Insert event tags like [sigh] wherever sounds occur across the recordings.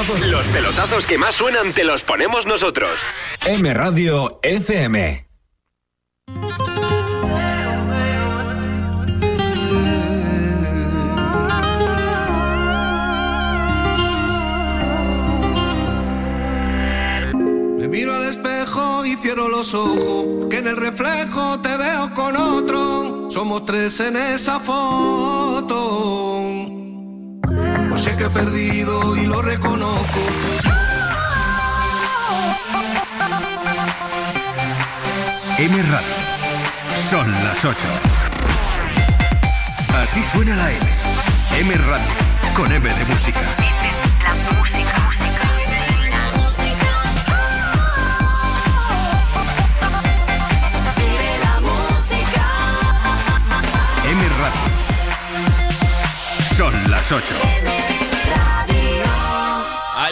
Los pelotazos. Los pelotazos que más suenan te los ponemos nosotros. M Radio FM. Me miro al espejo y cierro los ojos, que en el reflejo te veo con otro. Somos tres en esa foto. Sé que he perdido y lo reconozco. M Radio. Son las 8. Así suena la M. M Radio. Con M de música. M Radio. Son las 8.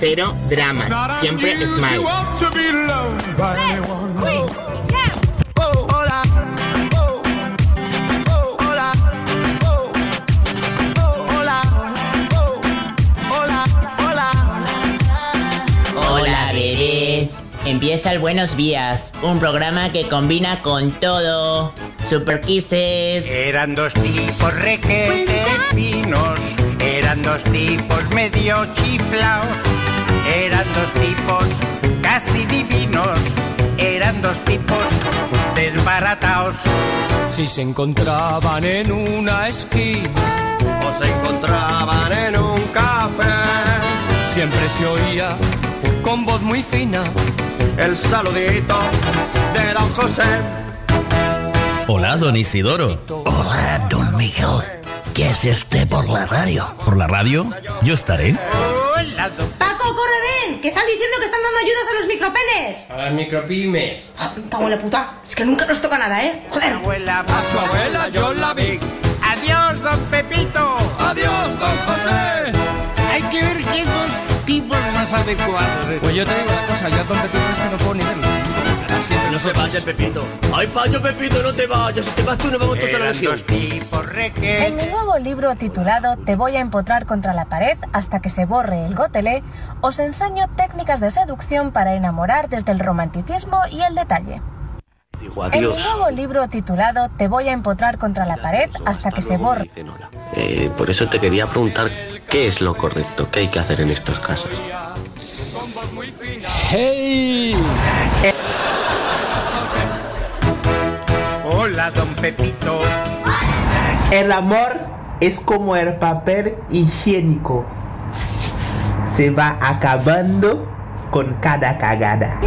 Cero dramas, siempre smile. Hola, bebés. Empieza el Buenos Días, un programa que combina con todo. Super Kisses. Eran dos tipos requete finos, eran dos tipos medio chiflaos, eran dos tipos casi divinos, eran dos tipos desbarataos. Si se encontraban en una esquina O se encontraban en un café. siempre se oía con voz muy fina El saludito de don José. Hola, don Isidoro. Hola, don Miguel. ¿Qué hace usted por la radio? ¿Por la radio? Yo estaré. Paco, corre ven, que están diciendo que están dando ayudas a los micropenes. A las micropymes. Ah, cago en la puta, es que nunca nos toca nada, ¿eh? Joder. abuela, a su abuela yo la vi. Adiós, don Pepito. Adiós, don José. Hay que ver qué dos tipos más adecuados. Pues yo te digo una cosa, yo a Don Pepito este no puedo ni verlo. Siempre No se vaya, Pepito. Ay, payo, Pepito, no te vayas. Si te vas tú, nos vamos todos a la tipos En mi nuevo libro titulado Te voy a empotrar contra la pared hasta que se borre el gotelé, os enseño técnicas de seducción para enamorar desde el romanticismo y el detalle. Digo En mi nuevo libro titulado Te voy a empotrar contra la pared hasta que se borre. Eh, por eso te quería preguntar qué es lo correcto, qué hay que hacer en estos casos. ¡Hey! Hola, don Pepito. El amor es como el papel higiénico. Se va acabando con cada cagada.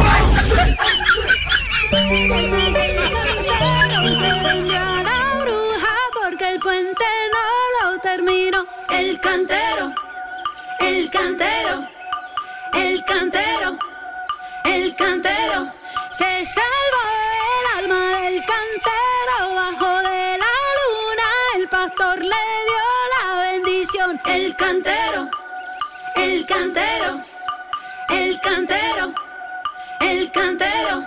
La bruja porque el puente no lo terminó. El cantero, el cantero, el cantero, el cantero. Se salvó el alma del cantero bajo de la luna. El pastor le dio la bendición. El cantero, el cantero, el cantero, el cantero.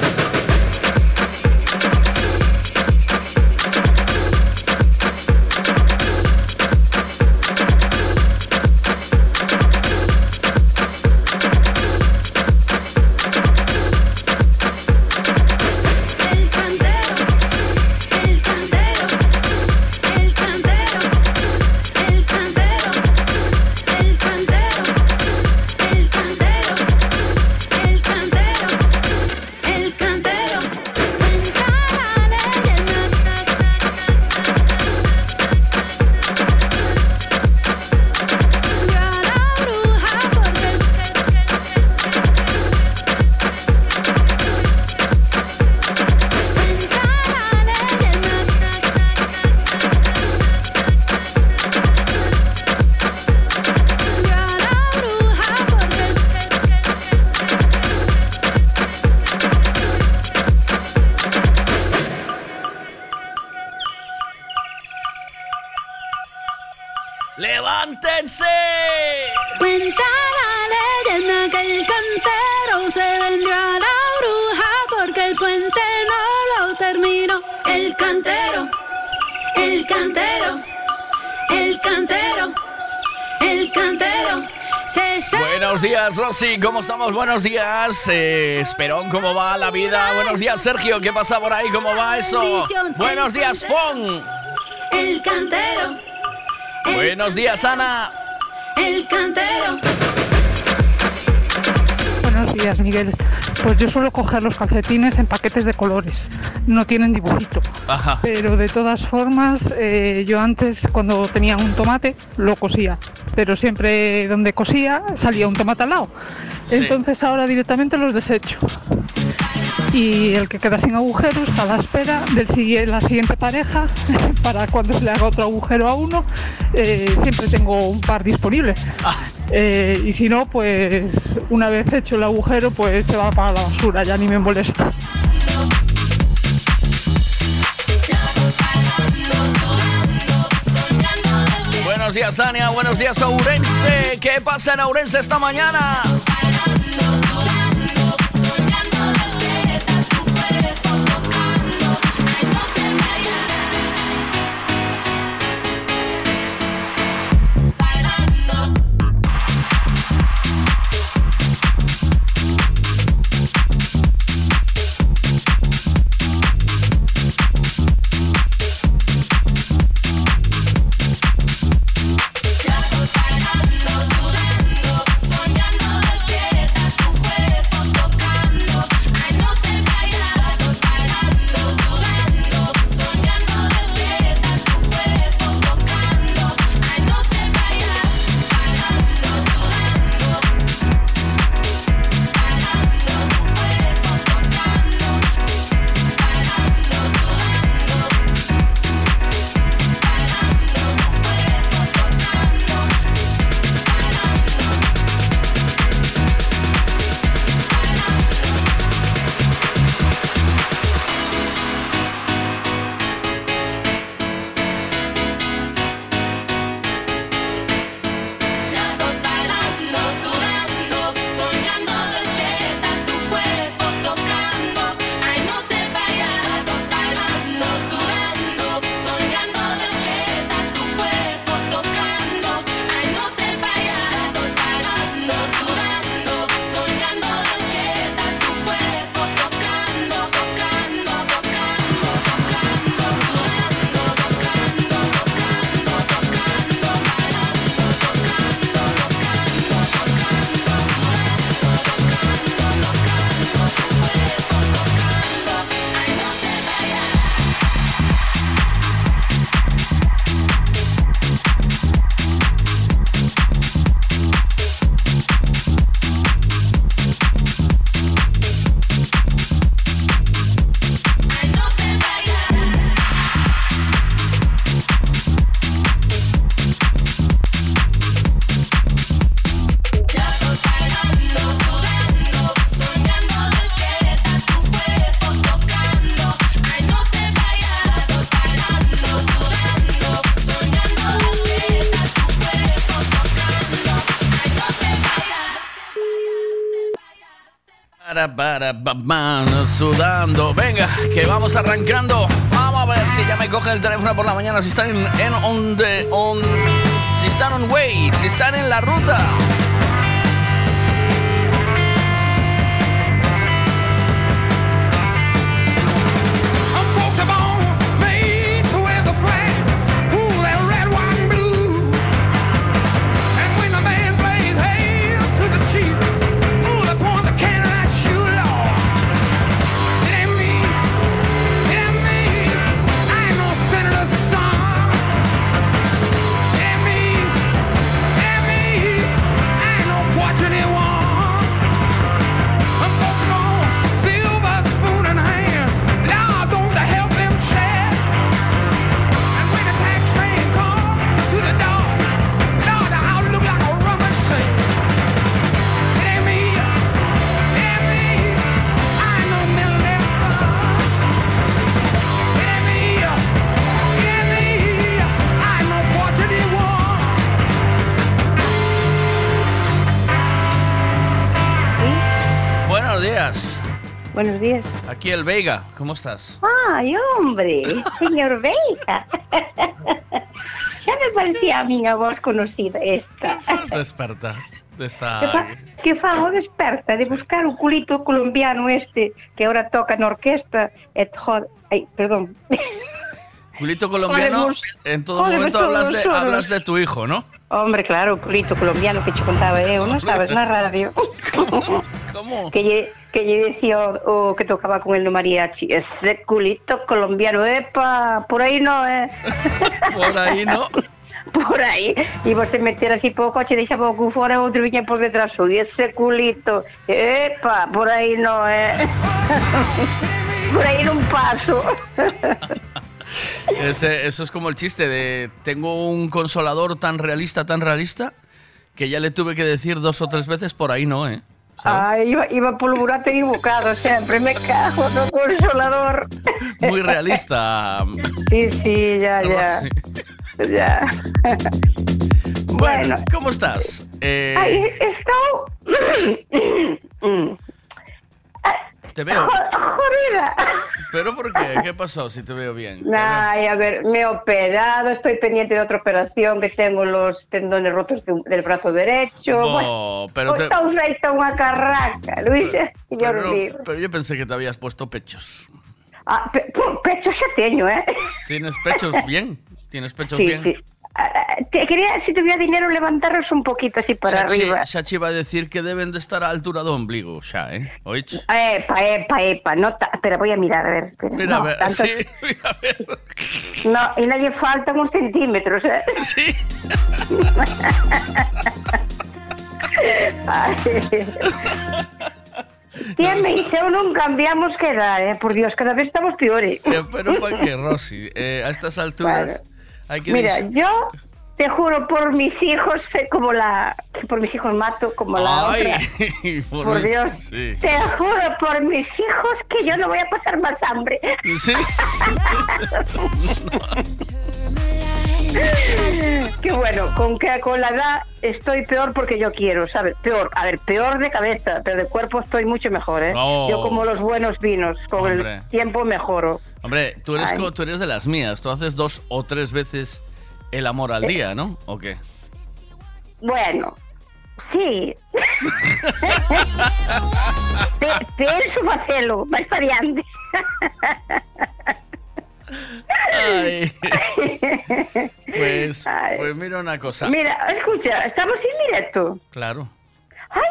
Rosy. ¿Cómo estamos? Buenos días. Eh, Esperón, ¿cómo va la vida? Buenos días, Sergio. ¿Qué pasa por ahí? ¿Cómo va eso? Buenos días, Fon. el cantero, Buenos días, Ana. el cantero. Buenos días, Miguel. Pues yo suelo coger los calcetines en paquetes de colores. No tienen dibujito. Ajá. Pero de todas formas, eh, yo antes cuando tenía un tomate lo cosía. Pero siempre donde cosía salía un tomate al lado. Entonces ahora directamente los desecho. Y el que queda sin agujero está a la espera de la siguiente pareja [laughs] para cuando se le haga otro agujero a uno. eh, siempre tengo un par disponible. Eh, y si no, pues una vez hecho el agujero, pues se va para la basura, ya ni me molesta. Días, Tania. Buenos días, Ourense. ¿Qué pasa en Ourense esta mañana? Sudando. Venga, que vamos arrancando. Vamos a ver si ya me coge el teléfono por la mañana. Si están en, en on the- on- si están on way, si están en la ruta. Buenos días. Aquí el Veiga, ¿cómo estás? Ay, hombre, señor Veiga. ya me parecía a mí a voz conocida esta. Estás desperta de esta... Que fa, que fa o desperta de buscar o culito colombiano este que ahora toca na orquesta et jod... Ay, perdón. Culito colombiano, Jodemos- en todo jodemos momento de, hablas de tu hijo, ¿no? Hombre, claro, o culito colombiano que che contaba eu, non sabes, na radio. [laughs] ¿Cómo? Que lle, que lle decía o, o que tocaba con el no mariachi, ese culito colombiano, epa, por aí no, eh. [laughs] Por aí no. [laughs] por aí. E você meter así po coche, deixa pouco fora, outro viña por detrás, e ese culito, epa, por aí no, eh. por aí non paso. Ese- eso es como el chiste de tengo un consolador tan realista, tan realista, que ya le tuve que decir dos o tres veces por ahí no, ¿eh? Ai, iba, iba polo burato equivocado sempre, me cago no consolador. Muy realista. Sí, sí, ya, [laughs] ya. Ya. Bueno, ¿cómo estás? Eh, Ai, estou... [clears throat] te veo. [laughs] Jodida. ¿Pero por qué? ¿Qué pasó si te veo bien? Ay, a ver, me he operado, estoy pendiente de otra operación que tengo los tendones rotos de un- del brazo derecho. Bueno, pero te- Estou feita unha carraca, Luis, señor pero, yo pensé que te habías puesto pechos. Ah, pe, pe- pecho xa teño, eh? ¿Tienes pechos bien? ¿Tienes pechos Sí, bien? sí. Te quería, si tuviera dinero, levantarlos un poquito así para arriba. Xachi va a decir que deben de estar a altura do ombligo, xa, eh? Oich? Epa, epa, epa, no espera, voy a mirar, a ver, espera. Mira, no, a ver, tanto- sí, [laughs] mira, a ver. No, y nadie faltan uns centímetros, eh? [laughs] Sí. [laughs] Tía, me dice, non cambiamos que edad, eh? Por Dios, cada vez estamos peores. Eh, pero ¿para qué, Rosy? Eh, a estas alturas Mira, yo te juro por mis hijos, sé como la... que por mis hijos mato como la Ay, otra. [laughs] por, Por mi- Dios. Sí. Te juro por mis hijos que yo no voy a pasar más hambre. Sí. [laughs] [laughs] Qué bueno, con que con la edad estoy peor porque yo quiero, ¿sabes? Peor, a ver, peor de cabeza, pero de cuerpo estoy mucho mejor, ¿eh? Oh. Yo como los buenos vinos, con Hombre. el tiempo mejoro. Hombre, tú eres, co- tú eres de las mías. Tú haces dos o tres veces el amor al Eh. día, ¿no? ¿O qué? Bueno, sí. [laughs] Pe- Penso facelo, máis para diante. Ay. [laughs] Pues, pues mira una cosa. Mira, escucha, estamos en directo. Claro. Ay,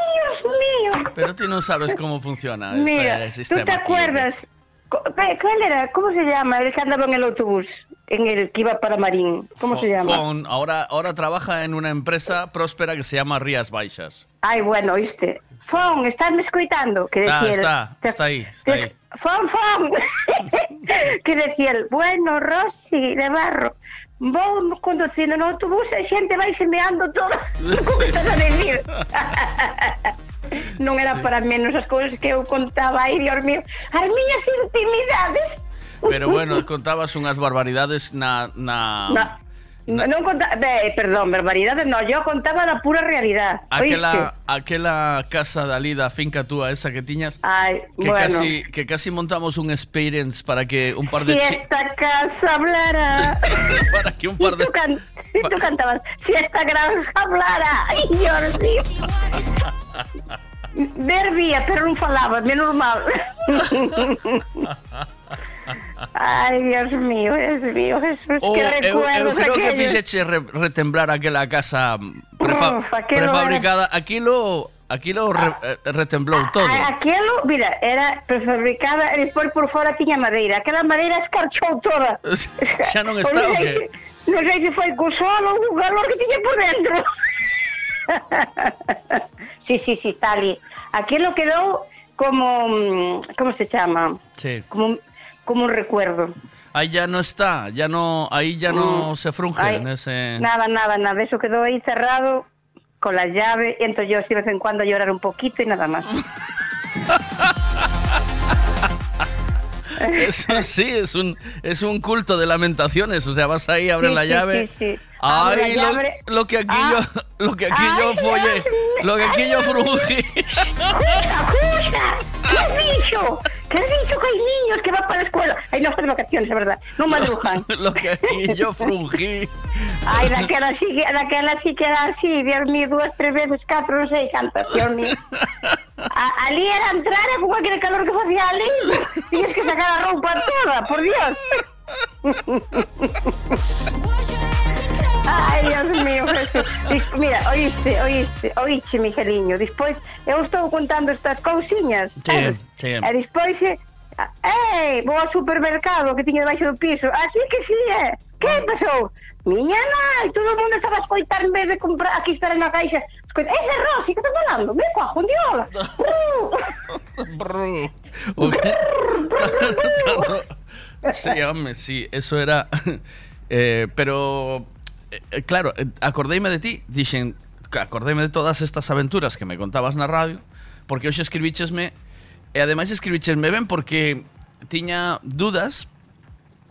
Dios mío. Pero tú no sabes cómo funciona este Mira, sistema. ¿tú te aquí. acuerdas? ¿Cuál era? ¿Cómo se llama? El que andaba en el autobús, en el que iba para Marín. ¿Cómo se llama? Fon, ahora, ahora trabaja en una empresa próspera que se llama Rías Baixas. Ai, bueno, oíste. Fon, estásme escoitando? Que decía ah, está, está, está aí, está aí. Fon, fon! [laughs] que decía bueno, Rosy de Barro, vou conducindo [laughs] [laughs] no autobús e xente vai semeando todo. Sí. a decir? non era sí. para menos as cousas que eu contaba aí, Dios mío. As miñas intimidades. Pero bueno, contabas unhas barbaridades na... na... na No, non contaba, be, perdón, barbaridades, no, yo contaba la pura realidad. Aquela, aquela casa da lida finca túa esa que tiñas Ai, que bueno. casi que casi montamos un experience para que un par Si de chi- esta casa hablara. [laughs] para que un par de Tú, can- tú cantabas, si esta granja hablara. Ay, Dios mío. Verbía, pero non falaba, é normal. [laughs] Ai, Dios mío, Dios mío, Jesús, Oh, que eu, eu recuerdos creo que fixeche re, retemblar aquela casa prefa, Uf, aquilo prefabricada. Aquilo, aquilo re, eh, retemblou todo. A- Aquilo, mira, era prefabricada e depois por fora tiña madeira. Aquela madeira escarchou toda. [laughs] Xa non está o que? Non sei se foi co solo ou o calor que tiña por dentro. [laughs] sí, sí, sí, ali. Aquilo quedou como... mm, como se chama? Sí. Como, como un recuerdo. Ahí ya no está, ya no, ahí ya no Mm. se frunge Ay, en ese. Nada, nada, nada. Eso quedó ahí cerrado con la llave. Y entonces yo sí de vez en cuando a llorar un poquito y nada más. [laughs] Eso sí, es un, es un culto de lamentaciones. O sea, vas ahí, abres Sí, la sí, llave. sí. Abre Ay, lo, que aquí Ah. yo, lo que aquí yo follé, lo que aquí Ay, yo frungí. [laughs] ¿Qué has dicho? Que le dixo que hai niños que van para a escuela. Ai, non de vacaciones, é verdad. Non madrujan. [laughs] Lo que yo frungí. Ai, daquela sí, que, daquela sí que era así, Dios mío, dúas, tres veces, catro, non sei cantas, Dios mío. [laughs] A, ali era entrar e con aquele calor que facía ali, tienes que sacar a roupa toda, por Dios. [laughs] Ai, Dios mío, Jesús. Dis- Mira, oíste, oíste, oíste, Migueliño. Despois, eu estou contando estas cousiñas, sabes? sí. E despois, eh, ei, vou ao supermercado que tiña debaixo do piso. Así que sí, é. Que pasou? Miña nai, todo o mundo estaba a escoitar en vez de comprar, aquí estar na caixa. Escoita, ese Rosy, que está falando? Me coa jundiola. [laughs] Brr. O que- Tanto- Sí, hombre, sí, eso era. [laughs] Eh, pero, Eh, eh, claro, eh, acordeime de ti, dixen, acordeime de todas estas aventuras que me contabas na radio, porque hoxe escribichesme, e ademais escribichesme ben porque tiña dudas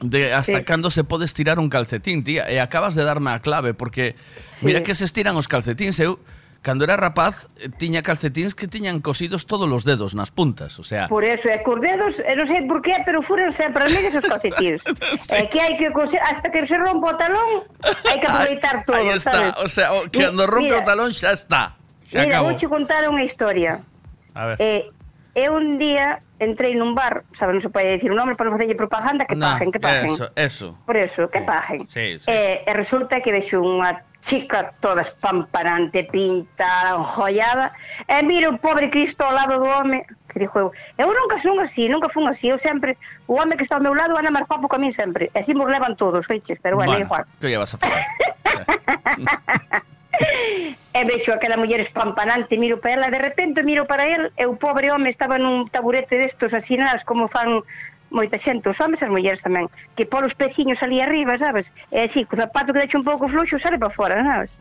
de hasta sí. cando se pode estirar un calcetín, tía, e acabas de darme a clave, porque sí. mira que se estiran os calcetíns, eu... Eh? Cando era rapaz, eh, tiña calcetíns que tiñan cosidos todos os dedos nas puntas, o sea... Por eso, e cos dedos, e non sei por qué, pero furan sempre medias os calcetins. [laughs] É que hai que coser, hasta que se rompa o talón, hai que aproveitar todo, Ahí está, sabes? o sea, o- que cando rompe o talón xa está. Xa Mira, acabou. vou contar unha historia. A ver. Eh, eu un día entrei nun bar, sabes, non se pode dicir un nombre para non facerlle propaganda, que No, pajen, que pajen. Eso, eso. Por eso, que pajen. Sí, sí. Eh, e resulta que vexo unha chicas todas pamparante, pinta, enjollada, e miro o pobre Cristo ao lado do home, que dixo eu, eu nunca son así, nunca fun así, eu sempre, o home que está ao meu lado anda máis guapo que a min sempre, e así mos levan todos, feiches, pero bueno, bueno igual. Que lle vas a facer? [laughs] e vexo aquela muller espampanante, miro para ela, de repente miro para el, e o pobre home estaba nun taburete destos asinados como fan moita xente, os homes e as mulleres tamén, que pon os peciños ali arriba, sabes? E así, co zapato que deixa un pouco fluxo, sale para fora, sabes?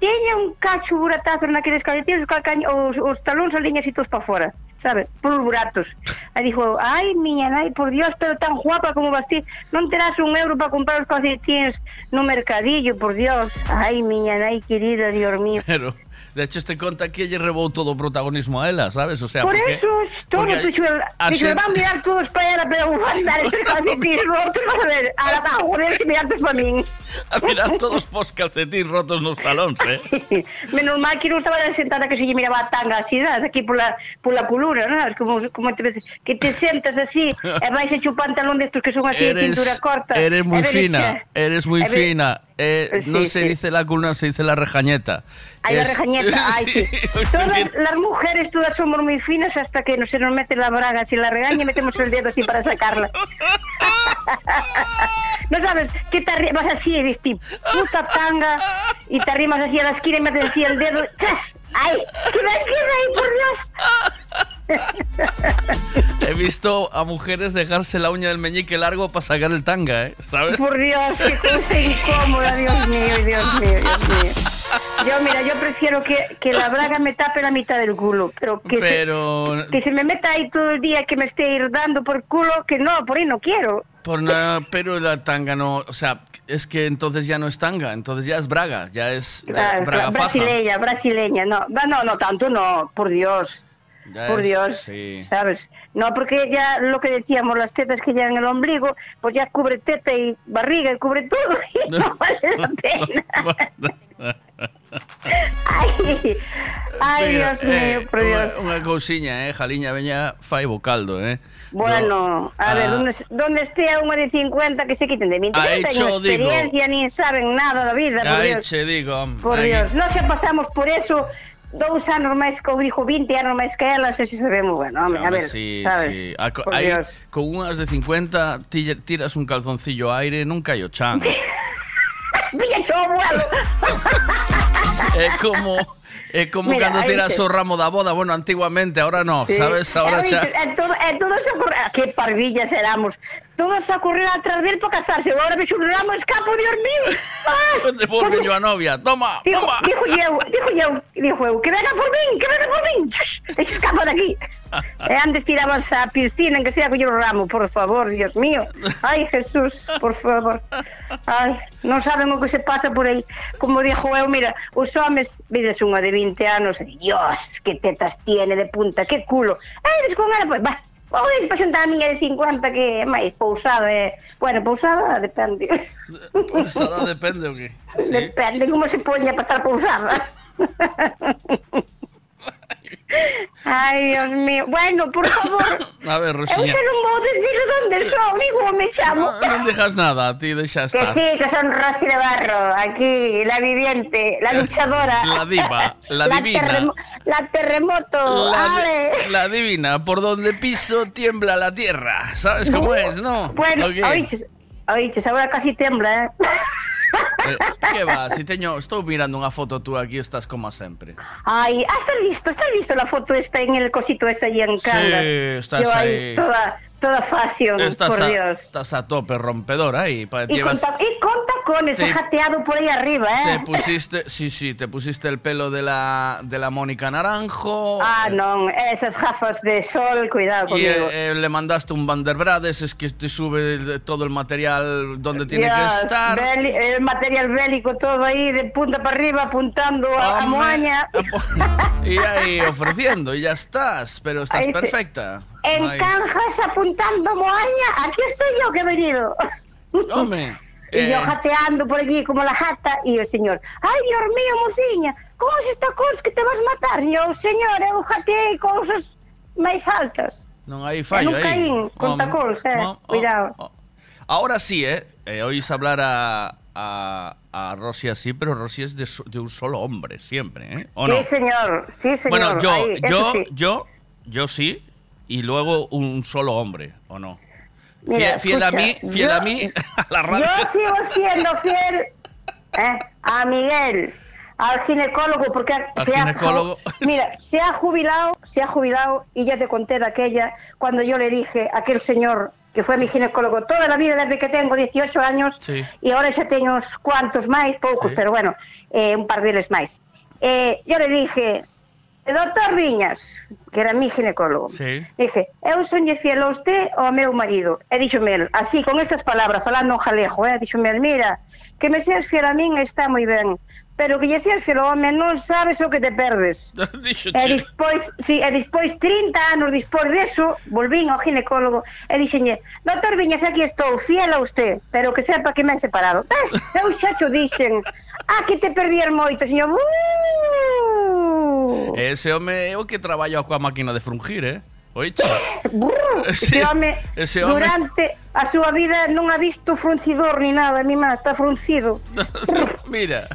Tiña un cacho buratazo naqueles calcetines, os, calcañ- os, os talóns aliñas así todos para fora, sabes? Polos buratos. E dixo, ai, miña nai, por Dios, pero tan guapa como vas ti, non terás un euro para comprar os calcetines no mercadillo, por Dios. Ai, miña nai querida, Dios mío. Pero, de hecho este conta que lle rebou todo o protagonismo a ela, sabes? O sea, Por porque, eso, todo, porque, tú, chuel, a xente... van mirar todos para ela, pero van dar este calcetín rotos, vas a ver, a la bajo, se mirar todos para min. A mirar todos pos calcetín rotos nos talóns, eh? [laughs] Menos mal que non estaba sentada que se lle miraba tan das, aquí pola, pola culura, non? Como, como te veces, que te sentas así e vais a chupar pantalón destos que son así eres, de cintura corta. Eres moi fina, eres moi fina. Eh, Sí, no se sí. dice la culuna, se dice la rejañeta. Ay, la Es- rejañeta, [laughs] ay, sí. Todas las mujeres, todas somos muy finas hasta que no se nos mete la braga, si la regaña metemos el dedo así para sacarla. [laughs] no sabes, que te arri- vas así, eres tipo puta tanga, y te arrimas así a la esquina y metes así el dedo, ¡chas! ¡Ay! ¿Qué me ahí, por Dios? [laughs] He visto a mujeres dejarse la uña del meñique largo para sacar el tanga, ¿eh? ¿Sabes? Por Dios, qué cosa incómoda, Dios mío, Dios mío, Dios mío. Yo, mira, yo prefiero que, que la braga me tape la mitad del culo, pero que, Pero- se, que se me meta ahí todo el día, que me esté ir dando por culo, que no, por ahí no quiero. Por nada, pero la tanga no, o sea, es que entonces ya no es tanga, entonces ya es braga, ya es ya braga faja. brasileña, brasileña, no, no, no, tanto, no, por Dios, Ya por es- Dios, sí. ¿sabes? No, porque ya lo que decíamos, las tetas que llevan el ombligo, pues ya cubre teta y barriga y cubre todo [laughs] y no vale la [laughs] pena. Ay, ay Mira, Dios mío, eh, por Dios. Unha, unha cousiña, eh, Jaliña veña fai bo caldo, eh. Bueno, a ver, ah. ¿dónde, donde esté a unha de 50 que se quiten de mí? Teñen cho digo. experiencia, ni saben nada da vida, por Aí Dios. che digo, Por aí- Dios, non se pasamos por eso dous anos máis que, ou dijo 20 anos máis que elas, e se sabemos, bueno, home, a ver, sí, sabes? sí. A co- aí, con unhas de 50 ti- tiras un calzoncillo a aire, nunca hai o chan. [laughs] Abuelo. é [laughs] como é como Mira, aí tiras o ramo da boda, bueno, antiguamente, ahora no, Sí. sabes? Ahora E, xa e, todo, e todos a correr, que parvillas éramos. Todos a correr atrás del para casarse. Vexo un ramo, escapo, Dios mío. Ah, devolve yo a novia. Toma, Dijo, toma. dijo eu, dijo eu, dijo eu, que venga por min, que venga por e se escapa de aquí. [laughs] e antes tirabas a piscina, en que sea coller o ramo, por favor, Dios mío. Ai, Jesús, por favor. Ai, non saben o que se pasa por aí. Como dijo eu, mira, os homes, vides unha de 20 anos, e Dios, que tetas tiene de punta, que culo. E eres con ela, pues, va, Oi, pa xuntar a miña de 50 que é máis pousada, é... Bueno, pousada depende. Pousada depende o que. [laughs] Depende como se poña para estar pousada. [laughs] Ai, Dios mío. Bueno, por favor, A ver, eu Rosiña. xa non vou decir onde son, como me chamo. No, non dejas nada, ti deixa Que estar. sí, que son Rosy de Barro, aquí, la viviente, la [laughs] luchadora. La diva, la divina. terremo- la terremoto, La, ale. la divina, por donde piso tiembla la tierra. ¿Sabes cómo es, no? Bueno, ¿O qué? oíches, oíches, ahora casi tembla, eh. eh, que va, si teño, estou mirando unha foto tú aquí, estás como sempre. Ai, ah, estás visto, estás visto la foto esta en el cosito ese aí en Caldas. Sí, estás Yo aí. Toda, toda fashion, Estás por a, Dios. estás a tope rompedora y, Y con, llevas, ta- y con tacones, Te- he jateado por ahí arriba, te ¿eh? pusiste, sí, sí, te pusiste el pelo de la de la Mónica Naranjo. Ah, no, esas gafas de sol, cuidado Y conmigo. eh, eh, le mandaste un Van der Brades, es que te sube todo el material donde tiene que estar. el material bélico todo ahí de punta para arriba apuntando a, a Moaña. [laughs] Y ahí ofreciendo, y ya estás, pero estás Ahí te- perfecta. En. Canjas apuntando Moaña, aquí estoy yo que he venido. Hombre, [laughs] Y yo eh, jateando por allí como la jata y el señor, ay Dios mío, mociña, ¿cómo es esta cosa que te vas a matar? Y yo, señor, eu jateei cosas máis altas. non hai fallo aí. caín con tacóns, eh, home, cuidado. Ahora sí, ¿eh? eh oís hablar a, a, a Rosy así, pero Rosy es de, de un solo hombre, siempre, ¿eh? ¿O no? Sí, señor, sí, señor. bueno, yo, ahí, yo, sí. yo, yo sí, y luego un solo hombre, ¿o no? Mira, fiel, fiel a mí, fiel yo- a mí, [laughs] a la radio. Yo sigo siendo fiel eh, a Miguel, al ginecólogo, porque Al se ha- ginecólogo. mira, se ha jubilado, se ha jubilado y ya te conté de aquella cuando yo le dije a aquel señor que fue mi ginecólogo toda la vida desde que tengo 18 años Sí. y ahora xa teño uns cuantos máis, poucos, pero bueno, eh, un par deles máis. Eh, yo le dije, Doutor Viñas, que era mi ginecólogo, sí. dije, eu sonlle fiel a usted ou ao meu marido. E díxome el, así, con estas palabras, falando en jalejo, eh, díxome el, mira, que me seas fiel a min está moi ben, pero que lle seas fiel ao home non sabes o que te perdes. [laughs] e despois, sí, e despois 30 anos despois deso, volvín ao ginecólogo e dixenlle, doutor Viñas, aquí estou, fiel a usted, pero que sepa que me han separado. [laughs] Ves, eu xa cho dixen, ah, que te perdías moito, señor. Uh! Ese home é o que traballa coa máquina de frungir, eh? Oiche. [laughs] Ese home, ese home. durante a súa vida non ha visto fruncidor ni nada, mi má, está fruncido. [laughs] Mira.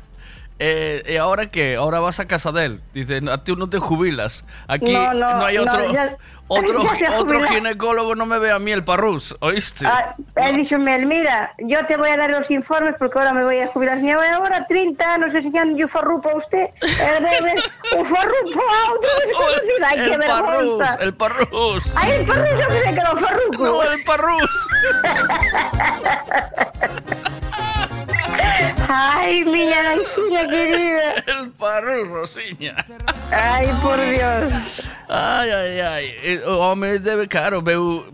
Eh, ¿Y ahora qué? Ahora vas a casa de él. Dice, a ti no te jubilas. Aquí No, no, no, hay no, otro, ya- otro, [laughs] ya otro ginecólogo, no me ve a mí el parrús, ¿oíste? Ah, él dicho, mira, yo te voy a dar los informes porque ahora me voy a jubilar. Señor, ahora 30 anos enseñando yo farrupo a usted. Eh, un farrupo a otro desconocido. Ay, qué el parrús, vergüenza. el parrús. Ay, el parrus, yo pensé que era un farruco. No, el parrús. [laughs] Ay, miña naixinha querida. [laughs] El parrús, Rosiña. Ay, por Dios. Ai, ai. Eh, O home debe, claro, veu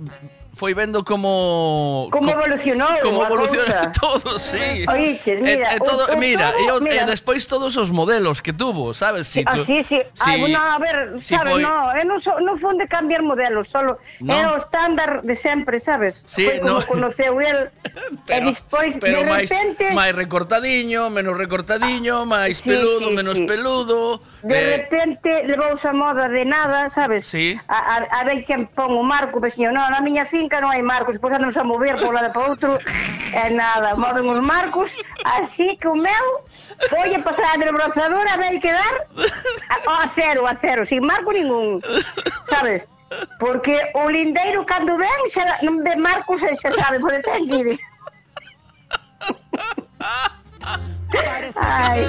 foi vendo como como co, evolucionou como evolucionou [laughs] todo, sí. Oíche, mira, e, e todo, o, mira, todo, e, eh, mira. e despois todos os modelos que tuvo, sabes? Si ah, tú, sí, sí. Si, ah, bueno, a ver, si sabes, foi... no, eh, eu non so, non fun de cambiar modelos, solo no. era o estándar de sempre, sabes? Sí, foi como no. conoceu [laughs] el pero, e despois pero de repente máis recortadiño, menos recortadiño, máis sí, peludo, sí, menos sí. peludo De eh... repente levouse a moda de nada, sabes? Sí. A, a, a ver quen pon o marco, veciño. Non, na miña finca non hai marcos, pois andamos a mover por un lado para outro. [laughs] e nada, moven os marcos, así que o meu Voy a pasar a desbrozador a ver quedar a, a cero, a cero, sin marco ningún, sabes? Porque o lindeiro cando ven xa non ve marcos e xa sabe pode detrás vive. Ai,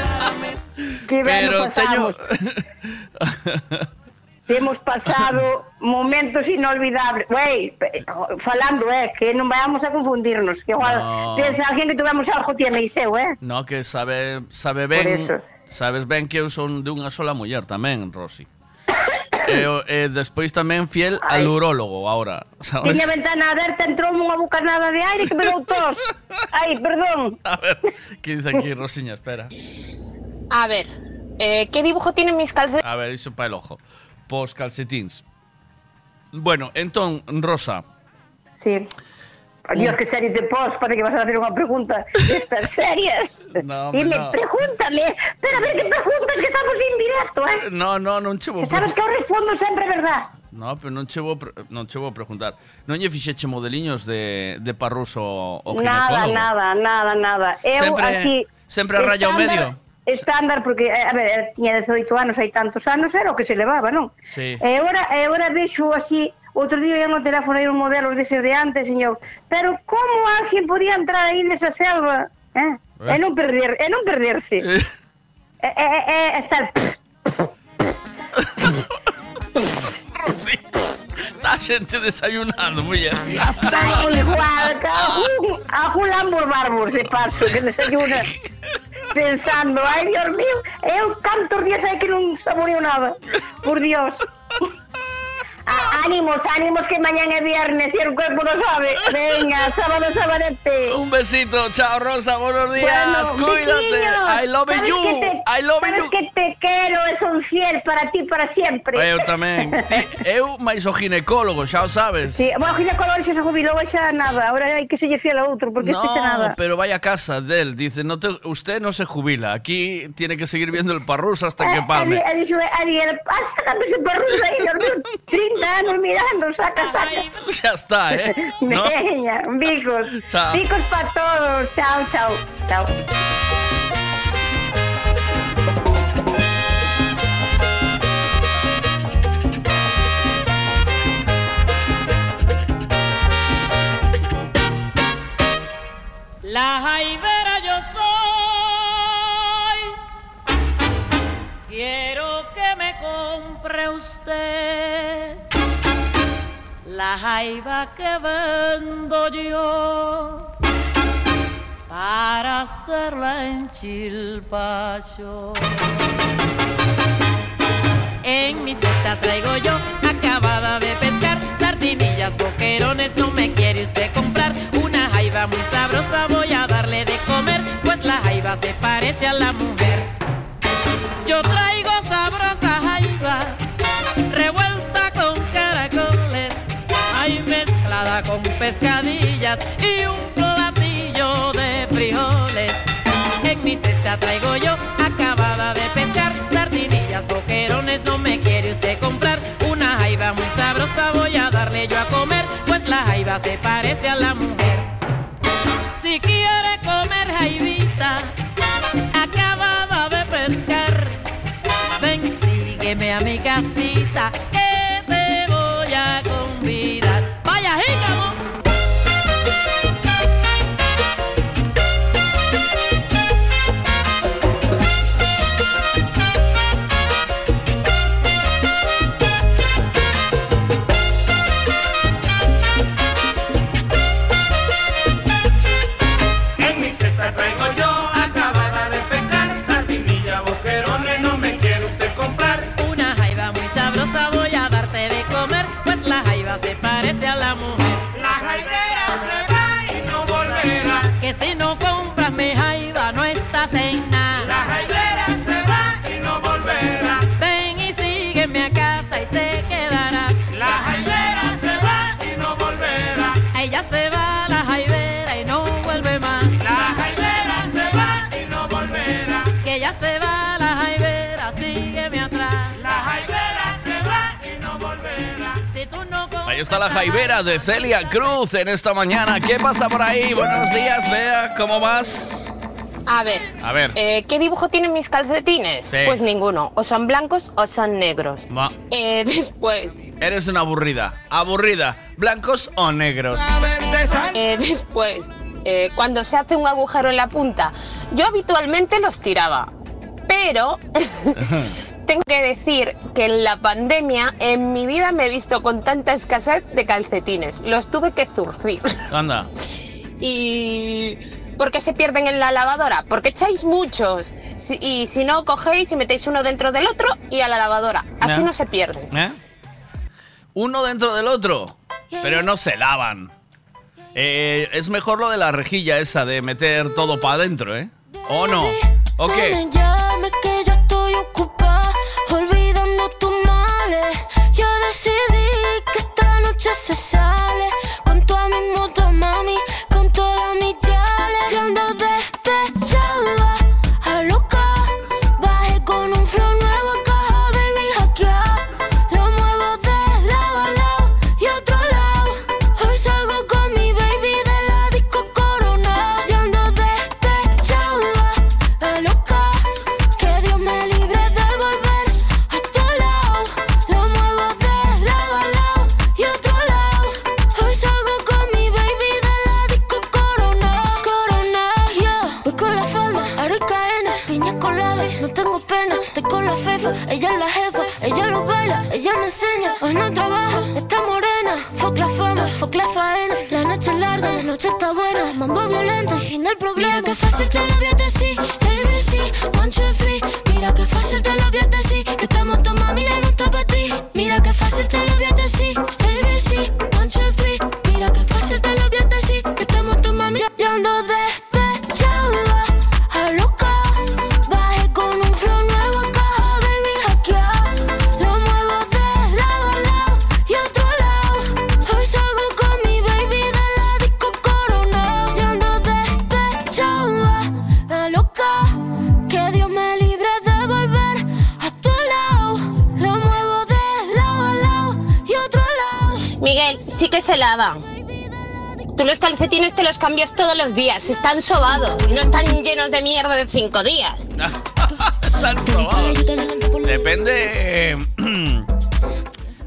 que Pero pasamos. Temos pasado momentos inolvidables. Wey, pe- falando, eh, que non vayamos a confundirnos. Que igual No. pensa alguén que tuvemos algo tiene seu, eh? No, que sabe, sabe Por ben eso. Sabes ben que eu son de unha sola muller tamén, Rosy e, o- e despois tamén fiel al urólogo ahora sabes? Tiña ventana aberta, entrou unha bucanada de aire que me dou tos. Ai, perdón. [laughs] A ver, que dice aquí Rosiña, espera A ver, eh, ¿qué dibujo tienen mis calcetines? A ver, iso para el ojo Pos calcetins Bueno, entón, Rosa, Sí. Dios, que serie te pos, parece que vas a hacer unha pregunta destas [laughs] serias. No, Dime, no. pregúntame, pero a ver que preguntas que estamos en directo, eh? No, no, non che vou... Se sabes que eu respondo sempre verdad. No, pero non che vou, non che vou preguntar. Non lle fixeche modeliños de, de parruso o ginecólogo? Nada, nada, nada, nada. Eu sempre, así, Sempre a raya o medio? Estándar, porque, eh, a ver, eh, tiña 18 anos, hai tantos anos, era o que se levaba, non? Sí. E agora, e agora vexo así outro día ia no teléfono aí un modelo deses de antes, señor, pero como alguén podía entrar aí nesa selva, eh? Eh. E non perder, e non perderse. E, e, e, e estar... Está a xente desayunando, muller. Ai, igual, algún, algún Lambor Barbos de paso que desayuna pensando, ai, Dios mío, eu cantos días hai que non saboreo nada, por Dios. Á- ánimos, ánimos que mañan é viernes e el cuerpo lo sabe. Venga, [laughs] sábado, sabadete. Un besito, chao Rosa, buenos días, Bueno, cuídate. I love you, que te- I love sabes you. que te quero e son fiel para ti para siempre. Eu tamén. [laughs] Ti, eu máis o ginecólogo, xa o sabes. Sí, bueno, ginecólogo xa se jubilou xa nada, ahora hai que selle fiel a outro, porque este xa nada. No, pero vaya a casa de él. Dice, no te, usted no se jubila. Aquí tiene que seguir viendo el parruso hasta que palme. Ha dicho, Ariel, sácame ese perruso ahí, dormió [laughs] 30 años mirando, saca, saca. [laughs] Ya está, ¿eh? [laughs] ¿No? Venga, bicos. [laughs] Chao. Bicos para todos. Chao, chao. Chao. La jaibera yo soy. Quiero que me compre usted la jaiba que vendo yo para hacerla en chilpacho. En mi cesta traigo yo, acabada de pescar, sardinillas, boquerones, no me quiere usted comprar. Una jaiba muy sabrosa voy a darle de comer, pues la jaiba se parece a la mujer. Yo con pescadillas y un platillo de frijoles. En mi cesta traigo yo, acabada de pescar, sardinillas, boquerones, no me quiere usted comprar. Una jaiba muy sabrosa voy a darle yo a comer, pues la jaiba se parece a la mujer. Si quiere comer jaibita, acabada de pescar, ven, sígueme a mi casita, está la jaibera de Celia Cruz en esta mañana. ¿Qué pasa por ahí? Buenos días, Bea, ¿cómo vas? A ver, A ver. eh, ¿qué dibujo tienen mis calcetines? Sí. Pues ninguno, o son blancos o son negros. Eh, [laughs] después, Eres una aburrida. Aburrida. ¿Blancos o negros? eh, después, eh, cuando se hace un agujero en la punta, yo habitualmente los tiraba, pero [laughs] tengo que decir que en la pandemia en mi vida me he visto con tanta escasez de calcetines, los tuve que zurcir. [laughs] Anda. ¿Y por qué se pierden en la lavadora? Porque echáis muchos. Si- y si no, cogéis y metéis uno dentro del otro y a la lavadora. Así Ya. no se pierden. ¿Eh? Uno dentro del otro. Pero no se lavan. Eh, es mejor lo de la rejilla esa de meter todo para adentro, ¿eh? ¿O no? ¿O se sale fuck la faena. La noche es larga, la noche está buena. Mambo violento fin del problema. Mira que fácil te lo voy a decir. ABC, one, two, three. Mira que fácil te lo se lavan. Tú los calcetines te los cambias todos los días, están sobados, no están llenos de mierda de cinco días. [laughs] Están sobados. Depende. [clears throat]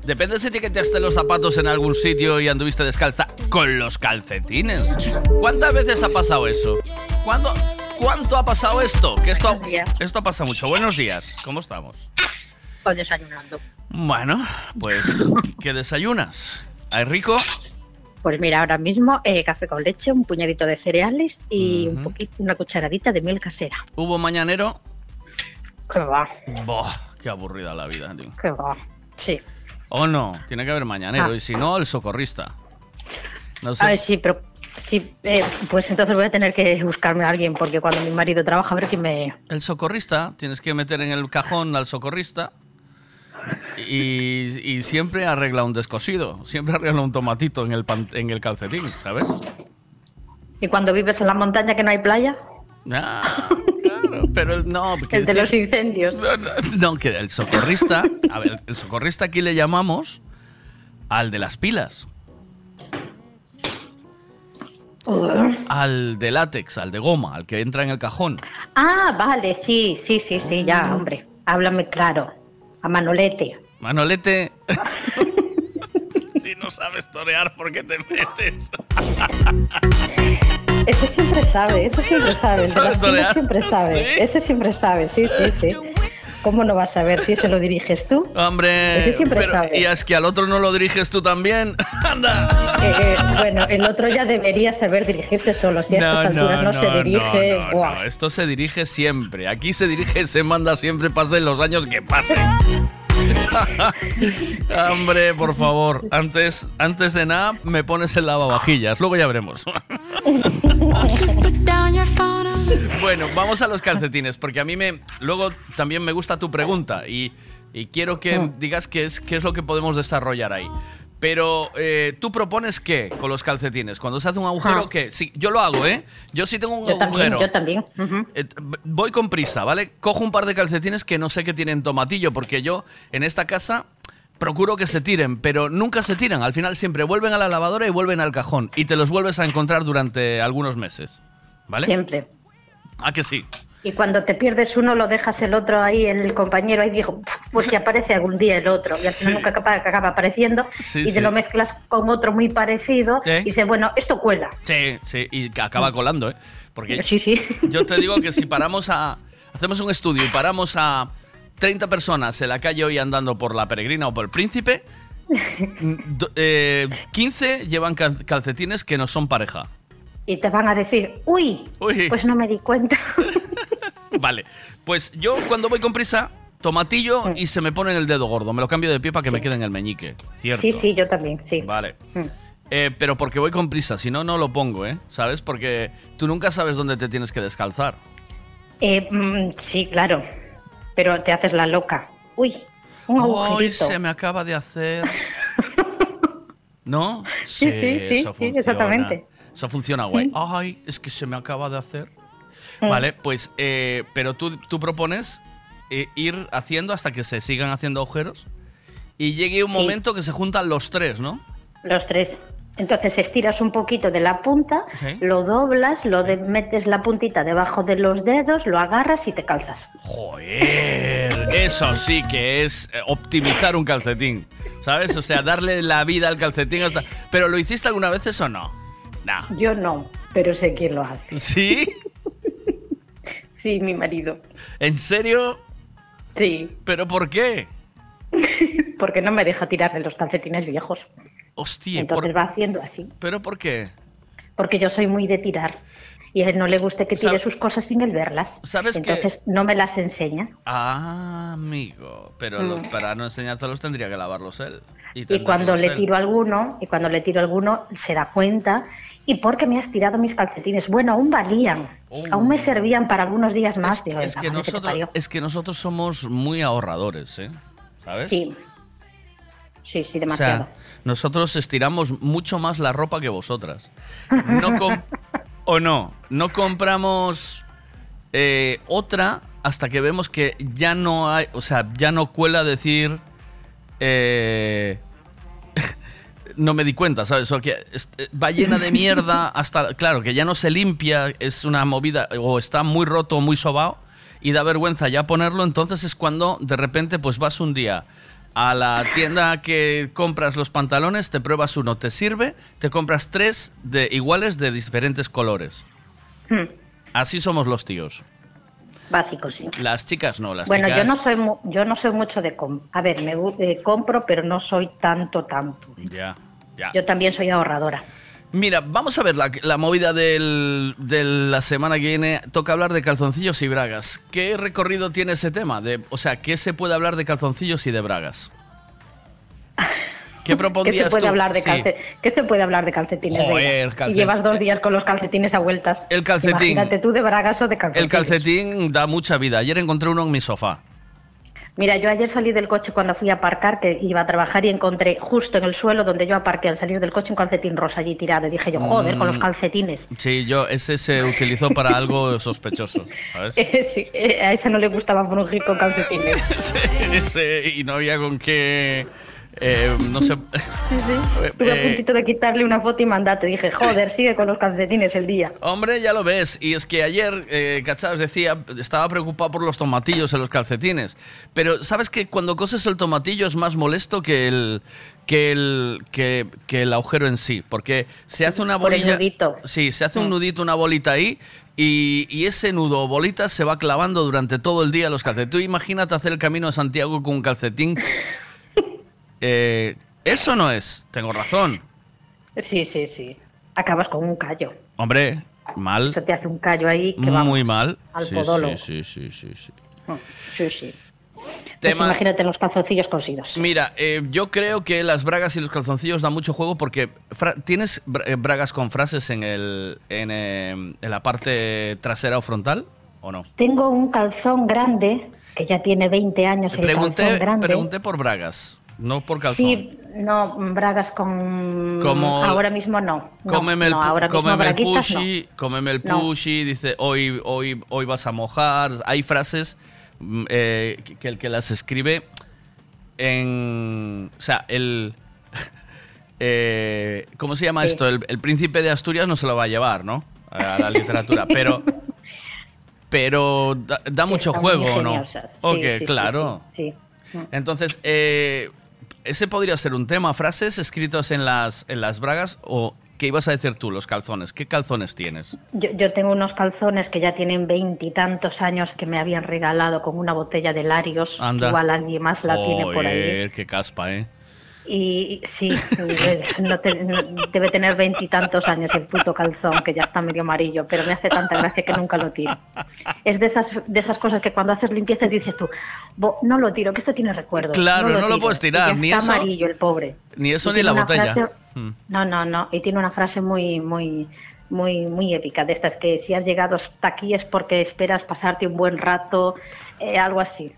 Depende si etiquetaste los zapatos en algún sitio y anduviste descalza con los calcetines. ¿Cuántas veces ha pasado eso? ¿Cuándo, ¿Cuánto ha pasado esto? Que esto, esto pasa mucho. Buenos días, ¿cómo estamos? Pues desayunando. Bueno, pues, ¿qué desayunas? ¿Hay rico? Pues mira, ahora mismo eh, café con leche, un puñadito de cereales y un poquito, una cucharadita de miel casera. ¿Hubo mañanero? ¿Qué va? Boh, qué aburrida la vida, tío. ¿Qué va? Sí. ¿O no? Tiene que haber mañanero. Ah. Y si no, el socorrista. No sé. A ver, sí, pero sí, eh, pues entonces voy a tener que buscarme a alguien porque cuando mi marido trabaja, a ver quién me... El socorrista, tienes que meter en el cajón al socorrista y, y siempre arregla un descosido, siempre arregla un tomatito en el, pan- en el calcetín, ¿sabes? ¿Y cuando vives en la montaña que no hay playa? Ah, claro, pero no, [laughs] El de decir- los incendios. no, que el socorrista, a ver, el socorrista aquí le llamamos al de las pilas, al de látex, al de goma, al que entra en el cajón. Ah, vale, sí, sí, sí, sí, ya, hombre. Háblame claro. A Manolete. Manolete, [laughs] si no sabes torear, ¿por qué te metes? Ese siempre sabe, ese siempre sabe. El de ¿Sabes torear? siempre sabe. Ese siempre sabe, sí, sí, sí. ¿Cómo no vas a ver si ese lo diriges tú? Hombre, Ese siempre pero- sabe. y es que al otro no lo diriges tú también. [laughs] Anda. Eh, eh, bueno, el otro ya debería saber dirigirse solo. Si a estas alturas no, se dirige, no, ¡buah! no, esto se dirige siempre. Aquí se dirige, se manda siempre, pasen los años que pasen. [laughs] Hombre, por favor, antes, antes de nada me pones el lavavajillas, luego ya veremos. [laughs] [laughs] bueno, vamos a los calcetines, porque a mí me luego también me gusta tu pregunta y, y quiero que Mm. digas qué es, qué es lo que podemos desarrollar ahí. Pero eh, tú propones qué con los calcetines, cuando se hace un agujero, Ah. ¿qué? Sí, yo lo hago, ¿eh? Yo sí tengo un Yo también, agujero. yo también. Eh, voy con prisa, ¿vale? Cojo un par de calcetines que no sé que tienen tomatillo, porque yo en esta casa procuro que se tiren, pero nunca se tiran. Al final siempre vuelven a la lavadora y vuelven al cajón. Y te los vuelves a encontrar durante algunos meses. ¿Vale? Siempre. Ah, que sí. Y cuando te pierdes uno, lo dejas el otro ahí, el compañero ahí, digo, pues si aparece algún día el otro. Y al final Sí. nunca acaba, acaba apareciendo. Sí, y sí. te lo mezclas con otro muy parecido. Y dices, bueno, esto cuela. Sí, sí, y acaba colando, ¿eh? Porque Sí, sí. yo te digo que si paramos a. Hacemos un estudio y paramos a 30 personas en la calle hoy andando por la peregrina o por el príncipe, [laughs] do- eh, 15 llevan cal- calcetines que no son pareja. Y te van a decir, uy, Uy. pues no me di cuenta. [laughs] Vale, pues yo cuando voy con prisa, tomatillo y se me pone en el dedo gordo. Me lo cambio de pie para que me quede en el meñique. Cierto. Sí, sí, yo también, sí. Vale. Mm. Eh, pero porque voy con prisa, si no, no lo pongo, ¿eh? ¿Sabes? Porque tú nunca sabes dónde te tienes que descalzar. Eh, mm, sí, claro. Pero te haces la loca. Uy, un agujerito. se me acaba de hacer. [laughs] ¿No? Sí, sí, sí, sí, funciona. exactamente. Eso funciona guay. Sí. Ay, es que se me acaba de hacer. Mm. Vale, pues, eh, pero tú, tú propones eh, ir haciendo hasta que se sigan haciendo agujeros y llegue un Sí. momento que se juntan los tres, ¿no? Los tres. Entonces estiras un poquito de la punta, lo doblas, lo de- metes la puntita debajo de los dedos, lo agarras y te calzas. Joder, eso sí que es eh, optimizar un calcetín, ¿sabes? O sea, darle la vida al calcetín hasta... ¿Pero lo hiciste alguna vez eso o no? No. Yo no, pero sé quién lo hace. ¿Sí? [laughs] Sí, mi marido. ¿En serio? Sí, ¿Pero por qué? [laughs] porque no me deja tirar de los calcetines viejos. Hostia, Entonces por- va haciendo así. ¿pero por qué? Porque yo soy muy de tirar. Y a él no le gusta que tire sus cosas sin él verlas. ¿Sabes que- Entonces no me las enseña. Ah, amigo. Pero Mm. los- para no enseñártelos tendría que lavarlos él. Y cuando le él. tiro alguno, y cuando le tiro alguno, se da cuenta. ¿Y por qué me has tirado mis calcetines? Bueno, aún valían. Aún me servían para algunos días más. Oh. Es "Venga, que, vale, que te nosotros, parió". es que nosotros somos muy ahorradores, ¿eh? ¿Sabes? Sí. Sí, sí, O demasiado. sea, nosotros estiramos mucho más la ropa que vosotras. No [laughs] o no, no compramos eh, otra hasta que vemos que ya no hay, o sea, ya no cuela decir eh, no me di cuenta, ¿sabes? O que es- eh, va llena de mierda hasta, claro, que ya no se limpia, es una movida, o está muy roto, muy sobao, y da vergüenza ya ponerlo, entonces es cuando de repente pues vas un día a la tienda que compras los pantalones, te pruebas uno, te sirve, te compras tres de iguales de diferentes colores. Hmm, Así somos los tíos. Básico, sí. Las chicas no, las bueno, chicas... yo no soy mu- yo no soy mucho de com a ver, me eh, compro, pero no soy tanto tanto. Ya, ya. Yo también soy ahorradora. Mira, vamos a ver la, la movida del- de la semana que viene. Toca hablar de calzoncillos y bragas. ¿Qué recorrido tiene ese tema? De, o sea, ¿qué se puede hablar de calzoncillos y de bragas? ¿Qué [laughs] ¿Qué propondrías se puede tú? hablar de Sí. calce- ¿Qué se puede hablar de calcetines? Joder, Y llevas dos días con los calcetines a vueltas. El calcetín. Imagínate tú de bragas o de El calcetines. calcetín da mucha vida. Ayer encontré uno en mi sofá. Mira, yo ayer salí del coche cuando fui a aparcar, que iba a trabajar y encontré justo en el suelo donde yo aparqué al salir del coche un calcetín rosa allí tirado. Y dije yo, joder, con los Mm. calcetines. Sí, yo ese se utilizó para algo sospechoso, ¿sabes? [laughs] Sí, eh, a esa no le gustaba frungir con calcetines. [laughs] Ese- y no había con qué... eh, no sé... Sí, sí. Estuve a Eh, puntito de quitarle una foto y mandate. Dije, joder, sigue con los calcetines el día. Hombre, ya lo ves. Y es que ayer, eh, ¿cachai? Os decía, estaba preocupado por los tomatillos en los calcetines. Pero, ¿sabes que cuando coses el tomatillo es más molesto que el, que el, que, que el agujero en sí? Porque se hace una bolilla... Sí, se hace un Mm. nudito, una bolita ahí. Y, y ese nudo o bolita se va clavando durante todo el día los calcetines. Tú imagínate hacer el camino de Santiago con un calcetín. Eh, eso no es, tengo razón. Sí, sí, sí. Acabas con un callo. Hombre, mal. Eso te hace un callo ahí que vamos. Muy mal. al sí, podólogo. sí, sí, sí, sí, sí. Sí, sí. Pues imagínate los calzoncillos cosidos. Mira, eh, yo creo que las bragas y los calzoncillos dan mucho juego porque tienes eh, bragas con frases en el en, eh, en la parte trasera o frontal o no. Tengo un calzón grande, que ya tiene 20 años el calzón grande. pregunté por bragas, no por calzón. Sí, no, bragas con... Como- Ahora mismo no. no, cómeme el, no, ahora mismo cómeme el no. pushy, cómeme el pushy, dice hoy, hoy, hoy vas a mojar. Hay frases mm, eh, que- el que las escribe en. O sea, el. [laughs] eh, ¿Cómo se llama Sí. esto? El, el príncipe de Asturias no se lo va a llevar, ¿no? A la [laughs] literatura. Pero. Pero da, da mucho Están juego, ¿o ¿no? Sí, Ok, sí, claro. Sí, sí. Entonces, eh, ese podría ser un tema. Frases escritas en las, en las bragas o. ¿Qué ibas a decir tú, los calzones? ¿Qué calzones tienes? Yo, yo tengo unos calzones que ya tienen veintitantos años que me habían regalado con una botella de Larios. Anda. Igual alguien más la tiene por ahí. Qué caspa, ¿eh? Y sí, no te- no- debe tener veintitantos años el puto calzón, que ya está medio amarillo, pero me hace tanta gracia que nunca lo tiro. Es de esas, de esas cosas que cuando haces limpieza dices tú, "Bo, no lo tiro, que esto tiene recuerdos. Claro, no lo tiro". puedes tirar, Y ya ni está eso- amarillo el pobre. Ni eso Y ni la botella. frase- Mm. No, no, no. Y tiene una frase muy, muy, muy, muy épica de estas que si has llegado hasta aquí es porque esperas pasarte un buen rato, eh, algo así.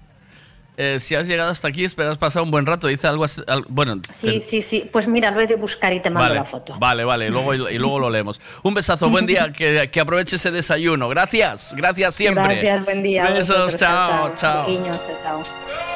Eh, si has llegado hasta aquí, esperas pasar un buen rato. Dice algo así. Bueno, sí, sí, sí. Pues mira, lo he de buscar y te mando la foto. Vale, vale. Y luego, y luego lo leemos. Un besazo. Buen día. [laughs] Que, aproveche ese desayuno. Gracias. Gracias siempre. Gracias. Buen día. Besos. Vosotros, chao. Chao. chao.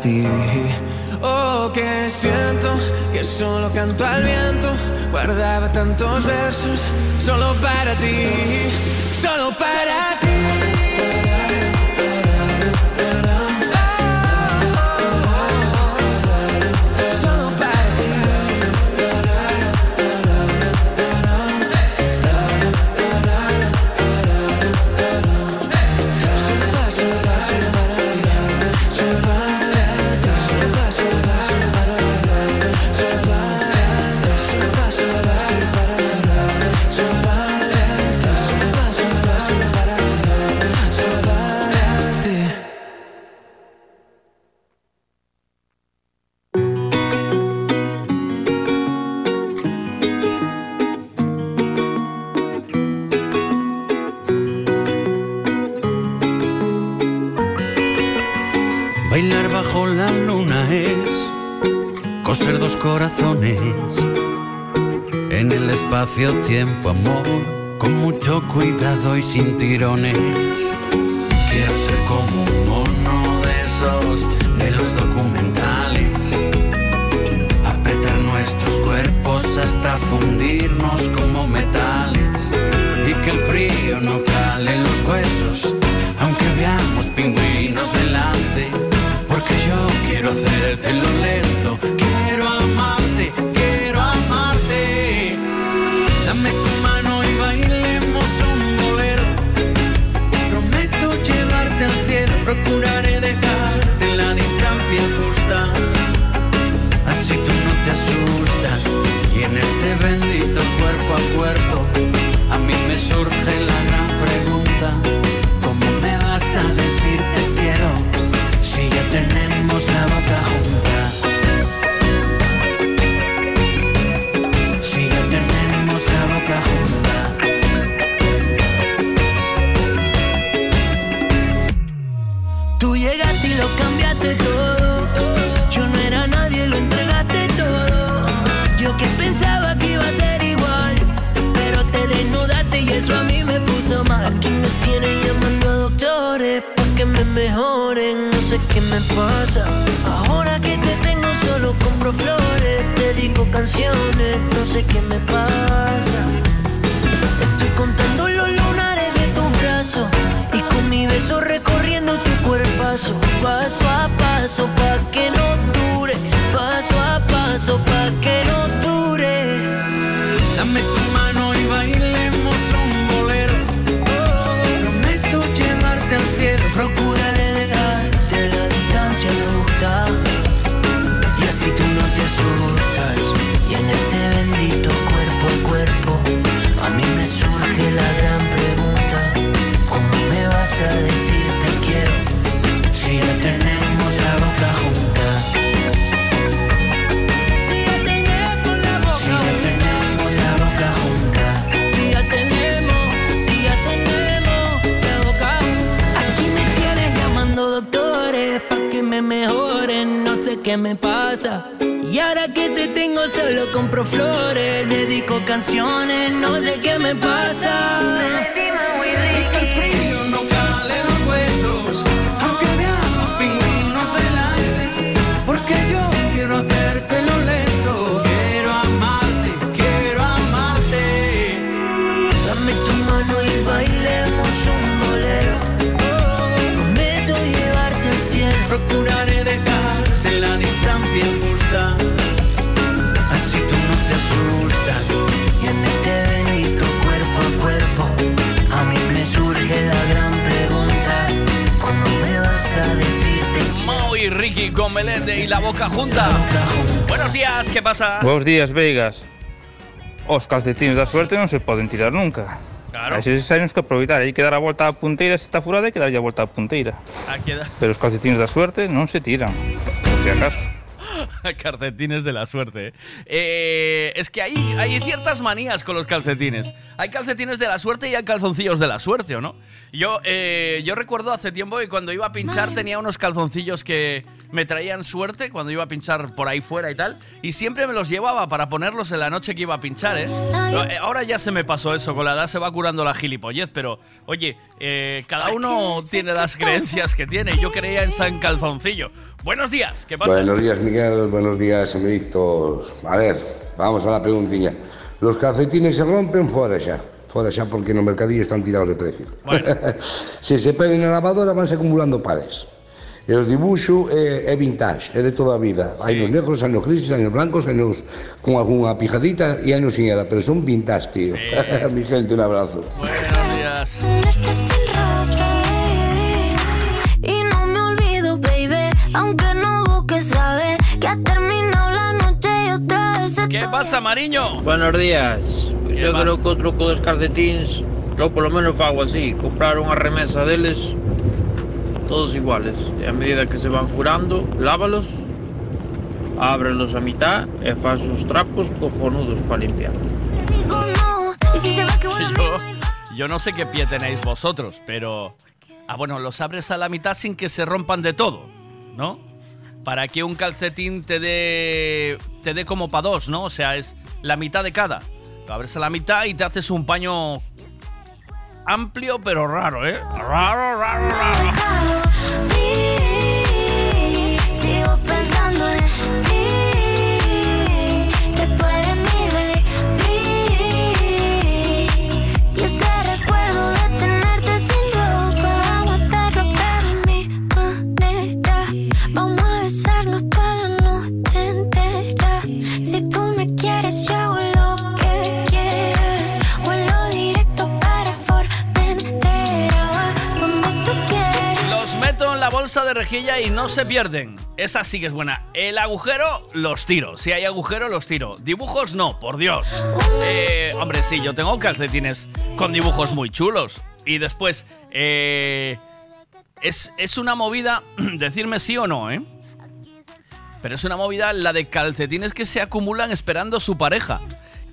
底 espacio-tiempo, amor, con mucho cuidado y sin tirones. Buenos días, Vegas. Os calcetines da suerte non se poden tirar nunca. Claro. A eses uns que aproveitar, hai que dar a volta á punteira, se está furada hai que darlle a volta á punteira. Pero os calcetines da suerte non se tiran, por si acaso. [laughs] Calcetines de la suerte. ¿eh? Eh, es que hay, hay ciertas manías con los calcetines. Hay calcetines de la suerte y hay calzoncillos de la suerte, ¿o no? Yo, eh, yo recuerdo hace tiempo que cuando iba a pinchar tenía unos calzoncillos que me traían suerte cuando iba a pinchar por ahí fuera y tal. Y siempre me los llevaba para ponerlos en la noche que iba a pinchar, ¿eh? Eh, Ahora ya se me pasó eso, con la edad se va curando la gilipollez, pero oye, eh, cada uno tiene las creencias que tiene. Yo creía en San Calzoncillo. Buenos días, ¿qué pasa? Buenos días, Miguel. Buenos días, amiguitos. A ver, vamos a la preguntilla. Los calcetines se rompen fuera ya. Fuera ya porque en los mercadillos están tirados de precio. [laughs] si se peguen en la lavadora van acumulando pares. El dibujo é, é vintage, é de toda a vida. Hai nos negros, hai nos grises, hai nos blancos, hai nos con algunha pijadita e hai nos sin ela, pero son vintage, tío. [laughs] Mi gente, un abrazo. Buenos días. Y no me olvido, baby, aunque no busques saber que ha terminado la noche y otra vez se ¿Qué pasa, Mariño? Buenos días. ¿Qué Yo pasa? creo que o truco dos calcetins, yo por lo menos fago así, comprar unha remesa deles todos iguales. E a medida que se van furando, lávalos, ábrelos a mitad e faz os trapos cojonudos para limpiar. Yo, yo no sé qué pie tenéis vosotros, pero. Ah, bueno, los abres a la mitad sin que se rompan de todo, ¿no? Para que un calcetín te dé. te dé como para dos, ¿no? O sea, es la mitad de cada. Abres a la mitad y te haces un paño amplio pero raro, ¿eh? Raro, raro, raro. Bolsa de rejilla y no se pierden. Esa sí que es buena. El agujero, los tiro. Si hay agujero, los tiro. Dibujos, no, por Dios. Eh, hombre, sí, yo tengo calcetines con dibujos muy chulos. Y después, eh, es, es una movida, [clears throat] decirme sí o no, ¿eh? Pero es una movida la de calcetines que se acumulan esperando su pareja.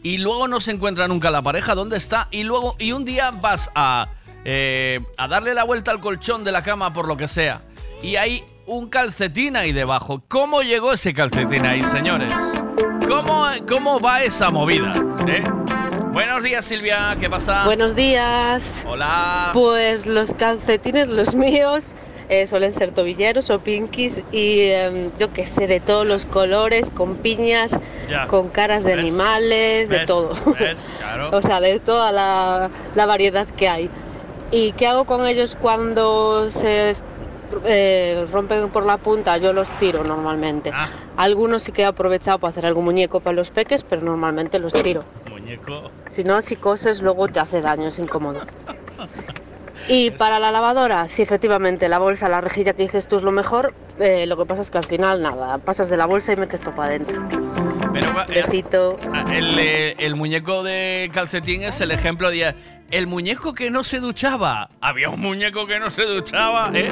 Y luego no se encuentra nunca la pareja, ¿dónde está? Y luego, y un día vas a, eh, a darle la vuelta al colchón de la cama por lo que sea. Y hay un calcetín ahí debajo. ¿Cómo llegó ese calcetín ahí, señores? ¿Cómo, cómo va esa movida? eh? Buenos días, Silvia, ¿qué pasa? Buenos días. Hola. Pues los calcetines, los míos, eh, suelen ser tobilleros o pinkies y em, yo qué sé, de todos los colores, con piñas, Ya. con caras de ¿Ves? animales, de todo. ¿Ves? [laughs] Claro. o sea, de toda la, la variedad que hay. ¿Y qué hago con ellos cuando se eh, rompen por la punta? Yo los tiro normalmente. Ah. Algunos sí que he aprovechado para hacer algún muñeco para los peques, pero normalmente los tiro. Muñeco. Si no, si coses, luego te hace daño, es incómodo. Y para la lavadora, sí, efectivamente, la bolsa, la rejilla que dices tú es lo mejor. eh, lo que pasa es que al final, nada, pasas de la bolsa y metes todo para adentro. Pero eh, Besito. el, eh, el muñeco de calcetín es el ejemplo de el muñeco que no se duchaba. Había un muñeco que no se duchaba, ¿eh?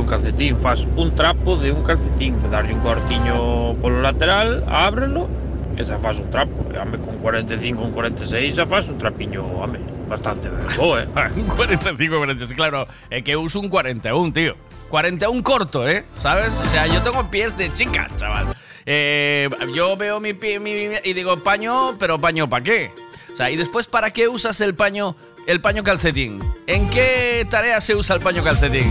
Un calcetín, faz un trapo de un calcetín, darlle un cortiño polo lateral, ábrelo, e xa faz un trapo. E, home, con 45, con 46 xa faz un trapiño, bastante bo, eh. [laughs] Un 45, 46, claro. Es que uso un 41, tío. 41 corto, ¿eh? ¿Sabes? O sea, yo tengo pies de chica, chaval. Eh, yo veo mi pie y digo, paño, pero paño ¿para qué? O sea, y después, ¿para qué usas el paño, el paño calcetín? ¿En qué tarea se usa el paño calcetín?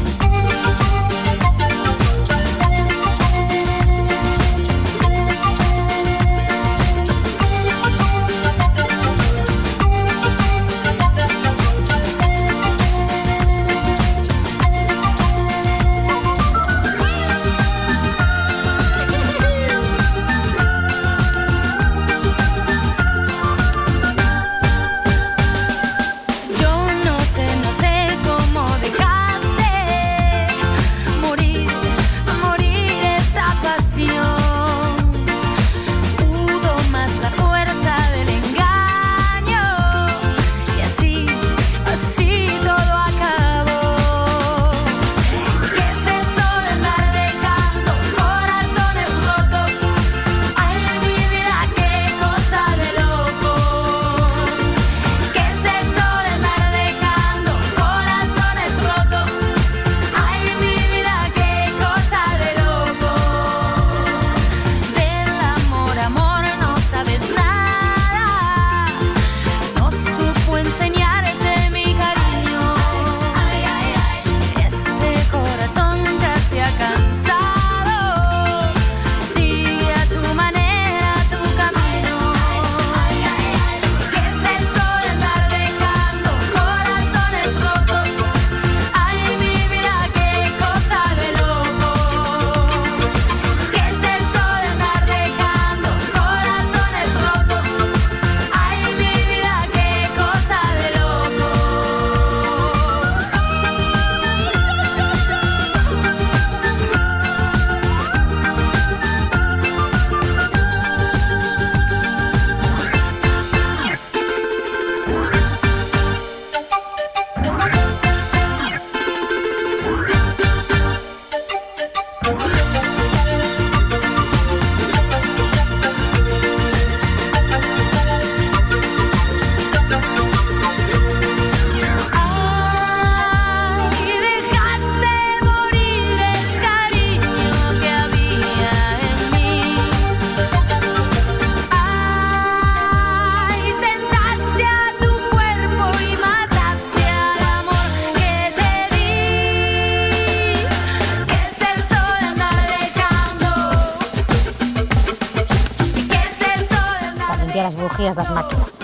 Das máquinas.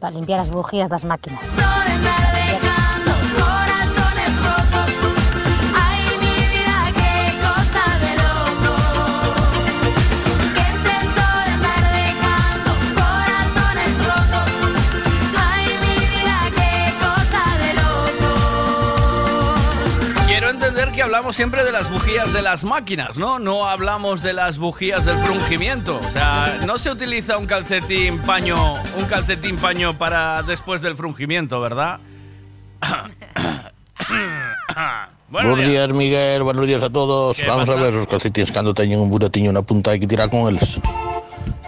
Para limpiar as bujías das máquinas. Hablamos siempre de las bujías de las máquinas, ¿no? No hablamos de las bujías del frungimiento. O sea, no se utiliza un calcetín paño, un calcetín paño para después del frungimiento, ¿verdad? [coughs] Buenos días, Miguel. Buenos días a todos. ¿Qué Vamos pasa? a ver os calcetines cando teñen un buratiño na punta hai que tirar con eles.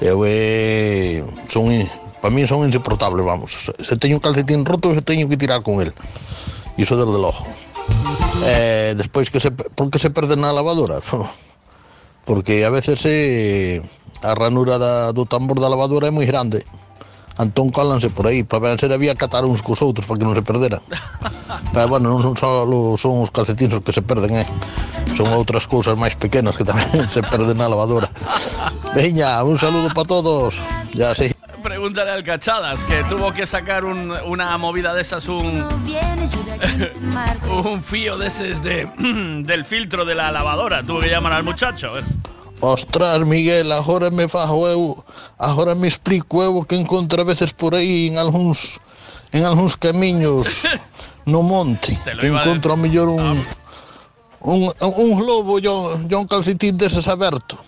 Eu eh, son para mí son insoportables, vamos. Se teño un calcetín roto, se teño que tirar con el. Iso desde logo. Eh, despois que se, por que se perde na lavadora? [laughs] Porque a veces se, a ranura da, do tambor da lavadora é moi grande. Antón colanse por aí, para vencer había catar uns cos outros para que non se perdera. [laughs] Pero bueno, non son só son os calcetines que se perden, eh. Son outras cousas máis pequenas que tamén [laughs] se perden na lavadora. Veña, un saludo para todos. Ya sei. Pregúntale al Cachadas, que tuvo que sacar un- una movida de esas, un, [laughs] un fío de ese de, [clears throat] del filtro de la lavadora. Tuvo que llamar al muchacho. Ostras, Miguel, agora me fajo eu, agora me explico eu que encontro a veces por aí en algúns en algúns camiños [laughs] no monte. Que iba a encontro a mellor un un, un globo e un, un calcetín deses aberto.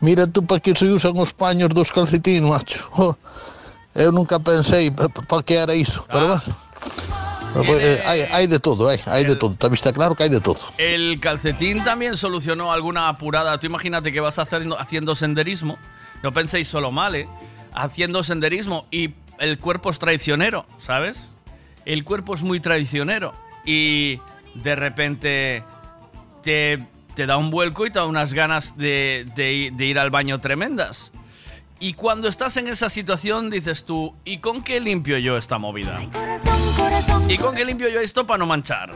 Mira tú para que se usan os paños dos calcetín, macho. [laughs] Oh, eu nunca pensei para pa que era iso, pero bueno. Pues, eh, hay, hay de todo, hay, hay de todo. Está está claro que hay de todo. El calcetín también solucionó alguna apurada. Tú imagínate que vas haciendo, haciendo senderismo. No penséis solo mal, ¿eh? Haciendo senderismo y el cuerpo es traicionero, ¿sabes? El cuerpo es muy traicionero. Y de repente te, te da un vuelco y te da unas ganas de, de- de ir al baño tremendas. Y cuando estás en esa situación dices tú, ¿y con qué limpio yo esta movida? ¿Y con qué limpio yo esto para no manchar?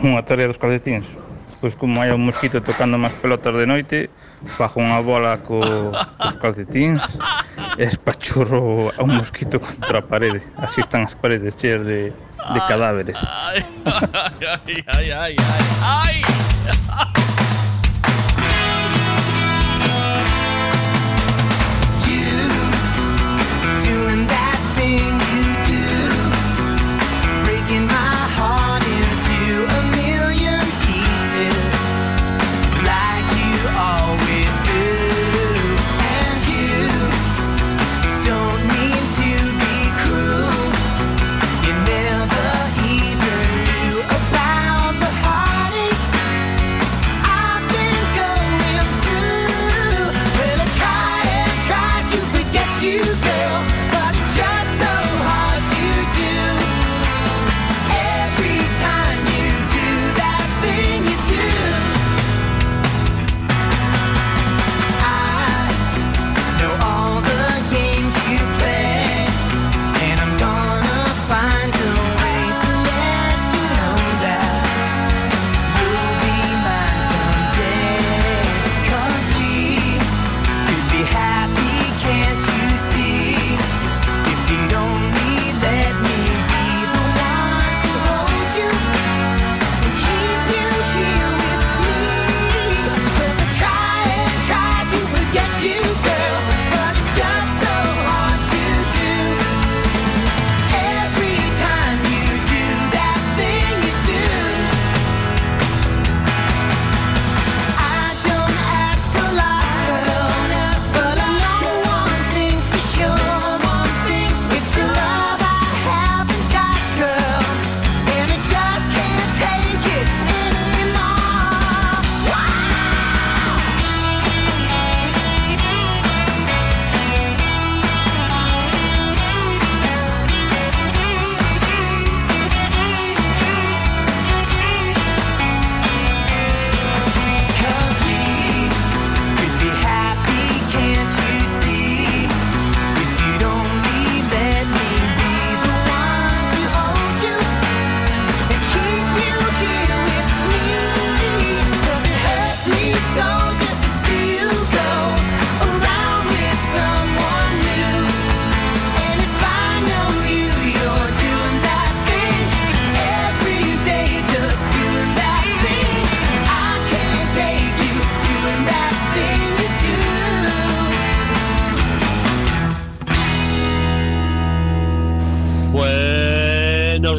Unha tarea dos calcetines. Pois como hai un mosquito tocando máis pelotas de noite, fajo unha bola co, cos calcetines e [laughs] espachurro a un mosquito contra a parede. Así están as paredes cheas de, de cadáveres. Ay, ay, ay, ay, ay, ay. Doing that thing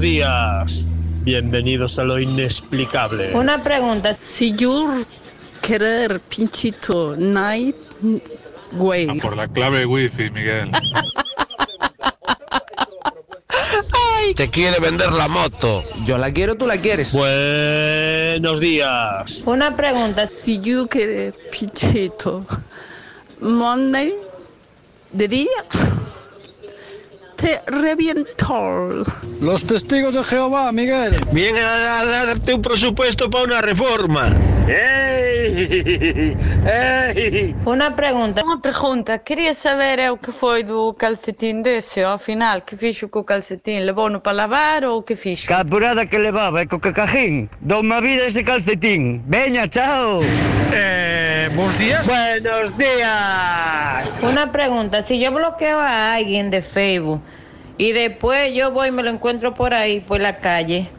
días. Bienvenidos a lo inexplicable. Una pregunta, si yo querer pinchito night way. Por la clave wifi, Miguel. Te quiere vender la moto. Yo la quiero, tú la quieres. Buenos días. Una pregunta, si yo querer pinchito Monday de día te revientó. Los testigos de Jehová, Miguel. Viene a, a darte un presupuesto para una reforma. ¡Ey! ¡Ey! Una pregunta. Uma pergunta, queria saber é o que foi do calcetín desse, ao final, que fixo co calcetín? Levou-no para lavar ou que fixo? Capurada que levaba e co cacajín. Dou unha vida ese calcetín. Veña, chao. Eh, buenos días. Buenos días. Una pregunta, si yo bloqueo a alguien de Facebook y después yo voy y me lo encuentro por ahí, por la calle,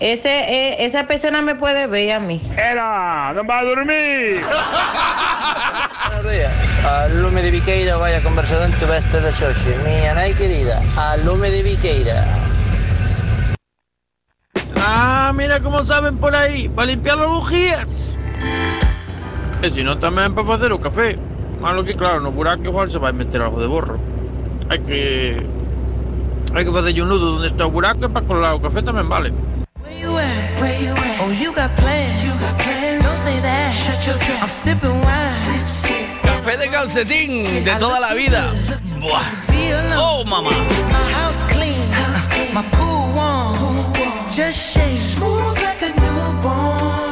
ese, eh, esa persona me puede ver a mí. Era, non va a dormir. Buenos días. A lume de Viqueira vai a conversador tuveste de xoxe. Miña nai querida, a lume de Viqueira. Ah, mira cómo saben por ahí, para limpiar las bujías. E si no tamén para facer o café. Malo que claro, no buraco igual se vai meter algo de borro. Hai que Hai que facerlle un nudo onde está o buraco e para colar o café tamén vale. Where you at? Where you at? Oh, you got plans. You got plans. Don't say that. Shut your trap. I'm sipping wine. Sip, sip. Café de calcetín de toda la vida. Buah. Oh, mamá. My house clean. My pool warm. Just shake. Smooth like a newborn.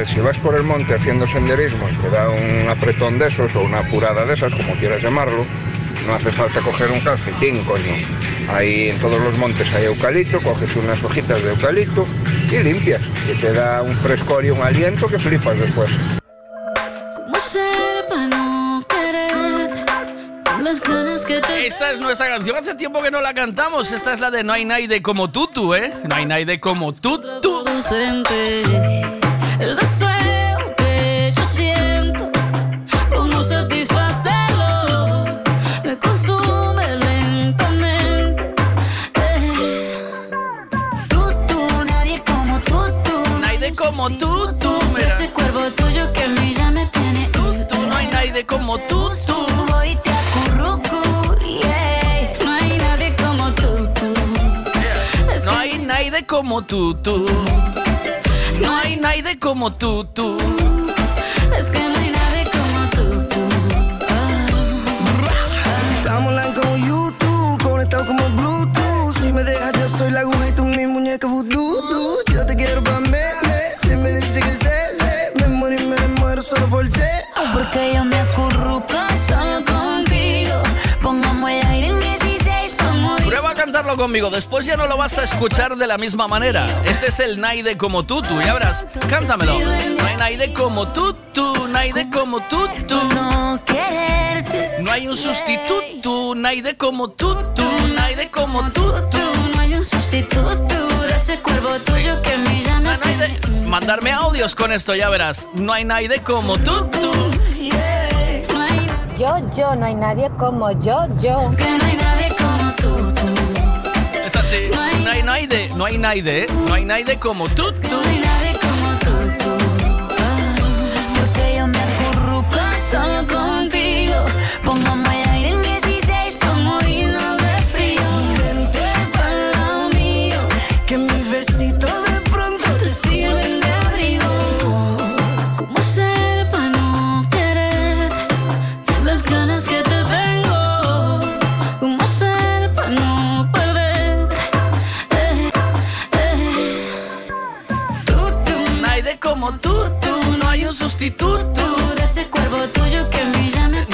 ver, si vas por el monte haciendo senderismo y te da un apretón de esos o una apurada de esas, como quieras llamarlo, no hace falta coger un calcetín, coño. Ahí en todos los montes hay eucalipto, coges unas hojitas de eucalipto y limpias, que te da un frescor y un aliento que flipas después. Esta es nuestra canción. Hace tiempo que no la cantamos. Esta es la de No hay nadie como tú, tú, ¿eh? No hay nadie como tú, tú. El deseo que yo siento, cómo satisfacerlo, me consume lentamente. Eh. Tú, tú, nadie como tú, tú. Nadie como tú, tú. Mira. Ese cuerpo tuyo que a mí ya me tiene. Tú, tú, no hay nadie como tú, tú. Hoy te acurruco, yeah. No hay nadie como tú, tú. No hay nadie como tú, tú. No hay nadie como tú, tú. Es que conmigo. Después ya no lo vas a escuchar de la misma manera. Este es el Naide como tú, tú. Ya verás. Cántamelo. No hay Naide como tú, tú. Naide como tú, tú. No hay un sustituto. Naide como tú, tú. Naide como tú, tú. No hay un sustituto de ese cuerpo tuyo que me llama. Mandarme audios con esto, ya verás. No hay Naide como tú, tú. Yo, yo, no hay nadie como yo, yo. Es que no hay No hay Naide, no hay Naide, ¿eh? No hay nadie como tú, tú. Porque yo me solo contigo. Sustituto. de ese cuerpo tuyo que me tiene.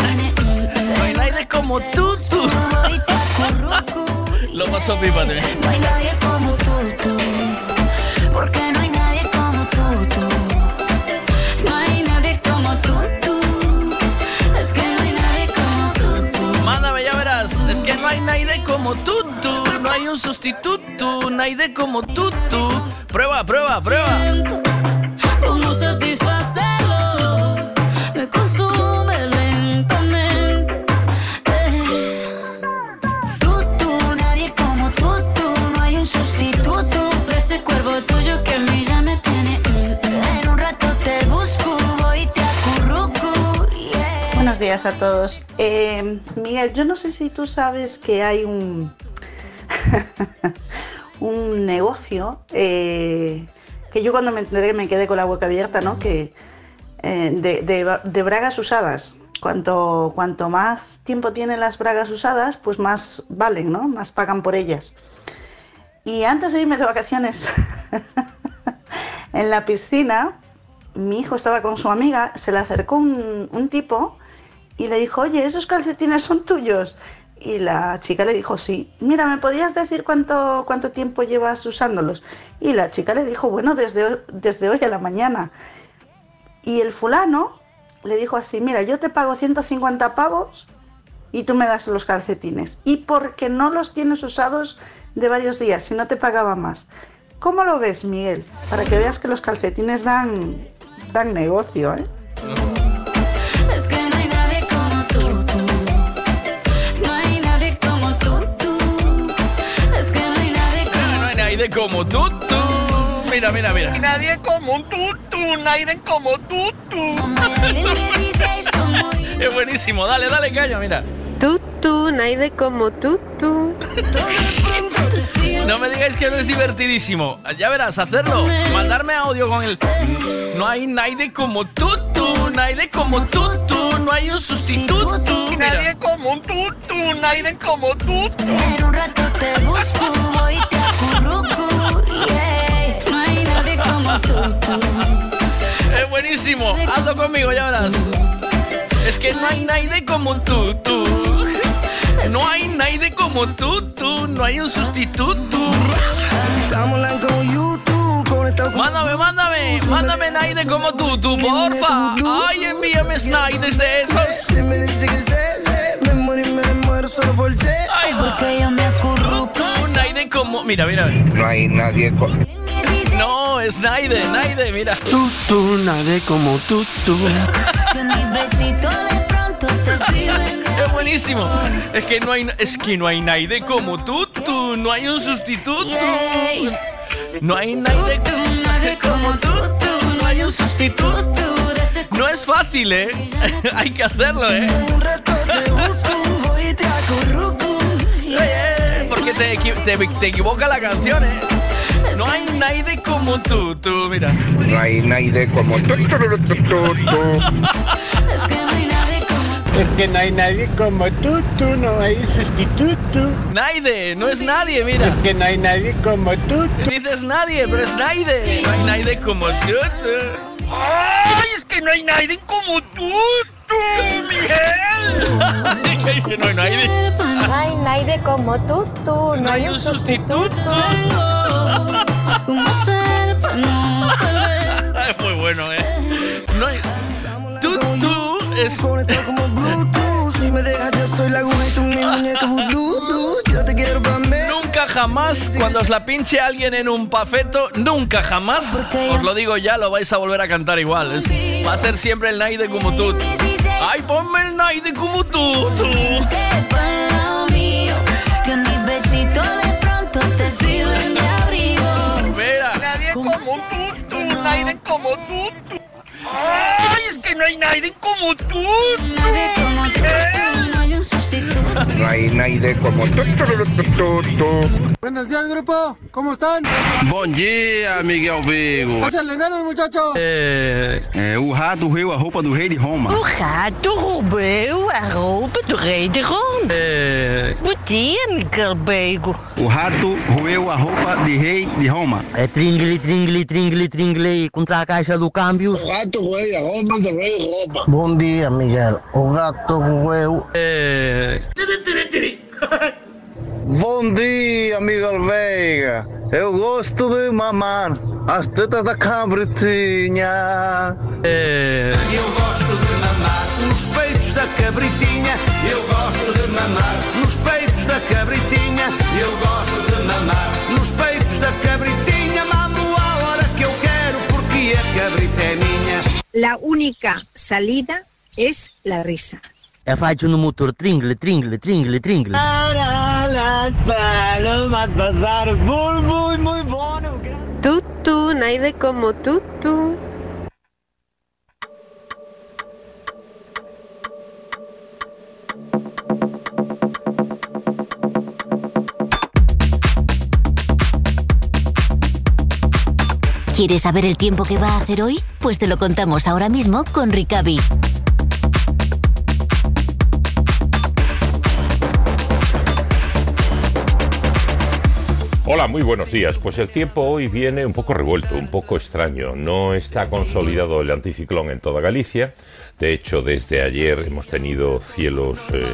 No hay Naide como tú, tú. [laughs] Lo pasó pipa. No hay nadie como tú, tú. Porque no hay nadie como tú, tú. No hay nadie como tú, tú. Es que no hay nadie como tú, tú. Mándame, ya verás. Es que no hay Naide como tú, tú. No hay un sustituto. Naide como tú, tú. Prueba, prueba, prueba. ¿Cómo a todos. Eh, Miguel, yo no sé si tú sabes que hay un, [laughs] un negocio eh, que yo cuando me enteré me quedé con la boca abierta, ¿no? Que eh, de, bragas usadas. Cuanto, cuanto más tiempo tienen las bragas usadas, pues más valen, ¿no? Más pagan por ellas. Y antes de irme de vacaciones [laughs] en la piscina, mi hijo estaba con su amiga, se le acercó un, tipo y le dijo, oye, ¿esos calcetines son tuyos? Y la chica le dijo, sí. Mira, ¿me podías decir cuánto, cuánto tiempo llevas usándolos? Y la chica le dijo, bueno, desde, desde hoy a la mañana. Y el fulano le dijo así, mira, yo te pago 150 pavos y tú me das los calcetines. Y porque no los tienes usados de varios días, si no te pagaba más. ¿Cómo lo ves, Miguel? Para que veas que los calcetines dan, dan negocio, ¿eh? Es que no hay nadie como tú, tú. No hay nadie como tú, tú. Es que no hay nadie como No hay como tú, Mira, mira, mira. Nadie como tú, tú, nadie como tú, tú. Es buenísimo. Dale, dale caña, mira. Tú, tú, Naide como tú, tú. No me digáis que no es divertidísimo. Ya verás, hacerlo. Mandarme audio con el. No hay Naide como tú, tú. Naide como tú, tú. No hay un sustituto. Nadie como tú, tú, nadie como tú, tú. En un rato te busco, voy y te acurruco. Yeah. [laughs] Es buenísimo. Hazlo conmigo, ya verás. Es que no hay Naide como tú, tú. No hay Naide como tú, tú. No hay un sustituto. Mándame, mándame, mándame Naide como tú, tú, porfa. Ay, envíame Snaides de esos. Si me dice que se, se, me muero y me muero solo por ti. Ay, porque yo me acurruco. Naide como. Mira, mira. No hay nadie co- No, es Naide, Naide, mira. Tú, tú, nadie como tú, tú. Que mis besitos de pronto te sirven. Es buenísimo. Es que no hay, es que no hay Naide como tú, tú. No hay un sustituto. No hay Naide, Nadie como tú, tú. No hay un sustituto No es fácil, ¿eh? [laughs] hay que hacerlo, ¿eh? Porque te, te, te equivoca la canción, ¿eh? No hay Naide como tú, tú, mira. no hay nadie como tú, tú, tú, tú. Es que no hay nadie como Es que no hay nadie como tú, tú, no hay sustituto. Naide, no es nadie, mira. Es que no hay nadie como tú, tú. Dices nadie, pero es Naide. No hay Naide como tú, tú. ¡Ay, es que no hay nadie como tú, tú, Miguel! [laughs] Que no hay nadie. No hay nadie como tú, tú. No, hay un sustituto. Es [laughs] muy bueno, ¿eh? No hay... Tú, tú es... Nunca jamás, cuando os la pinche alguien en un pafeto, nunca jamás, os lo digo ya, lo vais a volver a cantar igual. Es- va a ser siempre el Naide como tú. Ay, ponme el Naide como tú, tú. Nadie como tú, tú. ¡Ay, es que no hay nadie como tú! Nadie como tú, tú, no hay un sustituto. No hay como tú. Buenos días, grupo. ¿Cómo están? Bom dia, Miguel Vigo. Échale ganas, muchachos. É, é, o rato roeu a roupa do rei de Roma. O rato roubou a roupa do rei de Roma. É, Bom dia, Miguel Beigo. o rato roeu a roupa de rei de Roma. É tringli, tringli, tringli, tringli contra a caixa do câmbio. O gato roeu a roupa do rei Roma. Bom dia, Miguel. O gato roeu. É, Bom dia, Miguel Veiga. Eu gosto de mamar as tetas da cabritinha. é, Eu gosto de mamar nos peitos da cabritinha. Eu gosto de mamar da cabritinha. Eu gosto de mamar nos peitos da cabritinha. Mamo a hora que eu quero porque a cabrita é minha. La única salida es la risa. É faccio no motor tringli, tringli, tringli, tringli. Las palomas pasaron muy, muy, muy bueno. Tú, nadie como tú, ¿Quieres saber el tiempo que va a hacer hoy? Pues te lo contamos ahora mismo con Ricavi. Hola, muy buenos días. Pues el tiempo hoy viene un poco revuelto, un poco extraño. No está consolidado el anticiclón en toda Galicia. De hecho, desde ayer hemos tenido cielos eh,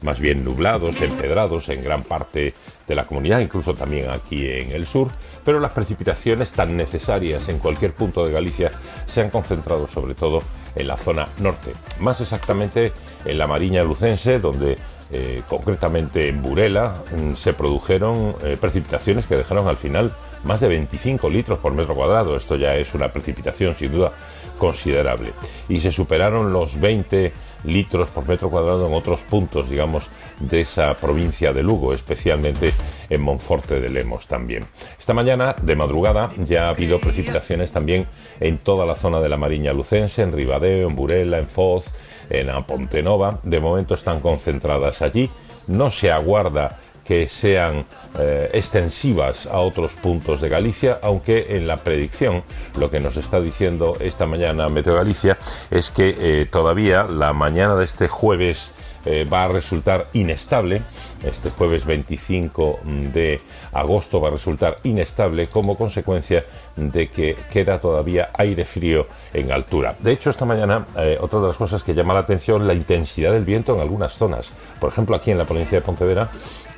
más bien nublados, empedrados en gran parte de la comunidad, incluso también aquí en el sur. Pero las precipitaciones tan necesarias en cualquier punto de Galicia se han concentrado sobre todo en la zona norte. Más exactamente en la Mariña Lucense, donde eh, concretamente en Burela, mm, se produjeron eh, precipitaciones que dejaron al final más de 25 litros por metro cuadrado. Esto ya es una precipitación sin duda considerable. Y se superaron los 20 litros por metro cuadrado en otros puntos, digamos, de esa provincia de Lugo, especialmente en Monforte de Lemos también. Esta mañana, de madrugada, ya ha habido precipitaciones también en toda la zona de la Mariña Lucense, en Ribadeo, en Burela, en Foz, en Pontenova. De momento están concentradas allí. No se aguarda que sean eh, extensivas a otros puntos de Galicia, aunque en la predicción lo que nos está diciendo esta mañana Meteo Galicia es que eh, todavía la mañana de este jueves eh, va a resultar inestable. Este jueves 25 de agosto va a resultar inestable como consecuencia de que queda todavía aire frío en altura. De hecho, esta mañana, otra de las cosas que llama la atención, la intensidad del viento en algunas zonas. Por ejemplo, aquí en la provincia de Pontevedra,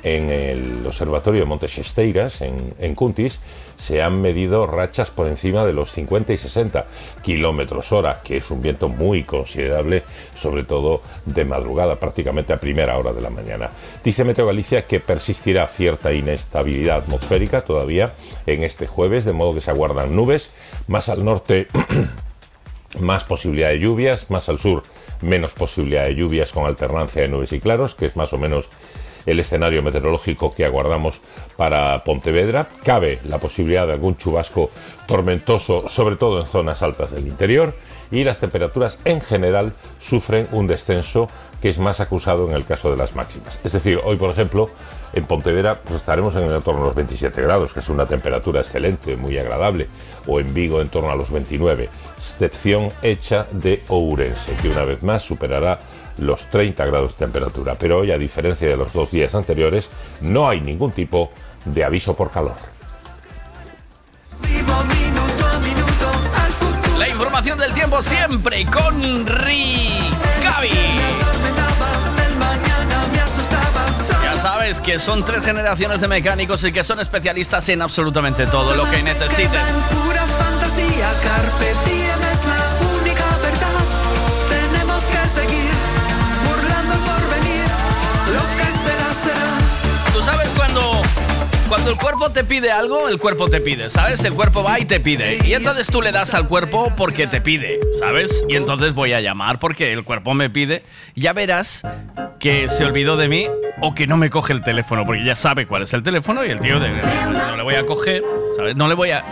en el observatorio de Montexesteiras, en, en Cuntis, se han medido rachas por encima de los 50 y 60 kilómetros hora, que es un viento muy considerable, sobre todo de madrugada, prácticamente a primera hora de la mañana. Dice Meteo Galicia que persistirá cierta inestabilidad atmosférica todavía en este jueves, de modo que se aguardan nubes, más al norte. [clears throat] más posibilidad de lluvias, más al sur menos posibilidad de lluvias con alternancia de nubes y claros, que es más o menos el escenario meteorológico que aguardamos para Pontevedra. Cabe la posibilidad de algún chubasco tormentoso, sobre todo en zonas altas del interior, y las temperaturas en general sufren un descenso que es más acusado en el caso de las máximas. Es decir, hoy, por ejemplo, en Pontevedra pues estaremos en el torno a los 27 grados, que es una temperatura excelente, muy agradable, o en Vigo en torno a los 29, excepción hecha de Ourense, que una vez más superará los 30 grados de temperatura. Pero hoy, a diferencia de los dos días anteriores, no hay ningún tipo de aviso por calor. La información del tiempo siempre con Ricavi. sabes que son tres generaciones de mecánicos y que son especialistas en absolutamente todo lo que necesites. Cuando el cuerpo te pide algo, el cuerpo te pide, ¿sabes? El cuerpo va y te pide. Y entonces tú le das al cuerpo porque te pide, ¿sabes? Y entonces voy a llamar porque el cuerpo me pide. Ya verás que se olvidó de mí o que no me coge el teléfono porque ya sabe cuál es el teléfono y el tío de, no le voy a coger, ¿sabes? No le voy a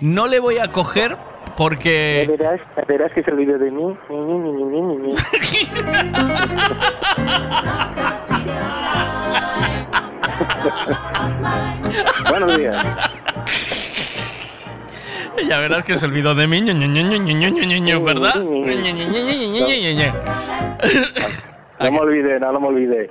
no le voy a coger porque Verás, verás que se olvidó de mí. Ni, ni, ni, ni, ni, ni, ni. [laughs] [laughs] Buenos días. Ya verás que se olvidó de mí, ¿verdad? No, no me olvidé, no, no me olvidé.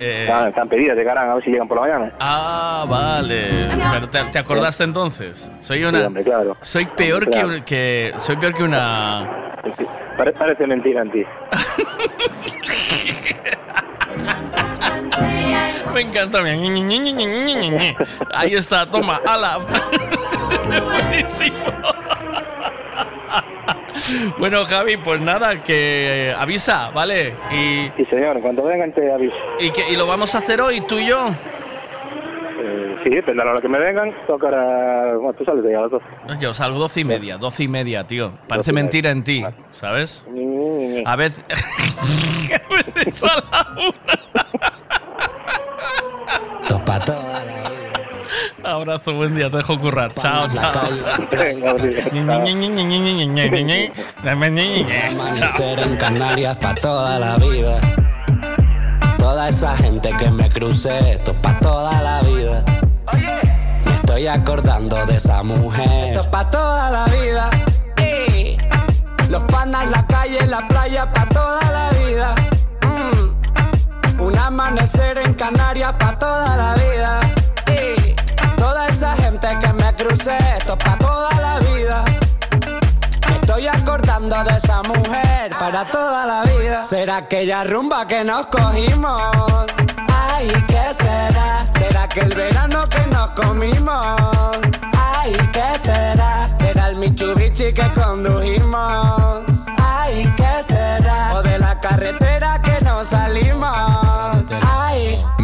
Eh, están, están, pedidas, llegarán a ver si llegan por la mañana. Ah, vale. Pero te, te acordaste entonces. Soy una. Sí, claro. Soy peor claro. que, que, soy peor que una. Parece, parece mentira en ti. Me encanta. Ahí está, toma, ala. [laughs] Buenísimo. Bueno, Javi, pues nada, que eh, avisa, ¿vale? Y, sí, señor, cuando vengan te aviso. Y, que, y lo vamos a hacer hoy, tú y yo. Eh, sí, depende a la hora que me vengan, tocará... Bueno, tú sales de ahí a las 12. Yo salgo doce y media, doce y media, tío. Parece mentira en ti, ¿sabes? A veces. a veces a la una. Dos toda Abrazo, buen día, te dejo currar. Chao, chao. Amanecer en Canarias pa' toda la vida. Toda esa gente que me crucé, esto es pa' toda la vida. Me estoy acordando de esa mujer. Esto es pa' toda la vida. Los panas, la calle, la playa, pa' toda la vida. Mm. Un amanecer en Canarias pa' toda la vida. Toda esa gente que me crucé, esto es pa' toda la vida. Me estoy acordando de esa mujer para toda la vida. ¿Será aquella rumba que nos cogimos? Ay, ¿qué será? ¿Será que el verano que nos comimos? Ay, ¿qué será? ¿Será el Mitsubishi que condujimos? Ay, ¿qué será? O de la carretera que nos salimos. Ay.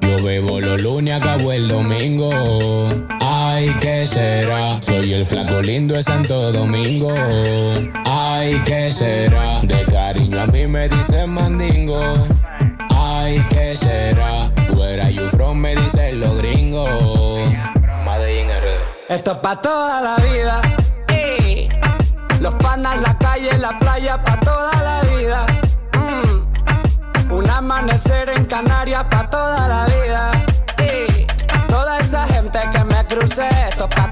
Yo bebo los lunes, acabo el domingo. Ay, ¿qué será? Soy el flaco lindo de Santo Domingo. Ay, ¿qué será? De cariño a mí me dicen mandingo. Ay, ¿qué será? Where are you from? Me dicen los gringos. Esto es pa' toda la vida. Los panas, la calle, la playa, pa' toda la vida. Amanecer en Canarias, pa' toda la vida. Eh. Toda esa gente que me crucé, esto es pa'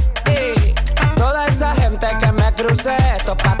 toda esa gente que me crucé, topa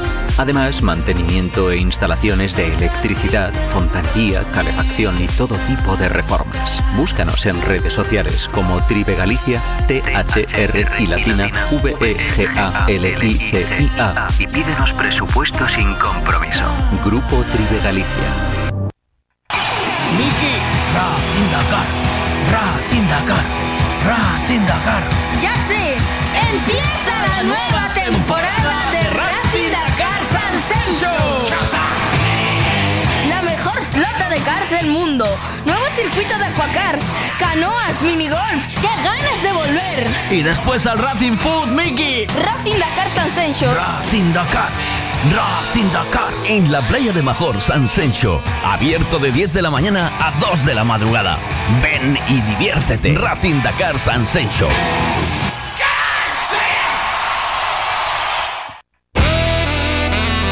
Además, mantenimiento e instalaciones de electricidad, fontanería, calefacción y todo tipo de reformas. Búscanos en redes sociales como Tribe Galicia, T-H-R y latina E V-E-G-A-L-I-C-I-A. Y pídenos presupuesto sin compromiso. Grupo Tribe Galicia. Miki, Racing Dakar, Racing Dakar, Racing Dakar. ¡Ya sé! ¡Empieza la nueva temporada La mejor flota de cars del mundo. Nuevo circuito de aquacars, canoas, minigolf. ¡Qué ganas de volver! Y después al Racing Food, Mickey. Racing Dakar Sensation. Racing Dakar. Racing Dakar. En la playa de Major, San Sencho. Abierto de 10 de la mañana a 2 de la madrugada. Ven y diviértete. Racing Dakar San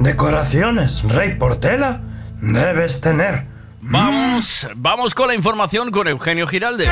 decoraciones Rey Portela debes tener. Vamos, vamos con la información con Eugenio Giralde.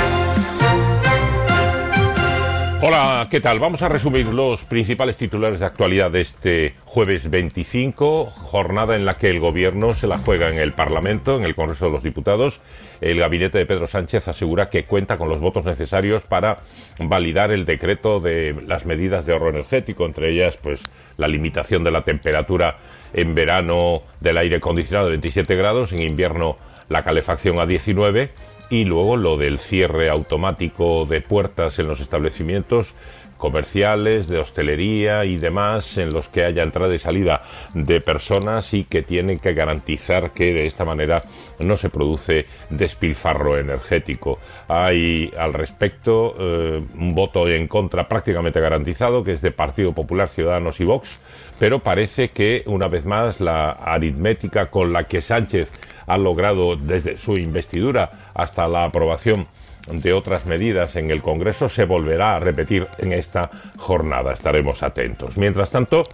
Hola, ¿qué tal? Vamos a resumir los principales titulares de actualidad de este jueves 25, jornada en la que el gobierno se la juega en el Parlamento, en el Congreso de los Diputados. El gabinete de Pedro Sánchez asegura que cuenta con los votos necesarios para validar el decreto de las medidas de ahorro energético, entre ellas, pues, la limitación de la temperatura en verano del aire acondicionado de 27 grados, en invierno la calefacción a 19 y luego lo del cierre automático de puertas en los establecimientos comerciales, de hostelería y demás, en los que haya entrada y salida de personas y que tienen que garantizar que de esta manera no se produce despilfarro energético. Hay al respecto eh, un voto en contra prácticamente garantizado, que es de Partido Popular, Ciudadanos y Vox, pero parece que una vez más la aritmética con la que Sánchez ha logrado desde su investidura hasta la aprobación de otras medidas en el Congreso se volverá a repetir en esta jornada. Estaremos atentos. Mientras tanto,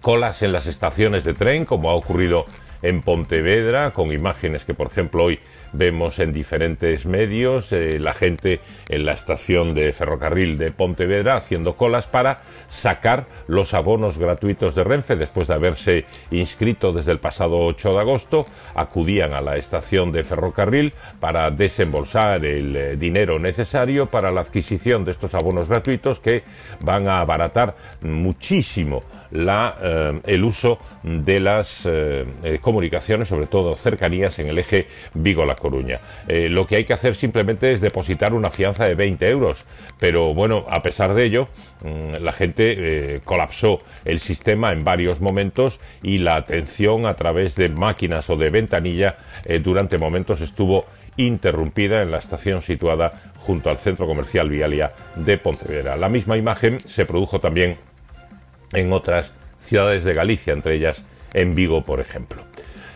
colas en las estaciones de tren, como ha ocurrido en Pontevedra, con imágenes que, por ejemplo, hoy vemos en diferentes medios, eh, la gente en la estación de ferrocarril de Pontevedra haciendo colas para sacar los abonos gratuitos de Renfe. Después de haberse inscrito desde el pasado 8 de agosto, acudían a la estación de ferrocarril para desembolsar el eh, dinero necesario para la adquisición de estos abonos gratuitos que van a abaratar muchísimo la, eh, el uso de las eh, eh, comunicaciones, sobre todo cercanías en el eje Vigo-La Coruña. Lo que hay que hacer simplemente es depositar una fianza de 20 euros, pero bueno, a pesar de ello, mm, la gente colapsó el sistema en varios momentos y la atención a través de máquinas o de ventanilla durante momentos estuvo interrumpida en la estación situada junto al centro comercial Vialia de Pontevedra. La misma imagen se produjo también en otras ciudades de Galicia, entre ellas en Vigo, por ejemplo.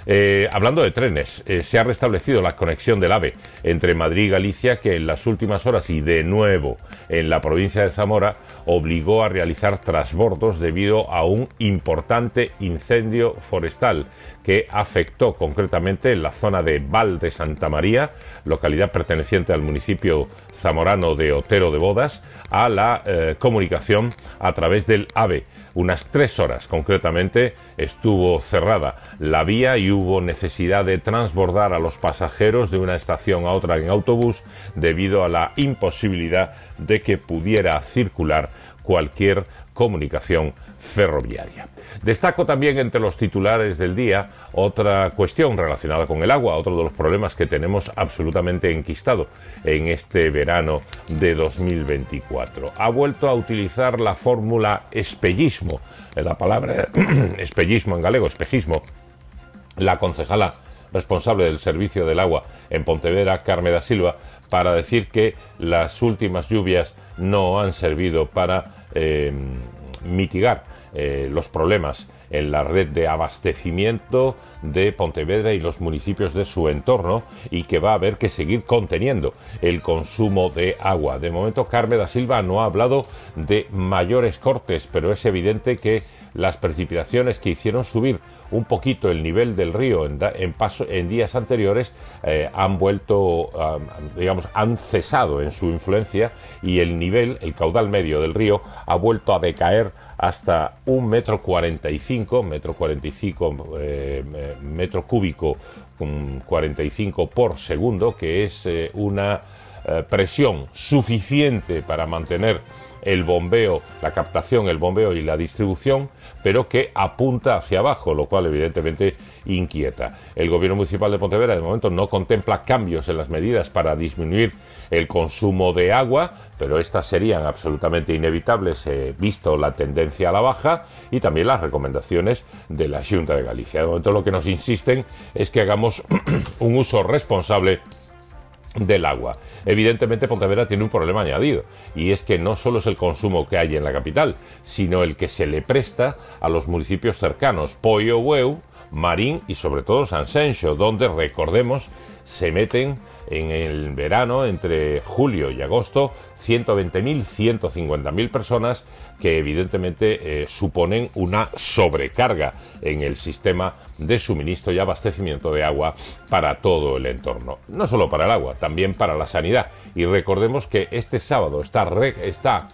Eh, hablando de trenes, eh, se ha restablecido la conexión del AVE entre Madrid y Galicia, que en las últimas horas y de nuevo en la provincia de Zamora obligó a realizar trasbordos debido a un importante incendio forestal que afectó concretamente en la zona de Val de Santa María, localidad perteneciente al municipio zamorano de Otero de Bodas, a la eh, comunicación a través del AVE unas tres horas concretamente estuvo cerrada la vía y hubo necesidad de transbordar a los pasajeros de una estación a otra en autobús debido a la imposibilidad de que pudiera circular cualquier comunicación ferroviaria. Destaco también entre los titulares del día otra cuestión relacionada con el agua, otro de los problemas que tenemos absolutamente enquistado en este verano de 2024. Ha vuelto a utilizar la fórmula espellismo, la palabra [clears throat] espellismo en galego, espejismo, la concejala responsable del servicio del agua en Pontevedra, Carme da Silva, para decir que las últimas lluvias no han servido para eh, mitigar eh, los problemas en la red de abastecimiento de Pontevedra y los municipios de su entorno y que va a haber que seguir conteniendo el consumo de agua. De momento, Carmen da Silva no ha hablado de mayores cortes, pero es evidente que las precipitaciones que hicieron subir un poquito el nivel del río en, en paso, en días anteriores eh, han vuelto, digamos, han cesado en su influencia y el nivel, el caudal medio del río ha vuelto a decaer hasta un metro cuarenta y cinco, metro cuarenta y cinco, eh, metro cúbico con 45 por segundo, que es eh, una eh, presión suficiente para mantener el bombeo, la captación, el bombeo y la distribución, pero que apunta hacia abajo, lo cual evidentemente inquieta. El gobierno municipal de Pontevedra de momento no contempla cambios en las medidas para disminuir el consumo de agua, pero estas serían absolutamente inevitables eh, visto la tendencia a la baja y también las recomendaciones de la Junta de Galicia. De momento lo que nos insisten es que hagamos [clears throat] un uso responsable del agua. Evidentemente Pontevedra tiene un problema añadido y es que no solo es el consumo que hay en la capital, sino el que se le presta a los municipios cercanos, Pollo, Hueu, Marín y sobre todo San Sencho, donde recordemos se meten en el verano entre julio y agosto 120.000, 150.000 personas que evidentemente eh, suponen una sobrecarga en el sistema de suministro y abastecimiento de agua para todo el entorno. No solo para el agua, también para la sanidad. Y recordemos que este sábado está, está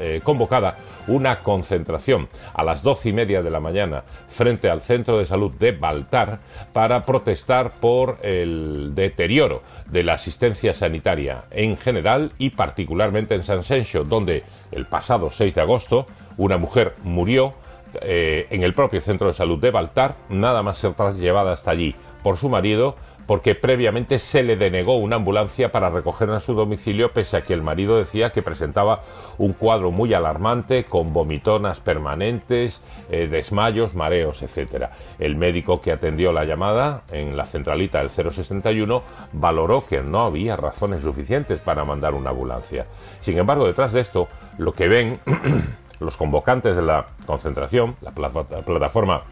eh, convocada una concentración a las doce y media de la mañana frente al Centro de Salud de Baltar para protestar por el deterioro de la asistencia sanitaria en general y particularmente en San Sencho, donde el pasado 6 de agosto una mujer murió eh, en el propio centro de salud de Baltar, nada más ser llevada hasta allí por su marido, porque previamente se le denegó una ambulancia para recogerla en su domicilio, pese a que el marido decía que presentaba un cuadro muy alarmante, con vomitonas permanentes, eh, desmayos, mareos, etc. El médico que atendió la llamada en la centralita del 061 valoró que no había razones suficientes para mandar una ambulancia. Sin embargo, detrás de esto, lo que ven [clears throat] los convocantes de la concentración, la pla- plataforma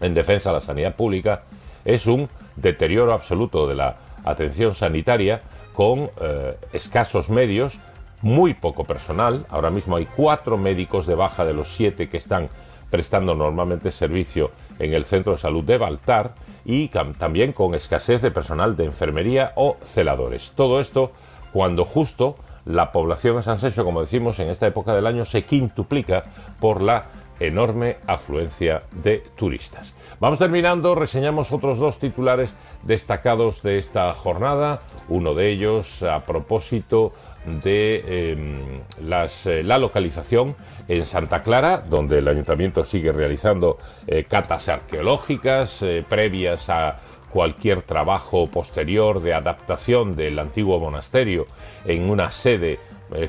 en defensa de la sanidad pública, es un deterioro absoluto de la atención sanitaria con eh, escasos medios, muy poco personal. Ahora mismo hay cuatro médicos de baja de los siete que están prestando normalmente servicio en el centro de salud de Baltar y también con escasez de personal de enfermería o celadores. Todo esto cuando justo la población de San Sencho, como decimos, en esta época del año se quintuplica por la enorme afluencia de turistas. Vamos terminando, reseñamos otros dos titulares destacados de esta jornada, uno de ellos a propósito de las, eh, la localización en Santa Clara, donde el ayuntamiento sigue realizando eh, catas arqueológicas eh, previas a cualquier trabajo posterior de adaptación del antiguo monasterio en una sede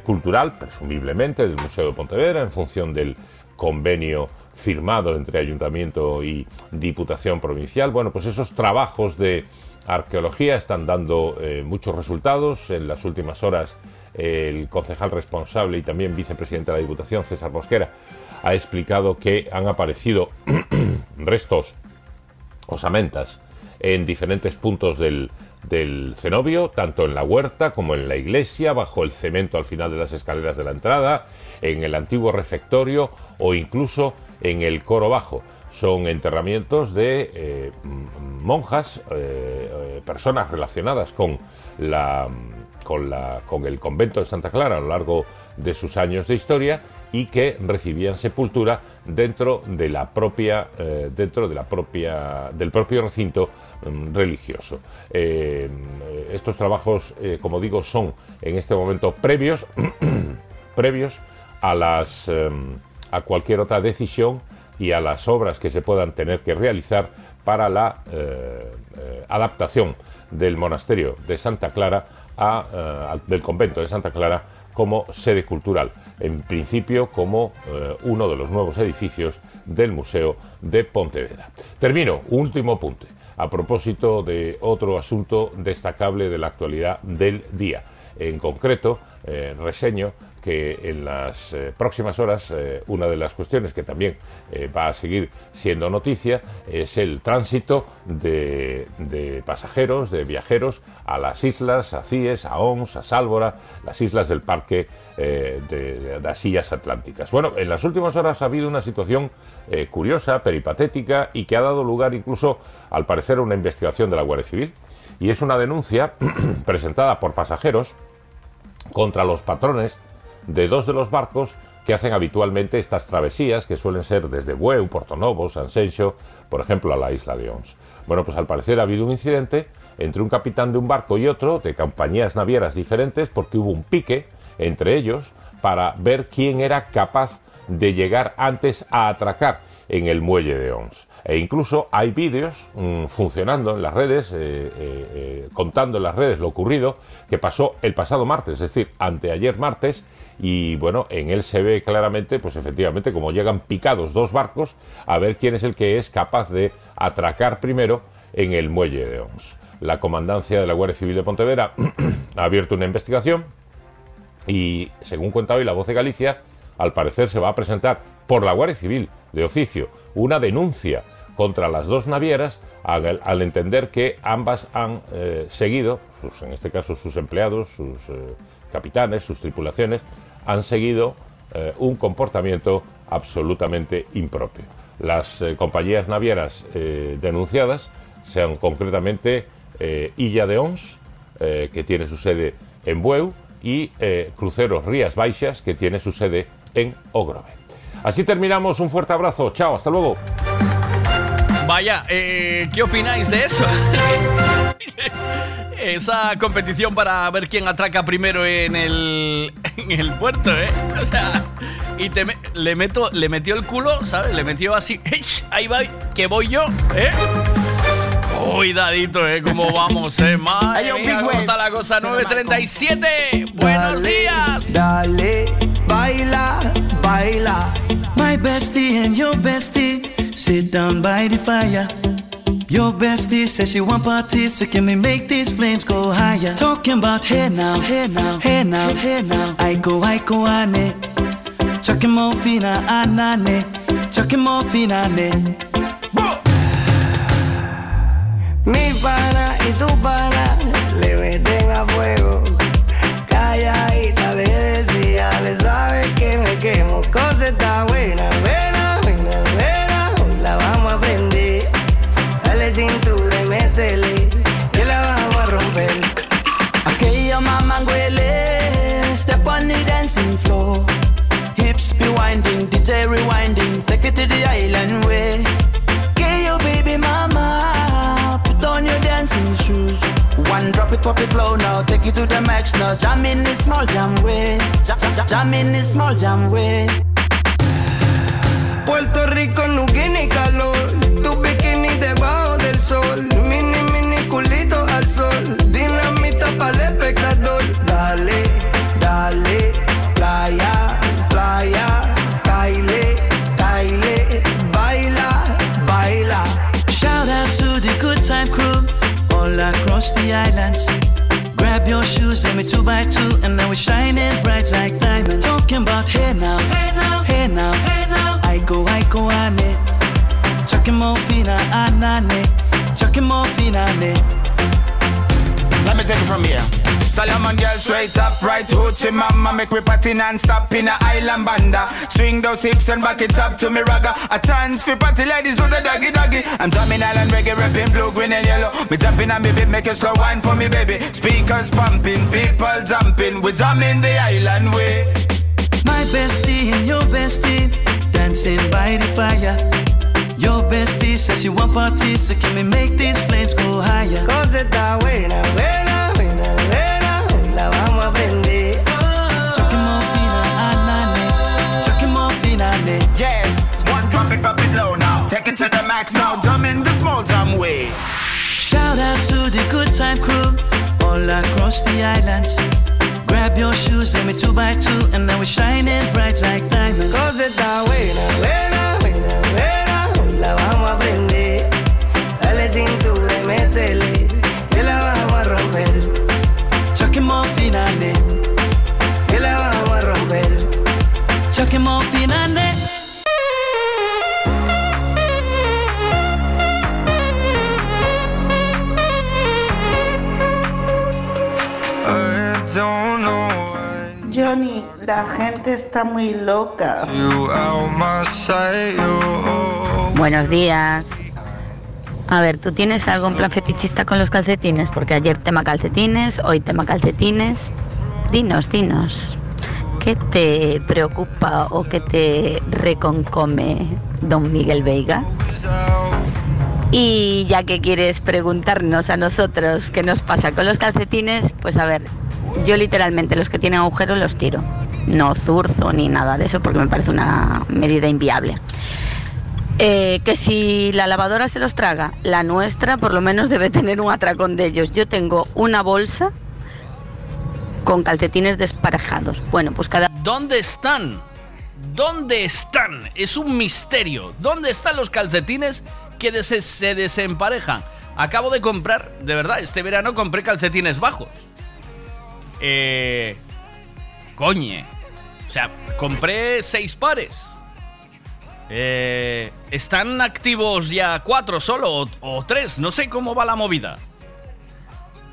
cultural, presumiblemente del Museo de Pontevedra, en función del convenio firmado entre Ayuntamiento y Diputación Provincial. Bueno, pues esos trabajos de arqueología están dando eh, muchos resultados. En las últimas horas, el concejal responsable y también vicepresidente de la Diputación, César Mosquera, ha explicado que han aparecido [clears throat] restos osamentas en diferentes puntos del, del cenobio, tanto en la huerta como en la iglesia, bajo el cemento al final de las escaleras de la entrada, en el antiguo refectorio o incluso en el coro bajo. Son enterramientos de eh, monjas, eh, eh, personas relacionadas con la con, la, con el convento de Santa Clara a lo largo de sus años de historia y que recibían sepultura dentro de la propia eh, dentro de la propia del propio recinto mm, religioso Eh, estos trabajos como digo son en este momento previos [clears throat] previos a las em, a cualquier otra decisión y a las obras que se puedan tener que realizar para la eh, eh, adaptación del monasterio de Santa Clara a, eh, del convento de Santa Clara como sede cultural, en principio como uno de los nuevos edificios del Museo de Pontevedra. Termino, último punto, a propósito de otro asunto destacable de la actualidad del día. En concreto, reseño que en las eh, próximas horas eh, una de las cuestiones que también eh, va a seguir siendo noticia es el tránsito de, pasajeros, de viajeros a las islas, a Cies, a Ons, a Sálvora, las islas del parque de, las Illas Atlánticas. Bueno, en las últimas horas ha habido una situación curiosa, peripatética y que ha dado lugar incluso, al parecer, a una investigación de la Guardia Civil. Y es una denuncia [clears throat] presentada por pasajeros contra los patrones de dos de los barcos que hacen habitualmente estas travesías, que suelen ser desde Bueu, Portonovo, Sanxenxo, por ejemplo, a la isla de Ons. Bueno, pues al parecer ha habido un incidente entre un capitán de un barco y otro, de compañías navieras diferentes, porque hubo un pique entre ellos para ver quién era capaz de llegar antes a atracar en el muelle de Ons. E incluso hay vídeos mm, funcionando en las redes, eh, eh, eh, contando en las redes lo ocurrido, que pasó el pasado martes, es decir, anteayer martes, y bueno, en él se ve claramente, pues efectivamente, como llegan picados dos barcos, a ver quién es el que es capaz de atracar primero en el muelle de Ons. La comandancia de la Guardia Civil de Pontevedra [clears throat] ha abierto una investigación y, según cuenta hoy la voz de Galicia, al parecer se va a presentar por la Guardia Civil de oficio una denuncia contra las dos navieras al, entender que ambas han eh, seguido, sus- en este caso sus empleados, sus eh, capitanes, sus tripulaciones, han seguido eh, un comportamiento absolutamente impropio. Las eh, compañías navieras eh, denunciadas sean concretamente Illa de Ons, que tiene su sede en Bueu, y Cruceros Rías Baixas, que tiene su sede en Ogrove. Así terminamos, un fuerte abrazo, chao, hasta luego. Vaya, eh, ¿qué opináis de eso? [laughs] Esa competición para ver quién atraca primero en el, en el puerto, ¿eh? O sea, y te me- le, meto, le metió el culo, ¿sabes? Le metió así, [laughs] ¡ey! ahí va, que voy yo, ¿eh? Cuidadito, ¿eh? ¿Cómo vamos, eh? [laughs] Madre mía, ¿cómo está la cosa? 9.37. Buenos días. Dale, baila, baila. My bestie and your bestie sit down by the fire. Your bestie says she want parties, so can we make these flames go higher? Talking about hey now, hey now, hey now, hey now. I go, I go, ane. Chucking more fina, ah, anane. Ah, Chucking more fina, ane. Mi pana y tu pana le meten a fuego. Puerto Rico tiene calor. Tu bikini debajo del sol. Mini, mini culito al sol. Dinamita para el espectador. Dale. Across the islands. Grab your shoes, let me two by two, and now we're shining bright like diamonds. Talking about hey now, hey now, hey now, hey now. I go, I go, ane. Chucking more fina, anane. Chucking more fina. Let me take it from here. Solomon girl straight up, right hoochie mama Make me party non-stop in a island banda. Swing those hips and back it up to me ragga. A chance for party ladies do the doggy doggy. I'm drumming island reggae, rapping blue, green and yellow. Me jumping on me beat, make a slow wine for me baby. Speakers pumping, people jumping. We drumming the island way. My bestie and your bestie dancing by the fire. Your bestie says she want parties, so can we make these flames go higher? Cosa está buena, buena, buena, buena, la vamos a prender. Eh. Eh. Yes, one drop it, drop it low now. Take it to the max now. Jump in the small jam way. Shout out to the good time crew all across the islands. Grab your shoes, let me two by two, and now we're shining bright like diamonds. Cosa está buena, buena, buena, la gente está muy loca. Buenos días. A ver, ¿tú tienes algo en plan fetichista con los calcetines? Porque ayer tema calcetines, hoy tema calcetines. Dinos, dinos. ¿Qué te preocupa o qué te reconcome don Miguel Veiga? Y ya que quieres preguntarnos a nosotros qué nos pasa con los calcetines, pues a ver, yo literalmente los que tienen agujeros los tiro. No zurzo ni nada de eso porque me parece una medida inviable. Eh, que si la lavadora se los traga, la nuestra por lo menos debe tener un atracón de ellos. Yo tengo una bolsa con calcetines desparejados. Bueno, pues cada... ¿Dónde están? ¿Dónde están? Es un misterio. ¿Dónde están los calcetines que se desemparejan? Acabo de comprar, de verdad, este verano compré calcetines bajos. Eh. Coñe. O sea, compré seis pares. Eh, ¿Están activos ya cuatro solo o, o tres? No sé cómo va la movida.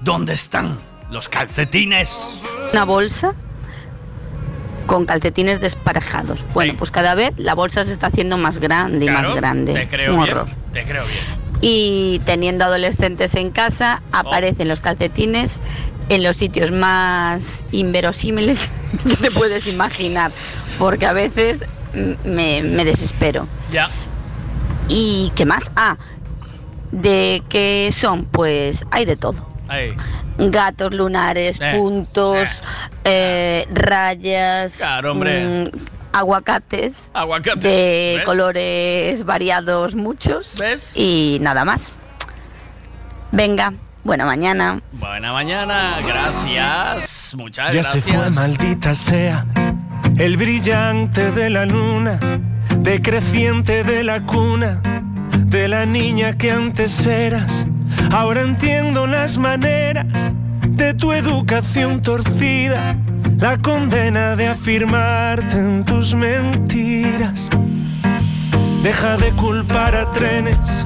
¿Dónde están los calcetines? Una bolsa con calcetines desparejados. Bueno, pues cada vez la bolsa se está haciendo más grande y Claro, más grande. Te creo un bien. horror. Te creo bien. Y teniendo adolescentes en casa, aparecen los calcetines en los sitios más inverosímiles [laughs] que te puedes imaginar. Porque a veces me, me desespero. Ya. ¿Y qué más? Ah, ¿de qué son? Pues hay de todo. Ahí. Gatos lunares, Eh, puntos, eh, rayas, Claro, hombre. mm, aguacates, Aguacates, de ¿ves? colores variados muchos y nada más. Venga, buena mañana. Buena mañana, gracias. Muchas Ya gracias. se fue, maldita sea, el brillante de la luna, decreciente de la cuna, de la niña que antes eras. Ahora entiendo las maneras de tu educación torcida, la condena de afirmarte en tus mentiras. Deja de culpar a trenes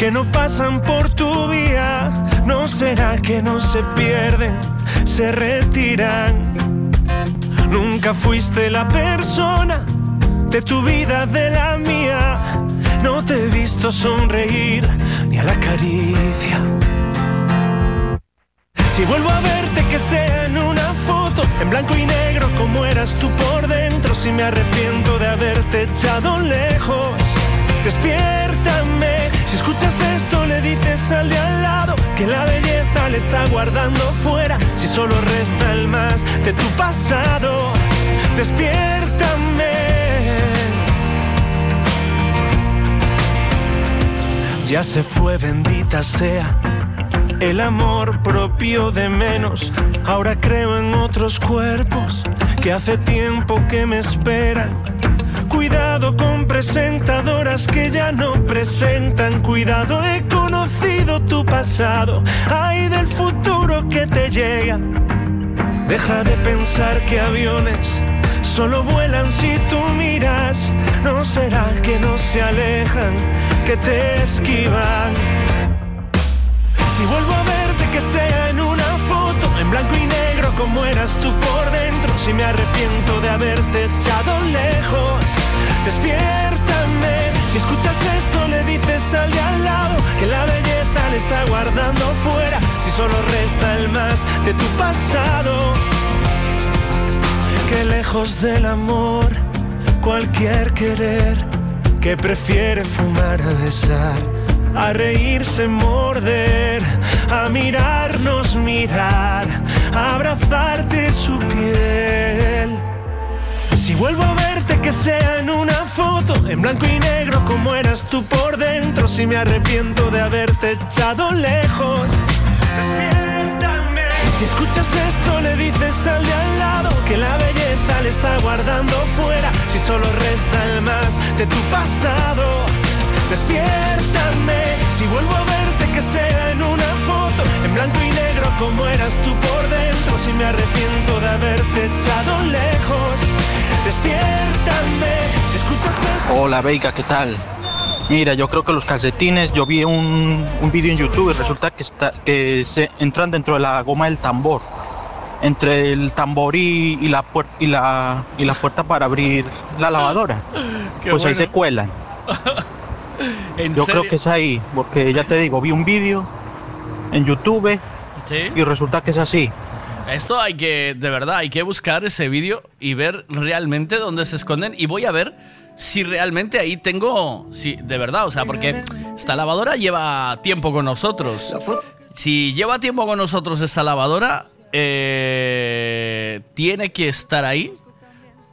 que no pasan por tu vía. No será que no se pierden, se retiran. Nunca fuiste la persona de tu vida, de la mía. No te he visto sonreír ni a la caricia. Si vuelvo a verte que sea en una foto, en blanco y negro como eras tú por dentro, si me arrepiento de haberte echado lejos, despiértame. Si escuchas esto le dices al de al lado que la belleza le está guardando fuera, si solo resta el más de tu pasado, despiértame. Ya se fue, bendita sea el amor propio de menos. Ahora creo en otros cuerpos que hace tiempo que me esperan. Cuidado con presentadoras que ya no presentan. Cuidado, he conocido tu pasado. Ay del futuro que te llega. Deja de pensar que aviones solo vuelan si tú miras. No será que no se alejan, que te esquivan. Si vuelvo como eras tú por dentro, si me arrepiento de haberte echado lejos, despiértame. Si escuchas esto le dices al de al lado que la belleza le está guardando fuera, si solo resta el más de tu pasado, que lejos del amor, cualquier querer que prefiere fumar a besar, a reírse, morder, a mirarnos, mirar, a abrazarte su piel. Si vuelvo a verte que sea en una foto, en blanco y negro como eras tú por dentro, si me arrepiento de haberte echado lejos, despiértame. Si escuchas esto le dices al de al lado que la belleza le está guardando fuera, si solo resta el más de tu pasado, despiértame. Si vuelvo a verte que sea en una foto, en blanco y negro como eras tú por dentro, si me arrepiento de haberte echado lejos, despiértame. Si escuchas esto... Hola Veiga, ¿qué tal? Mira, yo creo que los calcetines, yo vi un, un vídeo en YouTube y resulta que, está, que se entran dentro de la goma del tambor. Entre el tambor y, y la, puer- y, la, y la puerta para abrir la lavadora. [laughs] Qué pues ahí bueno. se cuelan. [laughs] ¿En Yo serio? creo que es ahí, porque ya te digo, vi un vídeo en YouTube Sí. y resulta que es así. Esto hay que, de verdad, hay que buscar ese vídeo y ver realmente dónde se esconden. Y voy a ver si realmente ahí tengo, si de verdad, o sea, porque esta lavadora lleva tiempo con nosotros. Si lleva tiempo con nosotros esta lavadora, eh, tiene que estar ahí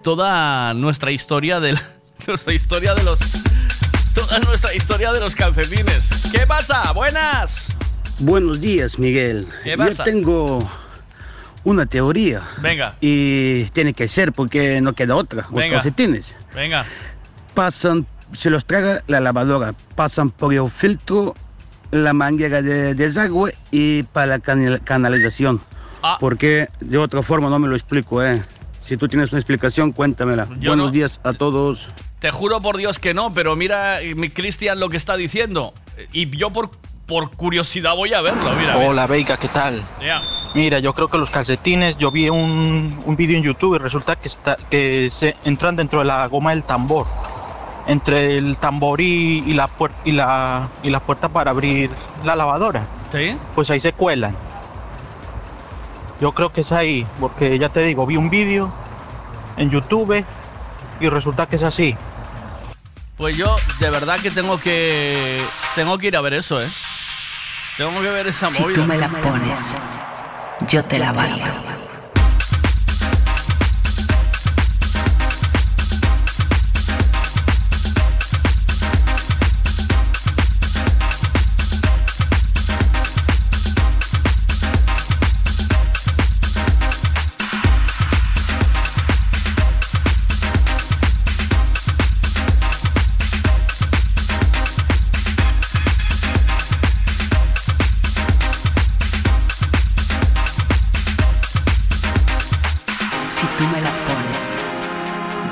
toda nuestra historia de la- [laughs] nuestra historia de los toda nuestra historia de los calcetines. ¿Qué pasa? Buenas. Buenos días, Miguel. ¿Qué pasa? Yo tengo una teoría. Venga. Y tiene que ser porque no queda otra. Los Venga. calcetines Venga. pasan, se los traga la lavadora, pasan por el filtro, la manguera de desagüe y para la canal- canalización. Ah. Porque de otra forma no me lo explico, ¿eh? Si tú tienes una explicación, cuéntamela. Yo Buenos no. días a todos. Te juro por Dios que no, pero mira, eh, mi Cristian, lo que está diciendo. Y yo por, por curiosidad voy a verlo, mira. Hola Veiga, ¿qué tal? Ya. Mira, yo creo que los calcetines, yo vi un, un vídeo en YouTube y resulta que, está, que se entran dentro de la goma del tambor. Entre el tambor y, y la, puer- y, la, y la puerta para abrir la lavadora. ¿Sí? Pues ahí se cuelan. Yo creo que es ahí, porque ya te digo, vi un vídeo en YouTube y resulta que es así. Pues yo de verdad que tengo que tengo que ir a ver eso, ¿eh? Tengo que ver esa Si movida. tú me la pones, yo te la bailo.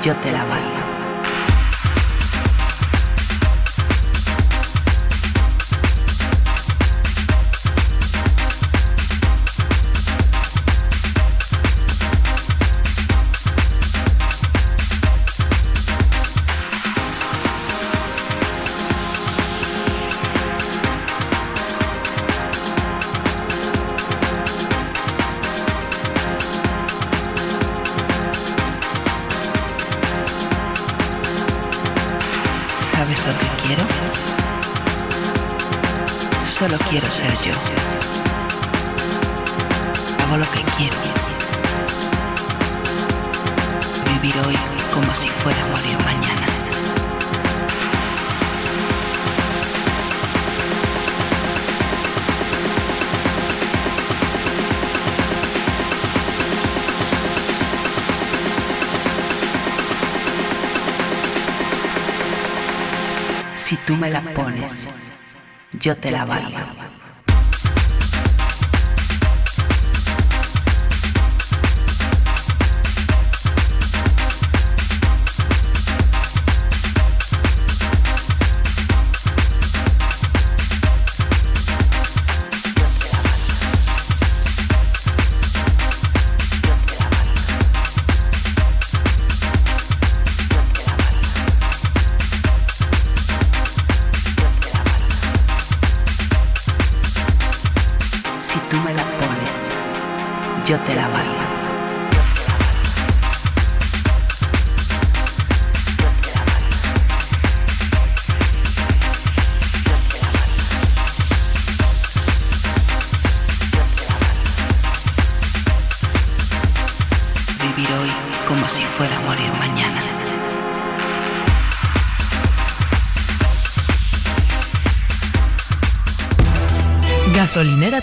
Yo te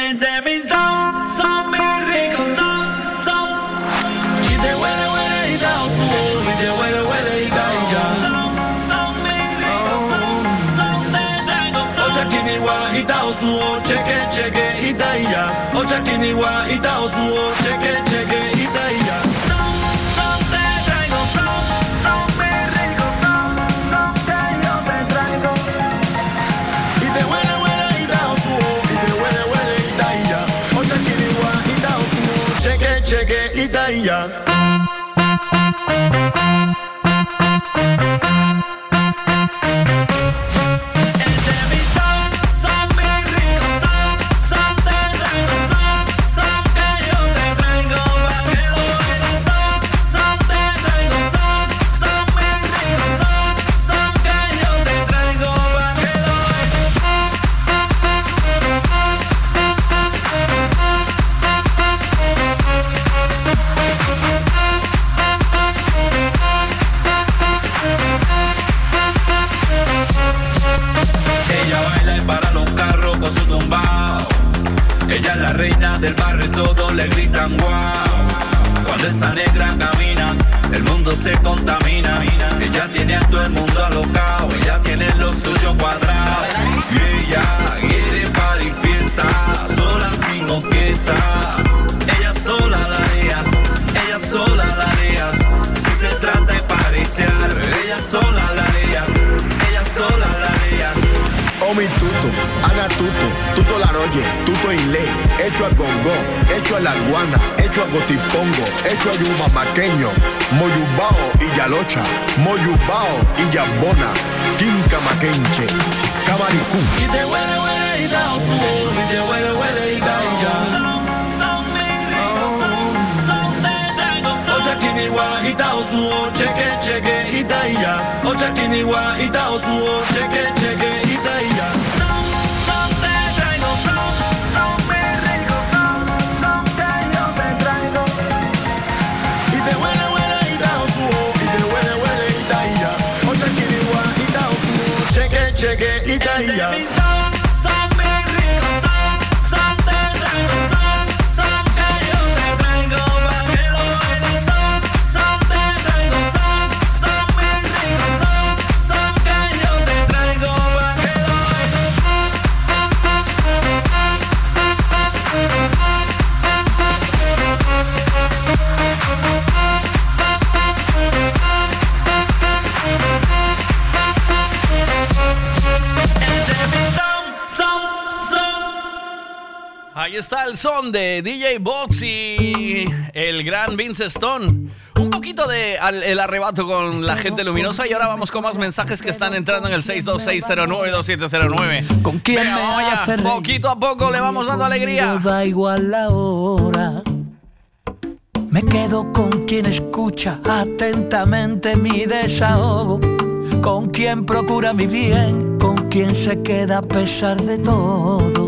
En de mi son, son muy ricos, son, son. Y de huele, huele y da su, y de huele, huele y da ya. Son, son muy ricos, son, son de dragos. Ocha kiniwa y da su, cheque, cheque y da ya. Ocha del barrio todos le gritan wow. Cuando esa negra camina, el mundo se contamina. Ella tiene a todo el mundo alocado, ella tiene lo suyo cuadrado. Ella quiere party fiesta, sola sin orquesta. Ella sola la haría, ella sola la haría. Si se trata de pariciar, ella sola Tuto, Tuto Laroye, Tuto Ile, hecho a Gongo, hecho a La Guana, hecho a Gotipongo, hecho a Yuma Maqueño, Moyubao y Yalocha, Moyubao y Yambona, Quinca Maquenche, Camaricú. Y de huele, huele y da su, y de huele, huele y da ya. Son, ricos, son, de dragos. Ocha kiniwa y da su, cheque, cheque y da ya. Ocha kiniwa y da su, cheque, cheque cheque y da ya. Está el son de DJ Box y el gran Vince Stone. Un poquito de al- el arrebato con la gente luminosa y ahora vamos con más mensajes que están entrando en el 626092709. ¿Con quién me allá. hace reír? Poquito a poco le vamos dando alegría. Da igual la hora. Me quedo con quien escucha atentamente mi desahogo, con quien procura mi bien, con quien se queda a pesar de todo.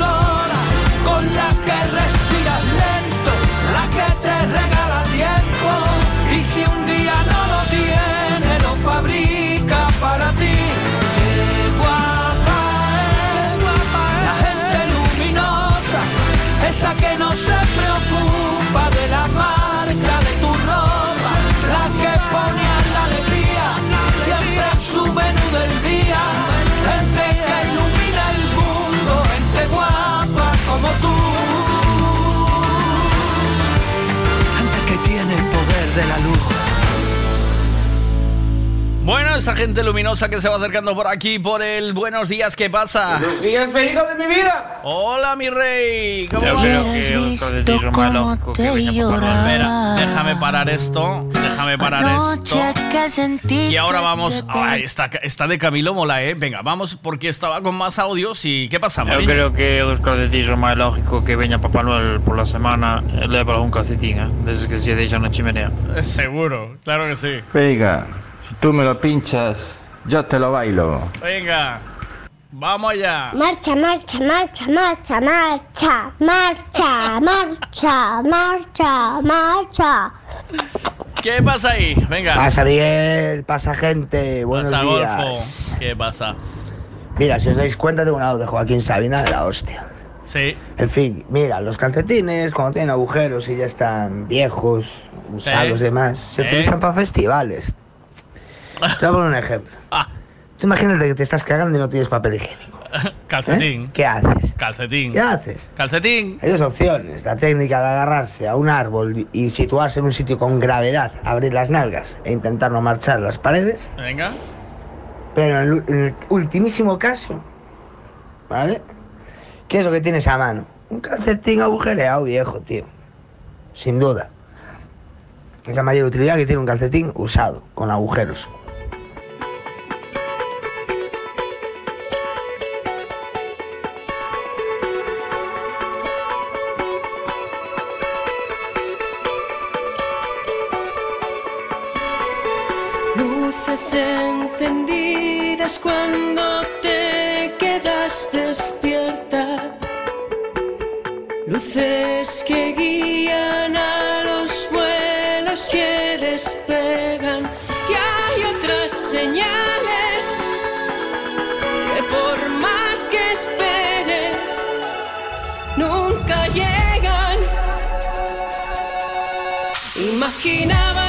song. De la luz. Bueno, esa gente luminosa que se va acercando por aquí por el Buenos días, ¿qué pasa? Buenos días, hijo de mi vida. Hola, mi rey. ¿Cómo Yo creo que visto cómo te venga. Espera, déjame parar esto. Déjame parar esto. que sentí Y ahora vamos. Ay, está, está de Camilo Mola, ¿eh? Venga, vamos, porque estaba con más audios y. ¿Qué pasa, Mariño? creo que dos calcetís o máis lógico que veña Papá Noel por la semana e leva algún calcetín, eh? Deses que se deixan na chimenea. Eh, Seguro, claro que sí. Venga, tú me lo pinchas, yo te lo bailo. Venga, vamos allá. Marcha, marcha, marcha, marcha, marcha, marcha, marcha, marcha, marcha. ¿Qué pasa ahí? Venga. Pasa Miguel, pasa gente, buenos Pasa, días. Golfo. ¿Qué pasa? Mira, si os dais cuenta tengo un audio de Joaquín Sabina de la hostia. Sí. En fin, mira, los calcetines cuando tienen agujeros y ya están viejos, usados y demás, se Eh. utilizan para festivales. Te voy a poner un ejemplo. [laughs] Ah. Tú imagínate que te estás cagando y no tienes papel higiénico. [laughs] Calcetín. ¿Eh? ¿Qué haces? Calcetín. ¿Qué haces? Calcetín. Hay dos opciones. La técnica de agarrarse a un árbol y situarse en un sitio con gravedad, abrir las nalgas e intentar no marchar las paredes. Venga. Pero en el, en el ultimísimo caso, ¿vale? ¿Qué es lo que tienes a mano? Un calcetín agujereado viejo, tío. Sin duda. Es la mayor utilidad que tiene un calcetín usado, con agujeros. Cuando te quedas despierta. Luces que guían a los vuelos que despegan. Y hay otras señales que por más que esperes, nunca llegan. Imaginaba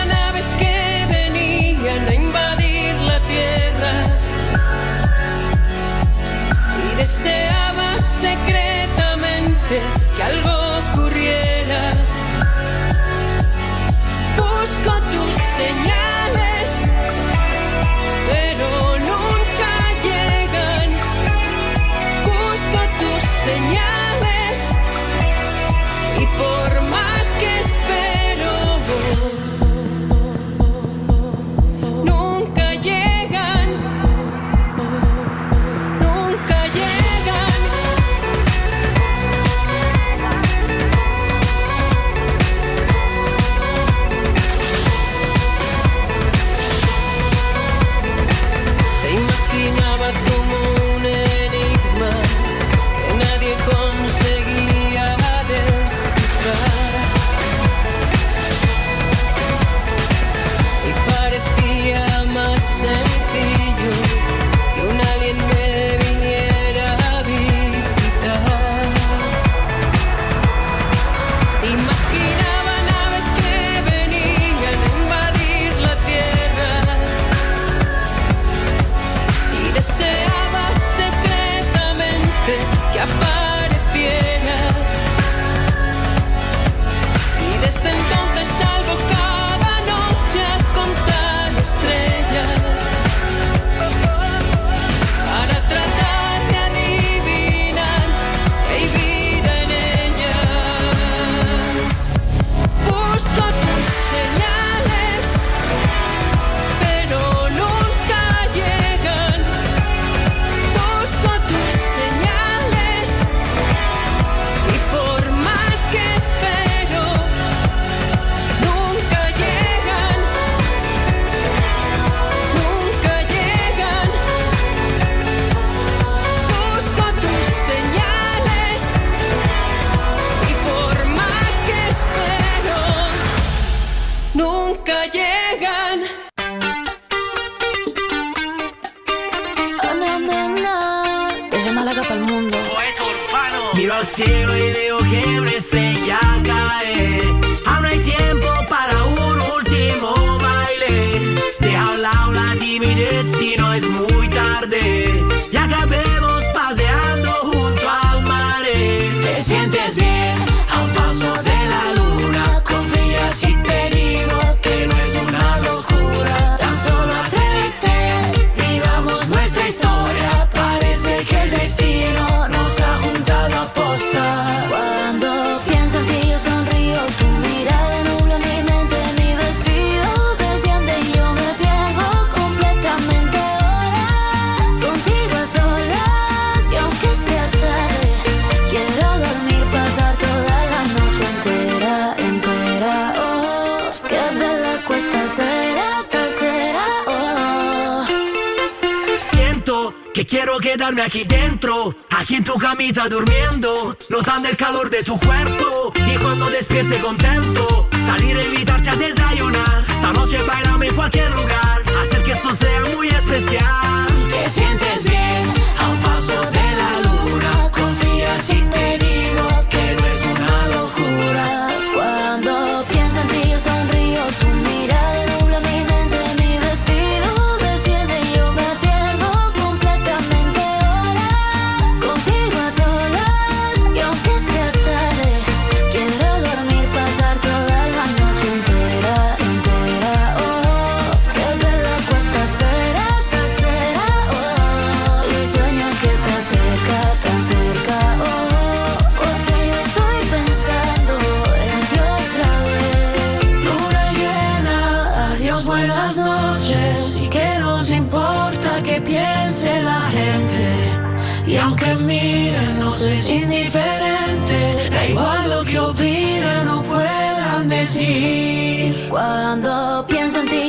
quedarme aquí dentro, aquí en tu camita durmiendo, notando el calor de tu cuerpo y cuando despierte contento, salir a invitarte a desayunar. Esta noche bailame en cualquier lugar, hacer que esto sea muy especial. Te sientes bien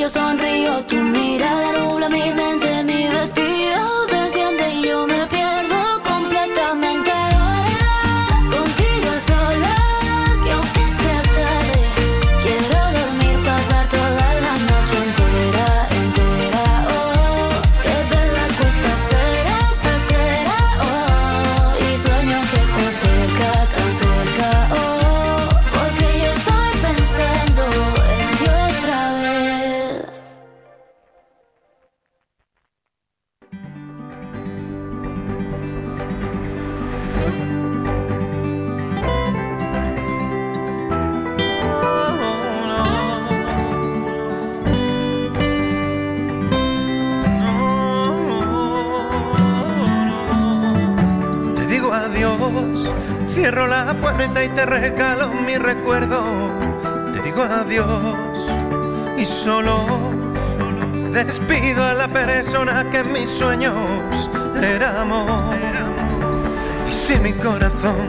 yo sonrío, sueños era amor. Y si mi corazón,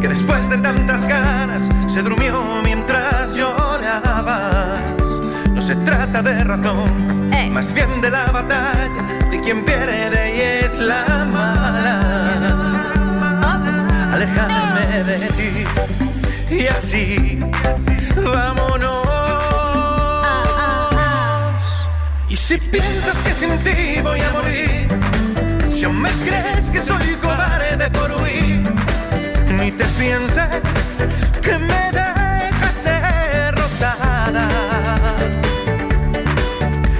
que después de tantas ganas se durmió mientras llorabas, no se trata de razón, más bien de la batalla, de quien pierde y es la mala. Piensas que sin ti voy a morir, si aún me crees que soy cobarde por huir, ni te pienses que me dejas derrotada.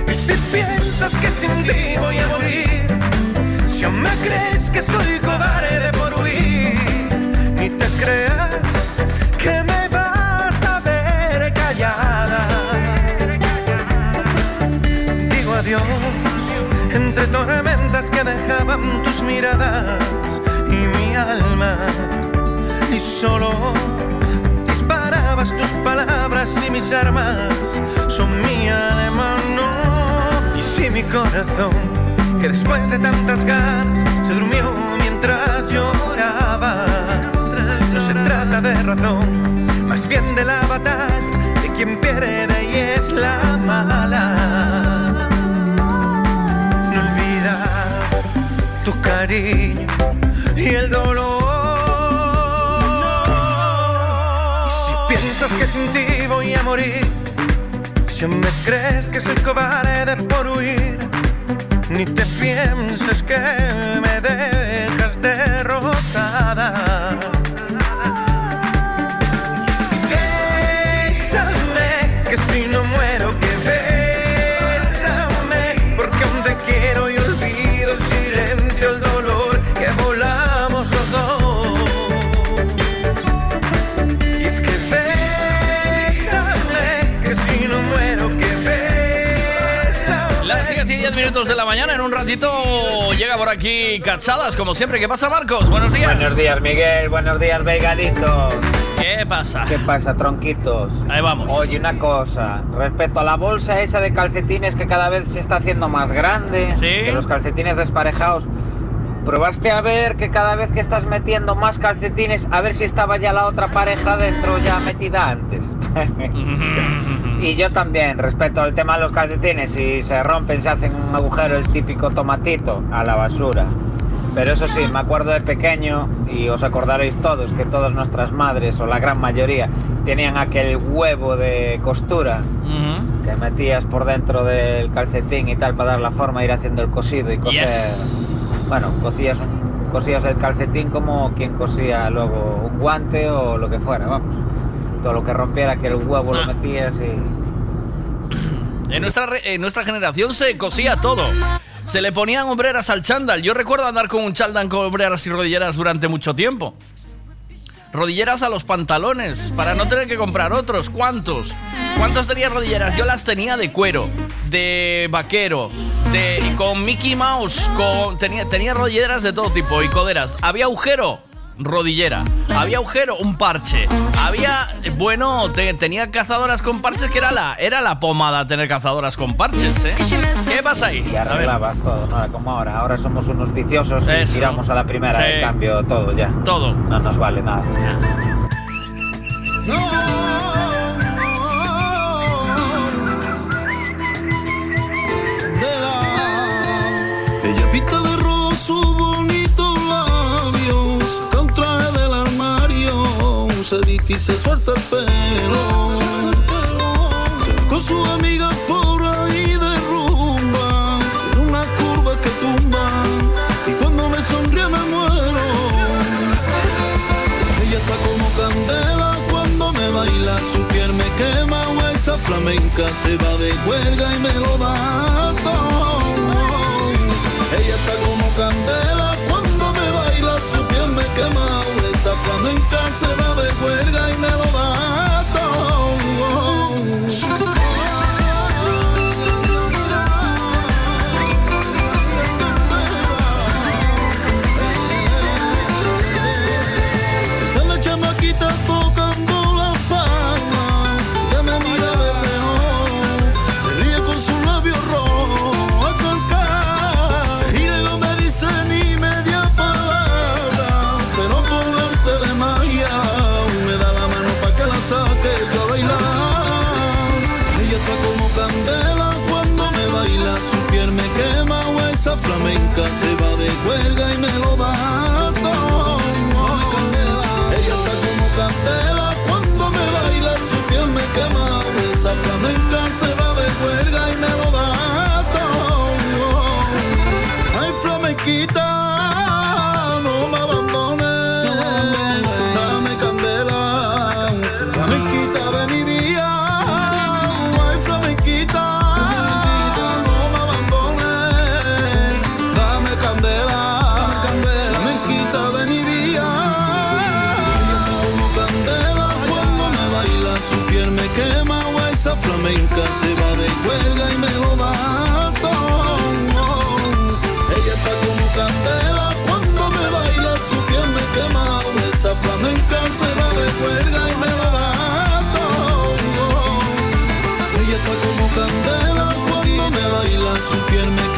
Y si piensas que sin ti voy a morir, si aún me crees que soy cobarde por huir, ni te creas tus miradas y mi alma, y solo disparabas tus palabras y mis armas son mi alemano. Y si mi corazón, que después de tantas ganas se durmió mientras llorabas, no se trata de razón, más bien de la batalla, de quien pierde y es la mala. Si piensas que sin ti voy a morir, si me crees que soy cobarde por huir, ni te pienses que me dejas 10 y 10 minutos de la mañana, en un ratito llega por aquí Cachadas, como siempre. ¿Qué pasa, Marcos? Buenos días. Buenos días, Miguel. Buenos días, Veigalitos. ¿Qué pasa? ¿Qué pasa, tronquitos? Ahí vamos. Oye, una cosa. Respecto a la bolsa esa de calcetines que cada vez se está haciendo más grande, que los calcetines desparejados, ¿probaste a ver que cada vez que estás metiendo más calcetines, a ver si estaba ya la otra pareja dentro ya metida antes? [laughs] [laughs] y yo también, respecto al tema de los calcetines, si se rompen, se hacen un agujero, el típico tomatito, a la basura. Pero eso sí, me acuerdo de pequeño, y os acordaréis todos, que todas nuestras madres, o la gran mayoría, tenían aquel huevo de costura que metías por dentro del calcetín y tal para dar la forma, ir haciendo el cosido y coser. Bueno, cosías, cosías el calcetín como quien cosía luego un guante o lo que fuera, vamos. Todo lo que rompiera que el huevo lo metías y... [clears throat] En nuestra, en nuestra generación se cosía todo. Se le ponían hombreras al chándal. Yo recuerdo andar con un chándal con hombreras y rodilleras durante mucho tiempo. Rodilleras a los pantalones, para no tener que comprar otros. ¿Cuántos? ¿Cuántos tenía rodilleras? Yo las tenía de cuero, de vaquero, de con Mickey Mouse, con tenía, tenía rodilleras de todo tipo y coderas. ¿Había agujero? rodillera. Había agujero, un parche. Había, eh, bueno, te, tenía cazadoras con parches que era la, era la pomada tener cazadoras con parches, ¿eh? ¿Qué pasa ahí? Y arreglabas todo, ¿no? Como ahora, ahora somos unos viciosos y Eso. tiramos a la primera, en cambio todo ya. Todo. No nos vale nada. No. se viste y se suelta el pelo. Con su amiga por ahí derrumba, en una curva que tumba, y cuando me sonríe me muero. Ella está como candela cuando me baila, su piel me quema, o esa flamenca se va de huelga y me lo da todo. Ella está como candela se va de juerga y me lo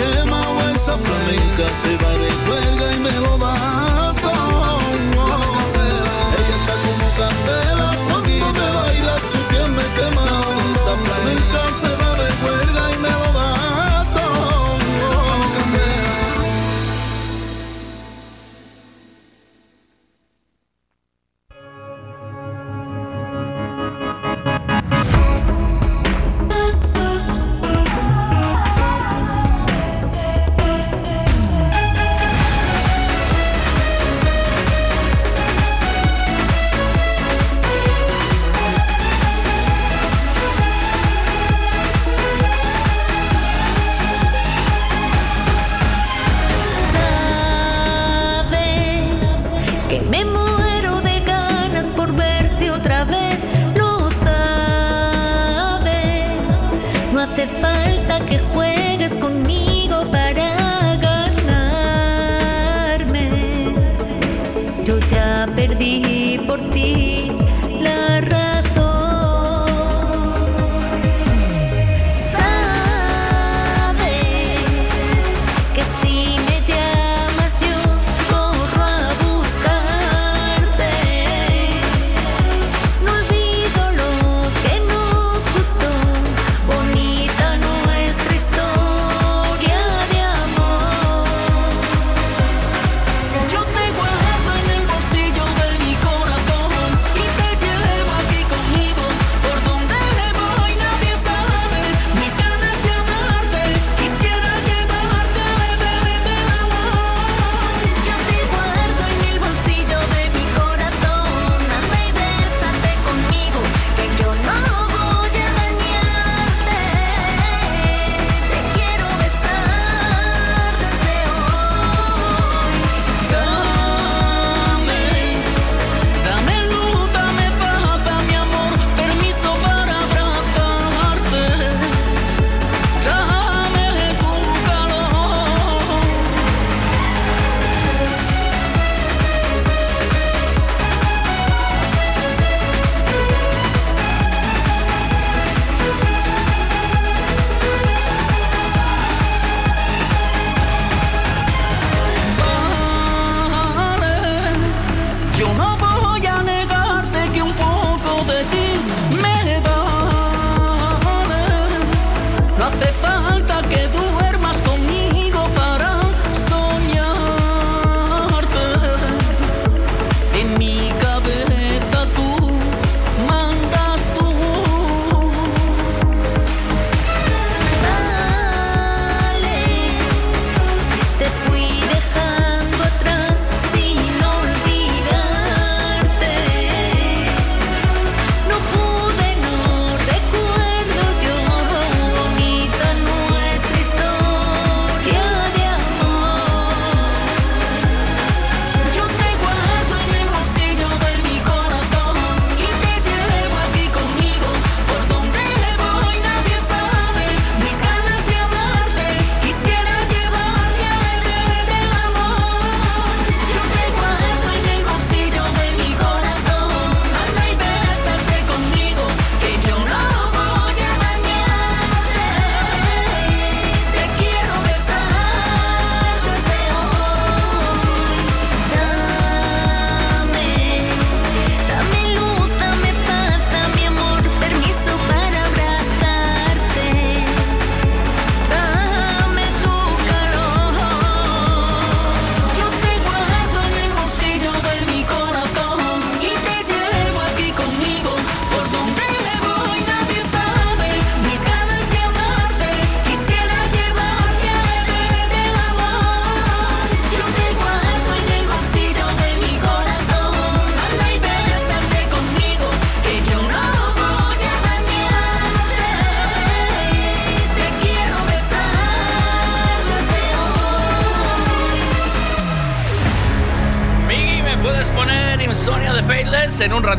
quema o esa flamenca se va de cuerda y me lo da.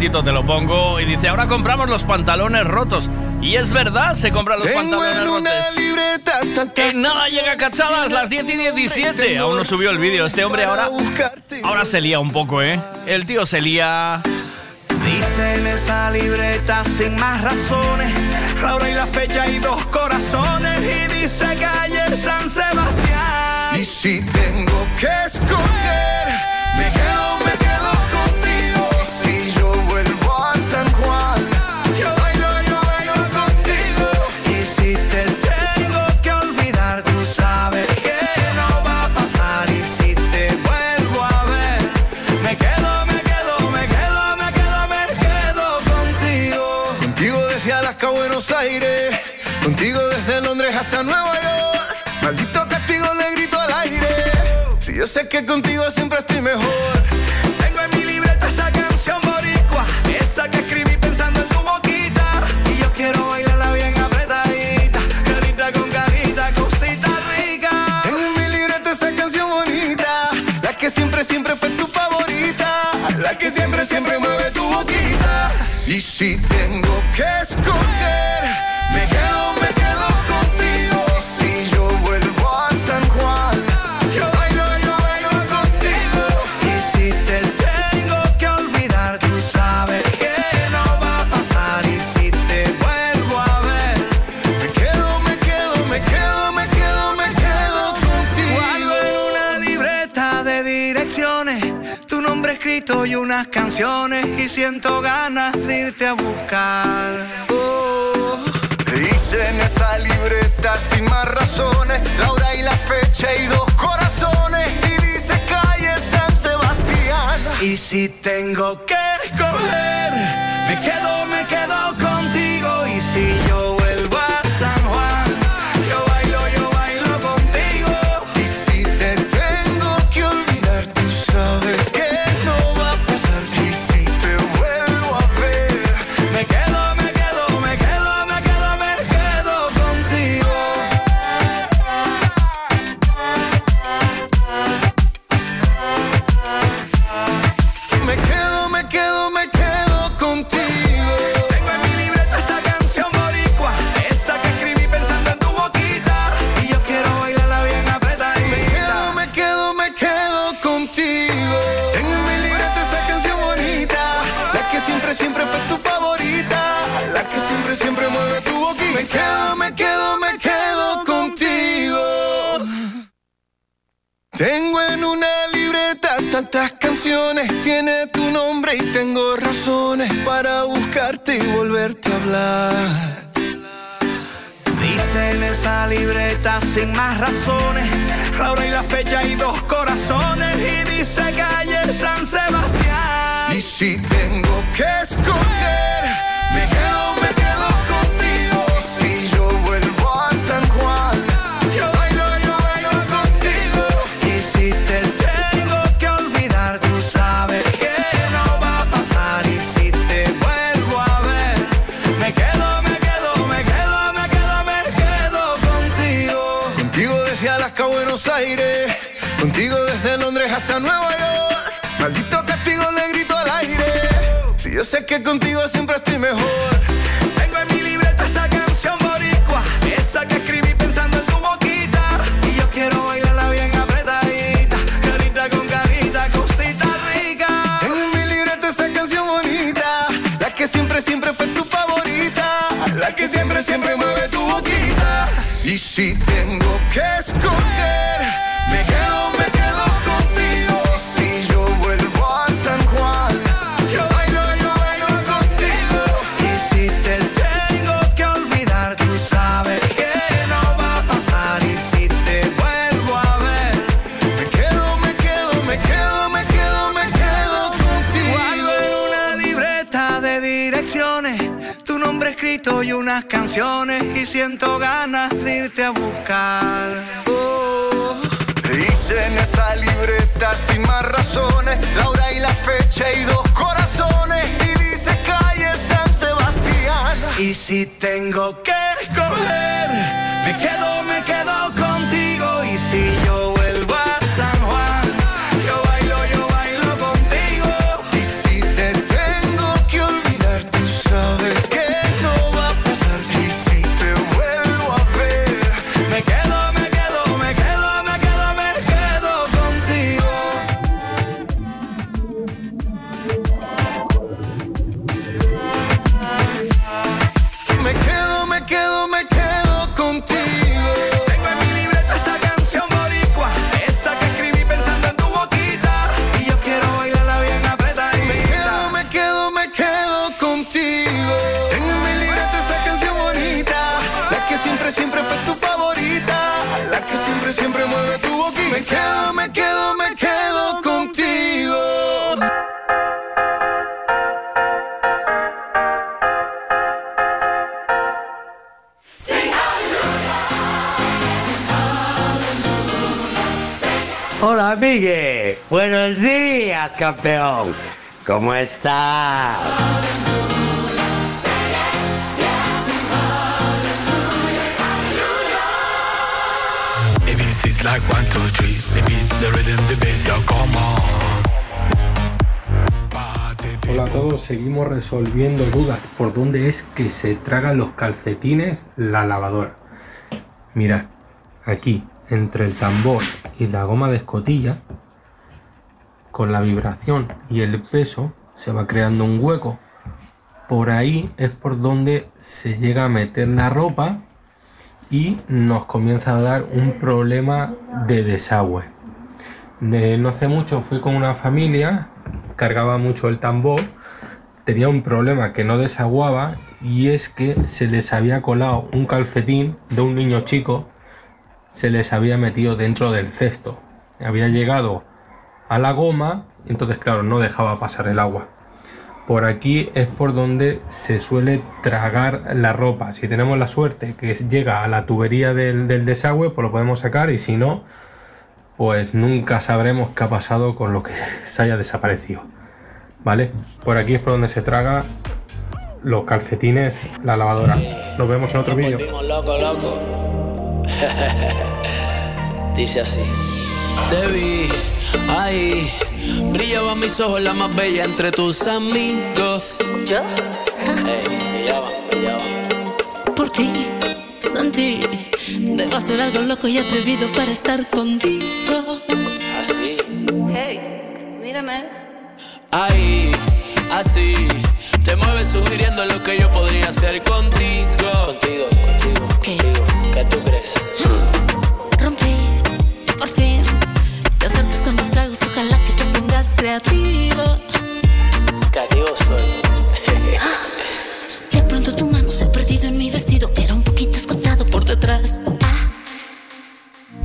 ratito te lo pongo. Y dice, ahora compramos los pantalones rotos. Y es verdad, se compran los Tengo pantalones rotos. Libreta, ta, ta, en nada llega cachadas, las 10 y 17. Aún no subió el vídeo. Este hombre ahora. Ahora se lía un poco, ¿eh? El tío se lía. Dice en esa libreta sin más razones. La hora y la fecha y dos corazones. Y dice que ayer San Sebastián. Y si tengo que escoger, me que contigo siempre estoy mejor. y siento ganas de irte a buscar. Oh. Dice en esa libreta sin más razones, la hora y la fecha y dos corazones. Y dice calle San Sebastián. Y si tengo que escoger, me quedo sin más razón. Campeón. ¿Cómo estás? Like one, two, three. The beat, the rhythm, the bass, yo, come on. Hola a todos, seguimos resolviendo dudas por dónde es que se tragan los calcetines la lavadora. Mirad, aquí, entre el tambor y la goma de escotilla, con la vibración y el peso se va creando un hueco. Por ahí es por donde se llega a meter la ropa y nos comienza a dar un problema de desagüe. Eh, no hace mucho fui con una familia, cargaba mucho el tambor, tenía un problema que no desaguaba y es que se les había colado un calcetín de un niño chico, se les había metido dentro del cesto. Había llegado a la goma, entonces claro, no dejaba pasar el agua. Por aquí es por donde se suele tragar la ropa. Si tenemos la suerte que llega a la tubería del, del desagüe, pues lo podemos sacar y si no, pues nunca sabremos qué ha pasado con lo que [laughs] se haya desaparecido. ¿Vale? Por aquí es por donde se traga los calcetines, la lavadora. Nos vemos en otro vídeo. [laughs] Dice así. Te vi ahí, brillaban mis ojos la más bella entre tus amigos. ¿Yo? Ey, brillaban, brillaban. Por ti sentí, debo hacer algo loco y atrevido para estar contigo. Así. Hey, mírame. Ahí, así. Te mueves sugiriendo lo que yo podría hacer contigo. Contigo, contigo. ¿Qué? ¿Qué tú crees? [gasps] Rompí, por fin. Tragos, ojalá que te pongas creativo. Creativo soy. De pronto tu mano se ha perdido en mi vestido, que era un poquito escotado por detrás.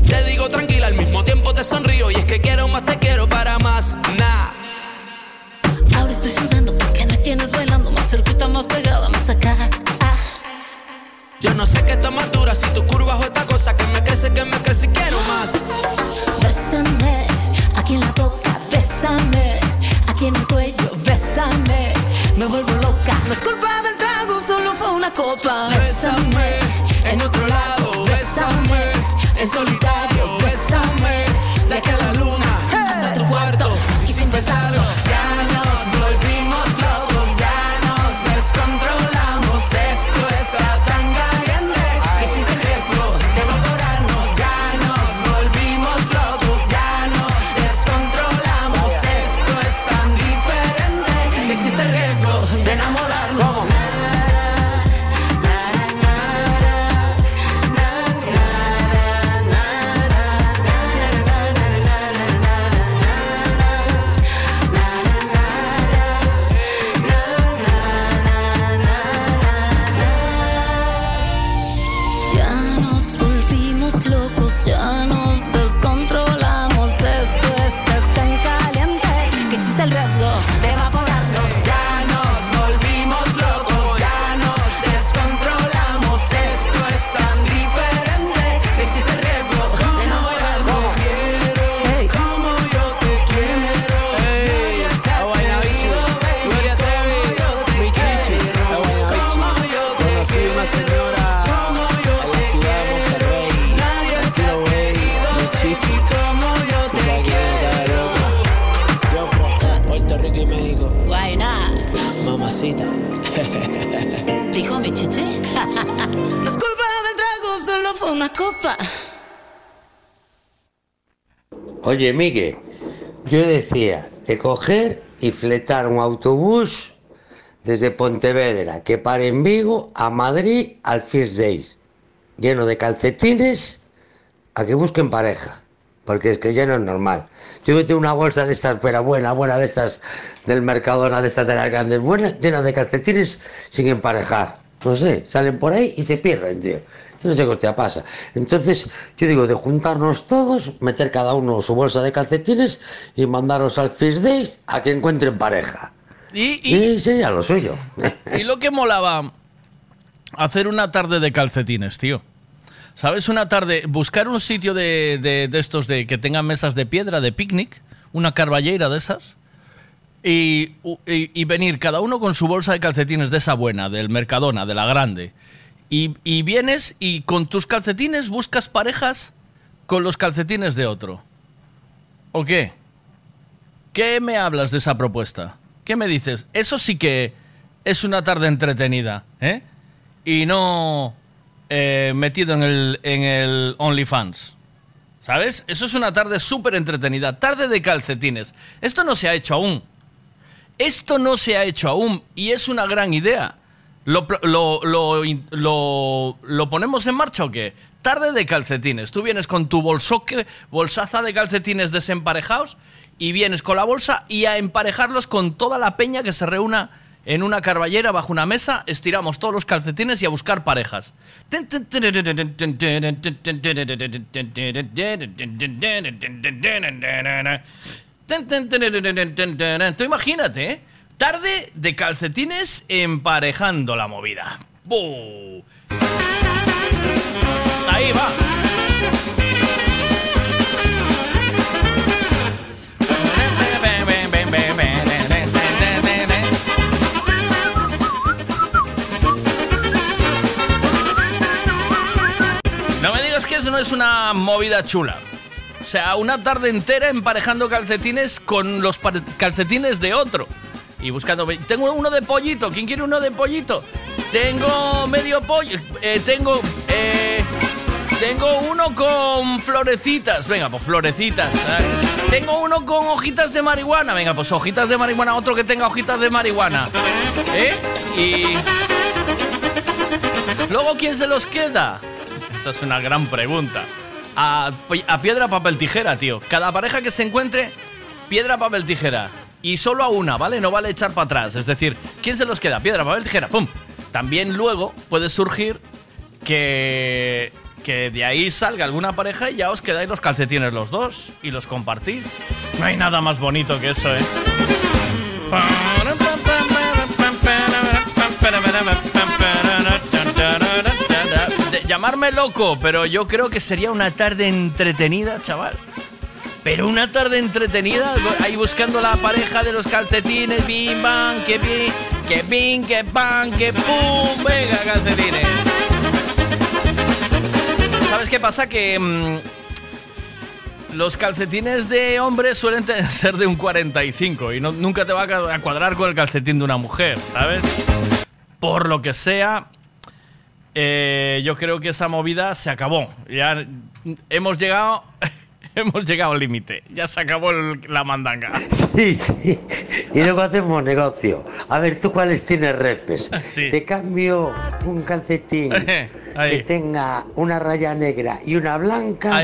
Te digo tranquila, al mismo tiempo te sonrío. Y es que quiero más, te quiero para más. Nah. Ahora estoy sudando porque me tienes bailando más cerquita, más pegada, más acá. Yo no sé qué está más dura, si tu curva o esta cosa que me crece, que me crece y quiero más. Aquí en la boca, bésame, aquí en el cuello, bésame. Me vuelvo loca, no es culpa del trago, solo fue una copa. Bésame, en otro lado, bésame, en solitario, Oye, Miguel, yo decía de coger y fletar un autobús desde Pontevedra que pare en Vigo a Madrid al First Days, lleno de calcetines, a que busquen pareja, porque es que ya no es normal. Yo metí una bolsa de estas, pero buena, buena de estas del Mercadona, de estas de las grandes, buenas, llena de calcetines sin emparejar. No sé, salen por ahí y se pierden, tío. Yo no sé qué hostia pasa. Entonces, yo digo, de juntarnos todos, meter cada uno su bolsa de calcetines y mandaros al First Day a que encuentren pareja. Y, Y sería lo suyo. Y lo que molaba hacer una tarde de calcetines, tío. ¿Sabes? Una tarde, buscar un sitio de, de- de estos de que tengan mesas de piedra, de picnic, una carballeira de esas, y- y venir cada uno con su bolsa de calcetines de esa buena, del Mercadona, de la grande. Y, vienes y con tus calcetines buscas parejas con los calcetines de otro. ¿O qué? ¿Qué me hablas de esa propuesta? ¿Qué me dices? Eso sí que es una tarde entretenida, ¿eh? Y no eh, metido en el, en el OnlyFans. ¿Sabes? Eso es una tarde súper entretenida. Tarde de calcetines. Esto no se ha hecho aún. Esto no se ha hecho aún y es una gran idea. ¿Lo, lo, lo- lo ponemos en marcha o qué? Tarde de calcetines. Tú vienes con tu bolsoque, bolsaza de calcetines desemparejados y vienes con la bolsa y a emparejarlos con toda la peña que se reúna en una carballera bajo una mesa, estiramos todos los calcetines y a buscar parejas. Tú imagínate, ¿eh? Tarde de calcetines emparejando la movida. ¡Bu! Ahí va. No me digas que eso no es una movida chula. O sea, una tarde entera emparejando calcetines con los calcetines de otro. Y buscando. Tengo uno de pollito. ¿Quién quiere uno de pollito? Tengo medio pollo. eh, tengo. eh, tengo uno con florecitas. Venga, pues florecitas. Tengo uno con hojitas de marihuana. Venga, pues hojitas de marihuana. Otro que tenga hojitas de marihuana. ¿Eh? Y. Luego, ¿quién se los queda? Esa es una gran pregunta. A, a piedra, papel, tijera, tío. Cada pareja que se encuentre, piedra, papel, tijera. Y solo a una, ¿vale? No vale echar para atrás. Es decir, ¿quién se los queda? Piedra, papel, tijera. ¡Pum! También luego puede surgir que, que de ahí salga alguna pareja y ya os quedáis los calcetines los dos y los compartís. No hay nada más bonito que eso, ¿eh? Llamarme loco, pero yo creo que sería una tarde entretenida, chaval. Pero una tarde entretenida, ahí buscando la pareja de los calcetines, bim, bam, que bim, que bim, que bam, que pum, venga, calcetines. ¿Sabes qué pasa? Que mm, los calcetines de hombre suelen [laughs] ser de un 45 y nunca te va a cuadrar con el calcetín de una mujer, ¿sabes? Por lo que sea, eh, yo creo que esa movida se acabó. Ya hemos llegado, [laughs] [laughs] hemos llegado al límite. Ya se acabó el- la mandanga. [laughs] Sí, sí. Y luego hacemos negocio. A ver, ¿tú cuáles tienes repes? [laughs] Sí. Te cambio un calcetín Ahí. que tenga una raya negra y una blanca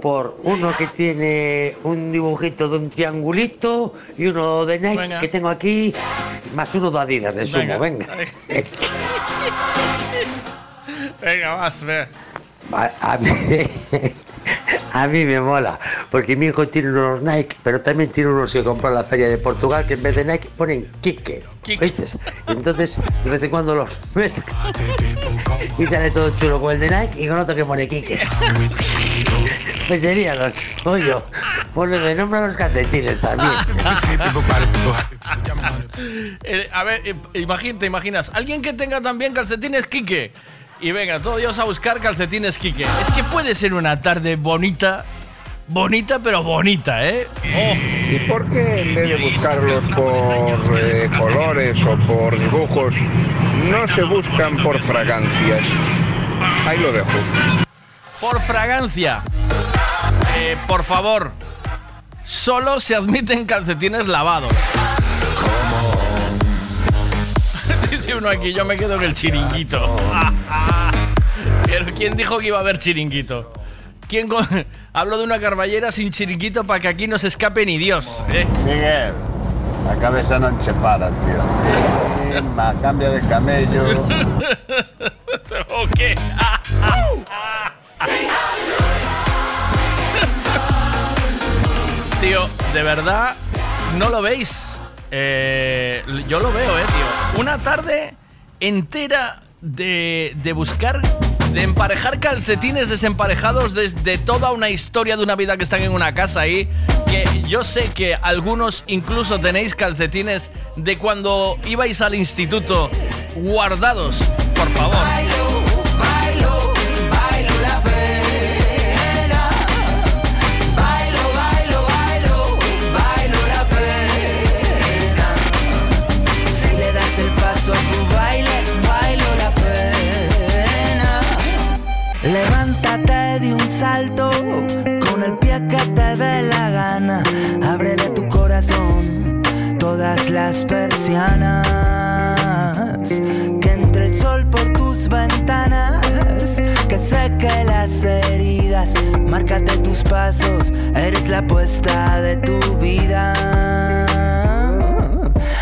por uno que tiene un dibujito de un triangulito y uno de Nike Venga. que tengo aquí, más uno de Adidas, le sumo, venga. Venga, vas, ve. A, a mí, [laughs] a mí me mola, porque mi hijo tiene unos Nike, pero también tiene unos que compró en la feria de Portugal que en vez de Nike ponen Kike. Entonces, de vez en cuando los meto [laughs] y sale todo chulo con el de Nike y con otro que pone Kike. [laughs] Pues sería los pollo. Ponle de nombre a los calcetines también. Eh, a ver, eh, imagín- te imaginas, alguien que tenga también calcetines Quique. Y venga, todos Dios a buscar calcetines Quique. Es que puede ser una tarde bonita, bonita pero bonita, ¿eh? Oh. ¿Y por qué en vez de buscarlos por eh, colores o por dibujos, no se buscan por fragancias? Ahí lo dejo. Por fragancia. Eh, por favor, solo se admiten calcetines lavados. Uno aquí, yo me quedo en el chiringuito. [laughs] Pero ¿quién dijo que iba a haber chiringuito? ¿Quién con- [laughs] Hablo de una carballera sin chiringuito para que aquí no se escape ni Dios. ¿eh? Miguel, la cabeza no se para, tío. Cambia de camello. [laughs] ¿O qué? Tío, de verdad, no lo veis. Eh, yo lo veo, eh, tío. Una tarde entera de, de buscar, de emparejar calcetines desemparejados desde toda una historia de una vida que están en una casa ahí. Que yo sé que algunos incluso tenéis calcetines de cuando ibais al instituto guardados. Por favor. Salto con el pie que te dé la gana. Ábrele tu corazón, todas las persianas. Que entre el sol por tus ventanas, que seque las heridas. Márcate tus pasos, eres la apuesta de tu vida.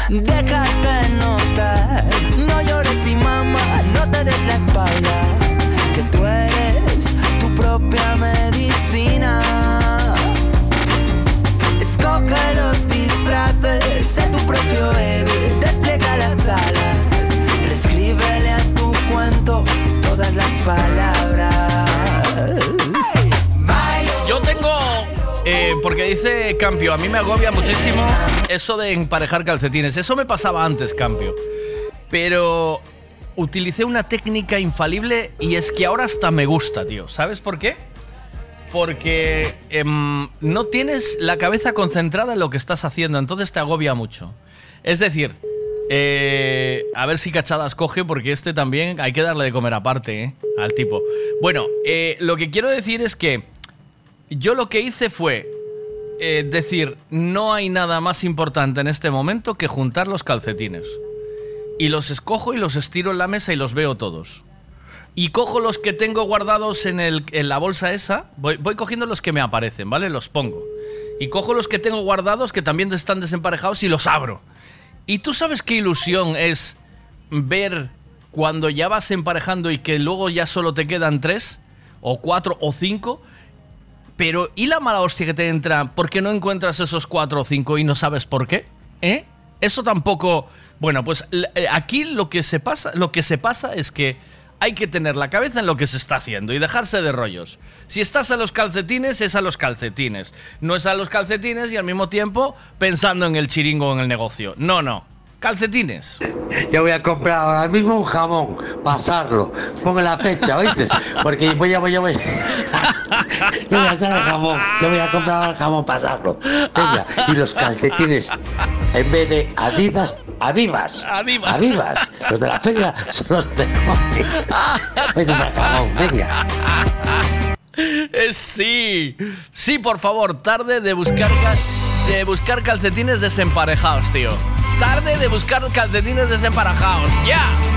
Déjate notar, no llores y mamá, no te des la espalda. Que tú eres propia medicina. Escoge los disfraces, sé tu propio héroe, despliega las alas. Reescríbele a tu cuento todas las palabras. Yo tengo. eh, porque dice Campio, a mí me agobia muchísimo eso de emparejar calcetines. Eso me pasaba antes, Campio. Pero utilicé una técnica infalible y es que ahora hasta me gusta, tío. ¿Sabes por qué? Porque em, no tienes la cabeza concentrada en lo que estás haciendo, entonces te agobia mucho. Es decir, eh, a ver si cachadas coge, porque este también hay que darle de comer aparte, ¿eh? Al tipo. Bueno, eh, lo que quiero decir es que yo lo que hice fue eh, decir, no hay nada más importante en este momento que juntar los calcetines. Y los escojo y los estiro en la mesa y los veo todos. Y cojo los que tengo guardados en, el- en la bolsa esa, voy, voy cogiendo los que me aparecen, ¿vale? Los pongo. Y cojo los que tengo guardados que también están desemparejados y los abro. Y tú sabes qué ilusión es ver cuando ya vas emparejando y que luego ya solo te quedan tres, o cuatro, o cinco. Pero, ¿y la mala hostia que te entra porque no encuentras esos cuatro o cinco y no sabes por qué? ¿Eh? Eso tampoco. Bueno, pues eh, aquí lo que se pasa, lo que se pasa es que hay que tener la cabeza en lo que se está haciendo y dejarse de rollos. Si estás a los calcetines, es a los calcetines. No es a los calcetines y al mismo tiempo pensando en el chiringo o en el negocio. No, no. Calcetines. Yo voy a comprar ahora mismo un jamón, pasarlo. Pongo la fecha, ¿oíste? Porque voy a, voy a, voy a. Yo [laughs] voy a hacer el jamón. Yo voy a comprar ahora el jamón, pasarlo. Venga, y los calcetines, en vez de Adidas, Avivas. Avivas. Avivas. Los de la feria son los de Voy a comprar jamón, venga. Eh, sí, sí, por favor, tarde de buscar de buscar calcetines desemparejados, tío. Tarde de buscar calcetines desemparejados. Ya.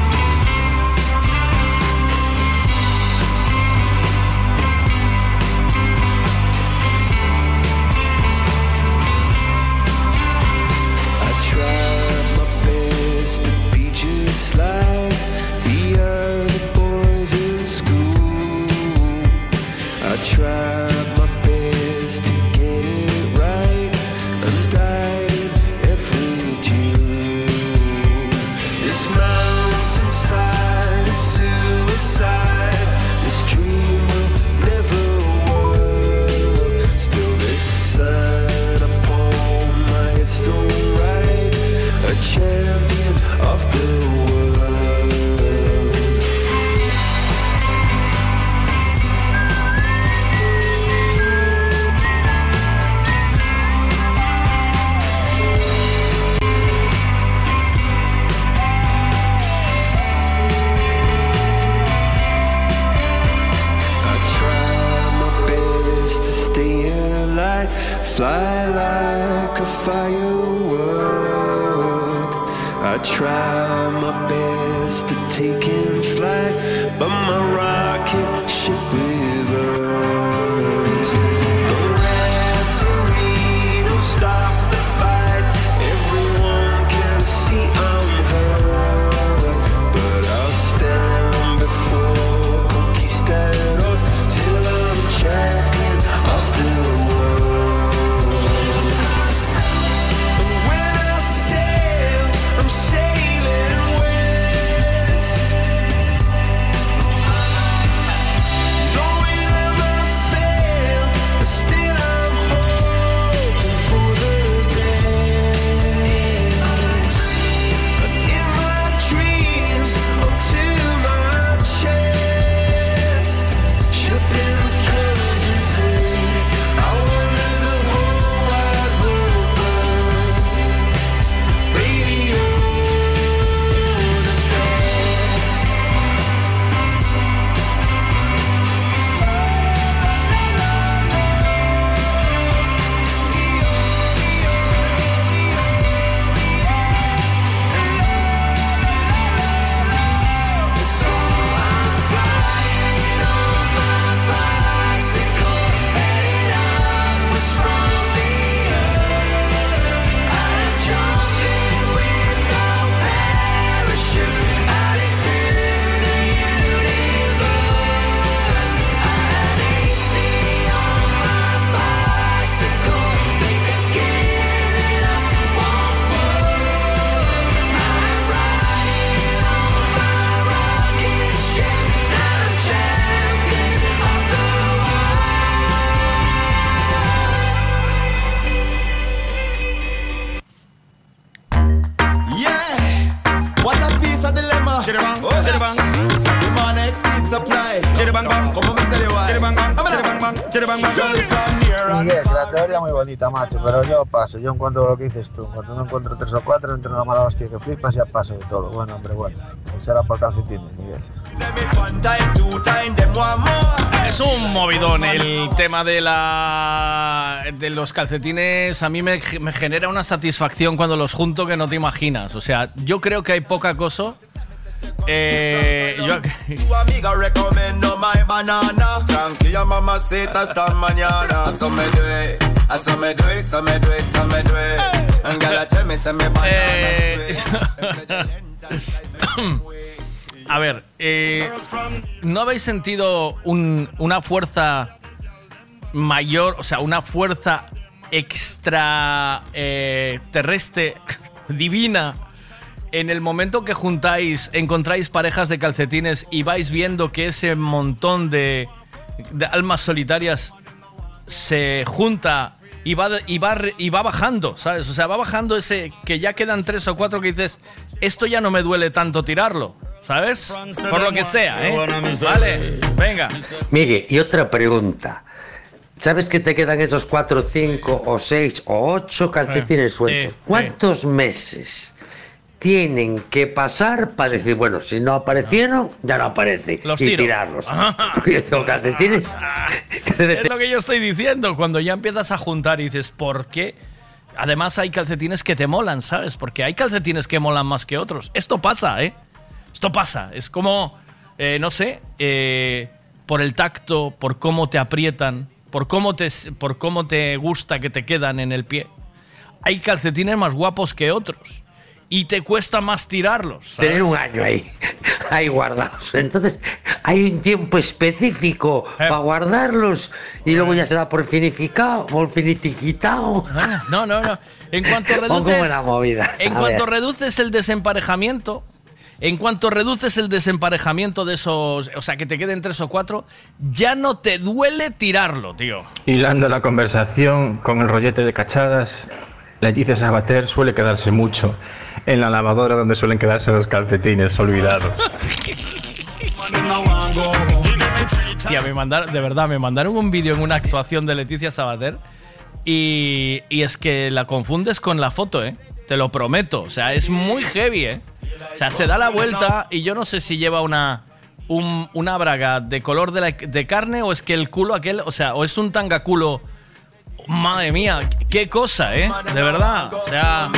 Macho, pero yo paso. Yo encuentro lo que dices tú. Cuando no encuentro tres o cuatro, entre una mala hostia que flipas, ya paso de todo. Bueno, hombre, bueno. Será por calcetines, Miguel. Es un movidón el tema de la de los calcetines. A mí me, me genera una satisfacción cuando los junto que no te imaginas. O sea, yo creo que hay poca cosa. Eh, yo, Tu amiga recomiendo my banana. Tranquila mamacita esta mañana. So me do it, I so me do it, so me do it, so me do it. And girl, I tell me, say me banana [laughs] A ver, eh, ¿no habéis sentido un- una fuerza mayor, o sea, una fuerza extra eh, terrestre, [laughs] divina, en el momento que juntáis, encontráis parejas de calcetines y vais viendo que ese montón de, de almas solitarias se junta y va, y, va, y va bajando, ¿sabes? O sea, va bajando ese que ya quedan tres o cuatro que dices, esto ya no me duele tanto tirarlo, ¿sabes? Por lo que sea, ¿eh? Vale, venga. Miguel, y otra pregunta. ¿Sabes que te quedan esos cuatro, cinco o seis o ocho calcetines sueltos? ¿Cuántos meses tienen que pasar para decir, bueno, si no aparecieron, ya no aparece? Los y tiro. tirarlos. Tengo calcetines. debe Es lo que yo estoy diciendo, cuando ya empiezas a juntar y dices, ¿por qué? Además hay calcetines que te molan, ¿sabes? Porque hay calcetines que molan más que otros. Esto pasa, ¿eh? Esto pasa. Es como, eh, no sé, eh, por el tacto, por cómo te aprietan, por cómo te, por cómo te gusta que te quedan en el pie. Hay calcetines más guapos que otros. Y te cuesta más tirarlos. ¿sabes? Tener un año ahí, [laughs] ahí guardados. Entonces, hay un tiempo específico Eh. para guardarlos y luego ya será por finificado, por finiquitado. Ah, No, no, no. En cuanto [laughs] reduces, la movida. en A cuanto ver. reduces el desemparejamiento, en cuanto reduces el desemparejamiento de esos, o sea, que te queden tres o cuatro, ya no te duele tirarlo, tío. Hilando la conversación con el rollete de cachadas, Leticia Sabater suele quedarse mucho en la lavadora donde suelen quedarse los calcetines olvidados. Tía, me mandaron, de verdad, me mandaron un vídeo en una actuación de Leticia Sabater y, y es que la confundes con la foto, ¿eh? Te lo prometo. O sea, es muy heavy, ¿eh? O sea, se da la vuelta y yo no sé si lleva una, un- una braga de color de, de carne o es que el culo aquel, o sea, o es un tanga culo. Madre mía, qué cosa, ¿eh? De verdad. O sea,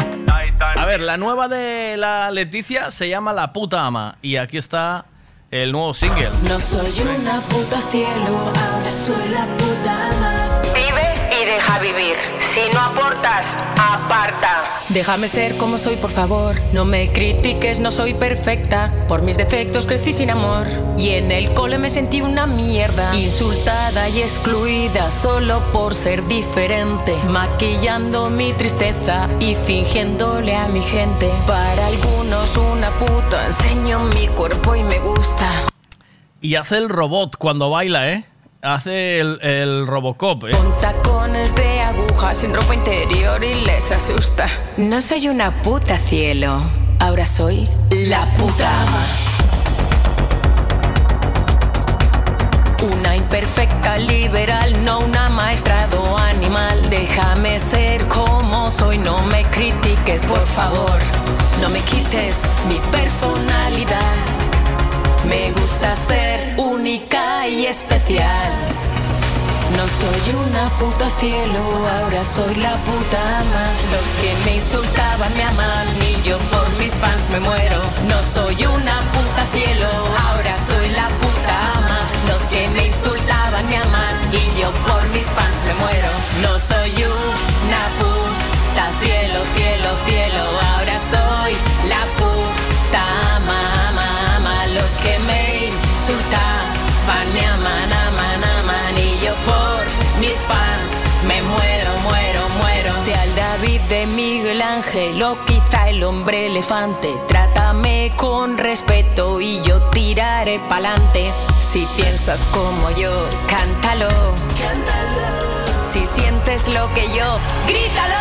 a ver, la nueva de la Leticia se llama La puta ama y aquí está el nuevo single. No soy una puta cielo, ahora soy la puta ama. Vive y deja vivir. Si no aportas, aparta. Déjame ser como soy, por favor. No me critiques, no soy perfecta. Por mis defectos crecí sin amor. Y en el cole me sentí una mierda. Insultada y excluida solo por ser diferente. Maquillando mi tristeza y fingiéndole a mi gente. Para algunos una puta. Enseño mi cuerpo y me gusta. Y hace el robot cuando baila, ¿eh? Hace el, el Robocop, ¿eh? Tacones de aguja sin ropa interior y les asusta. No soy una puta cielo. Ahora soy la puta. Una imperfecta liberal, no un maestrado animal. Déjame ser como soy, no me critiques, por favor. No me quites mi personalidad. Me gusta ser única y especial. No soy una puta cielo, ahora soy la puta ama. Los que me insultaban me aman y yo por mis fans me muero. No soy una puta cielo, ahora soy la puta ama. Los que me insultaban me aman y yo por mis fans me muero. No soy una puta cielo, cielo, cielo, ahora soy la puta aman, aman, aman y yo por mis fans me muero, muero, muero. Sea el David de Miguel Ángel o quizá el hombre elefante, trátame con respeto y yo tiraré pa'lante. Si piensas como yo, cántalo. Si sientes lo que yo, grítalo.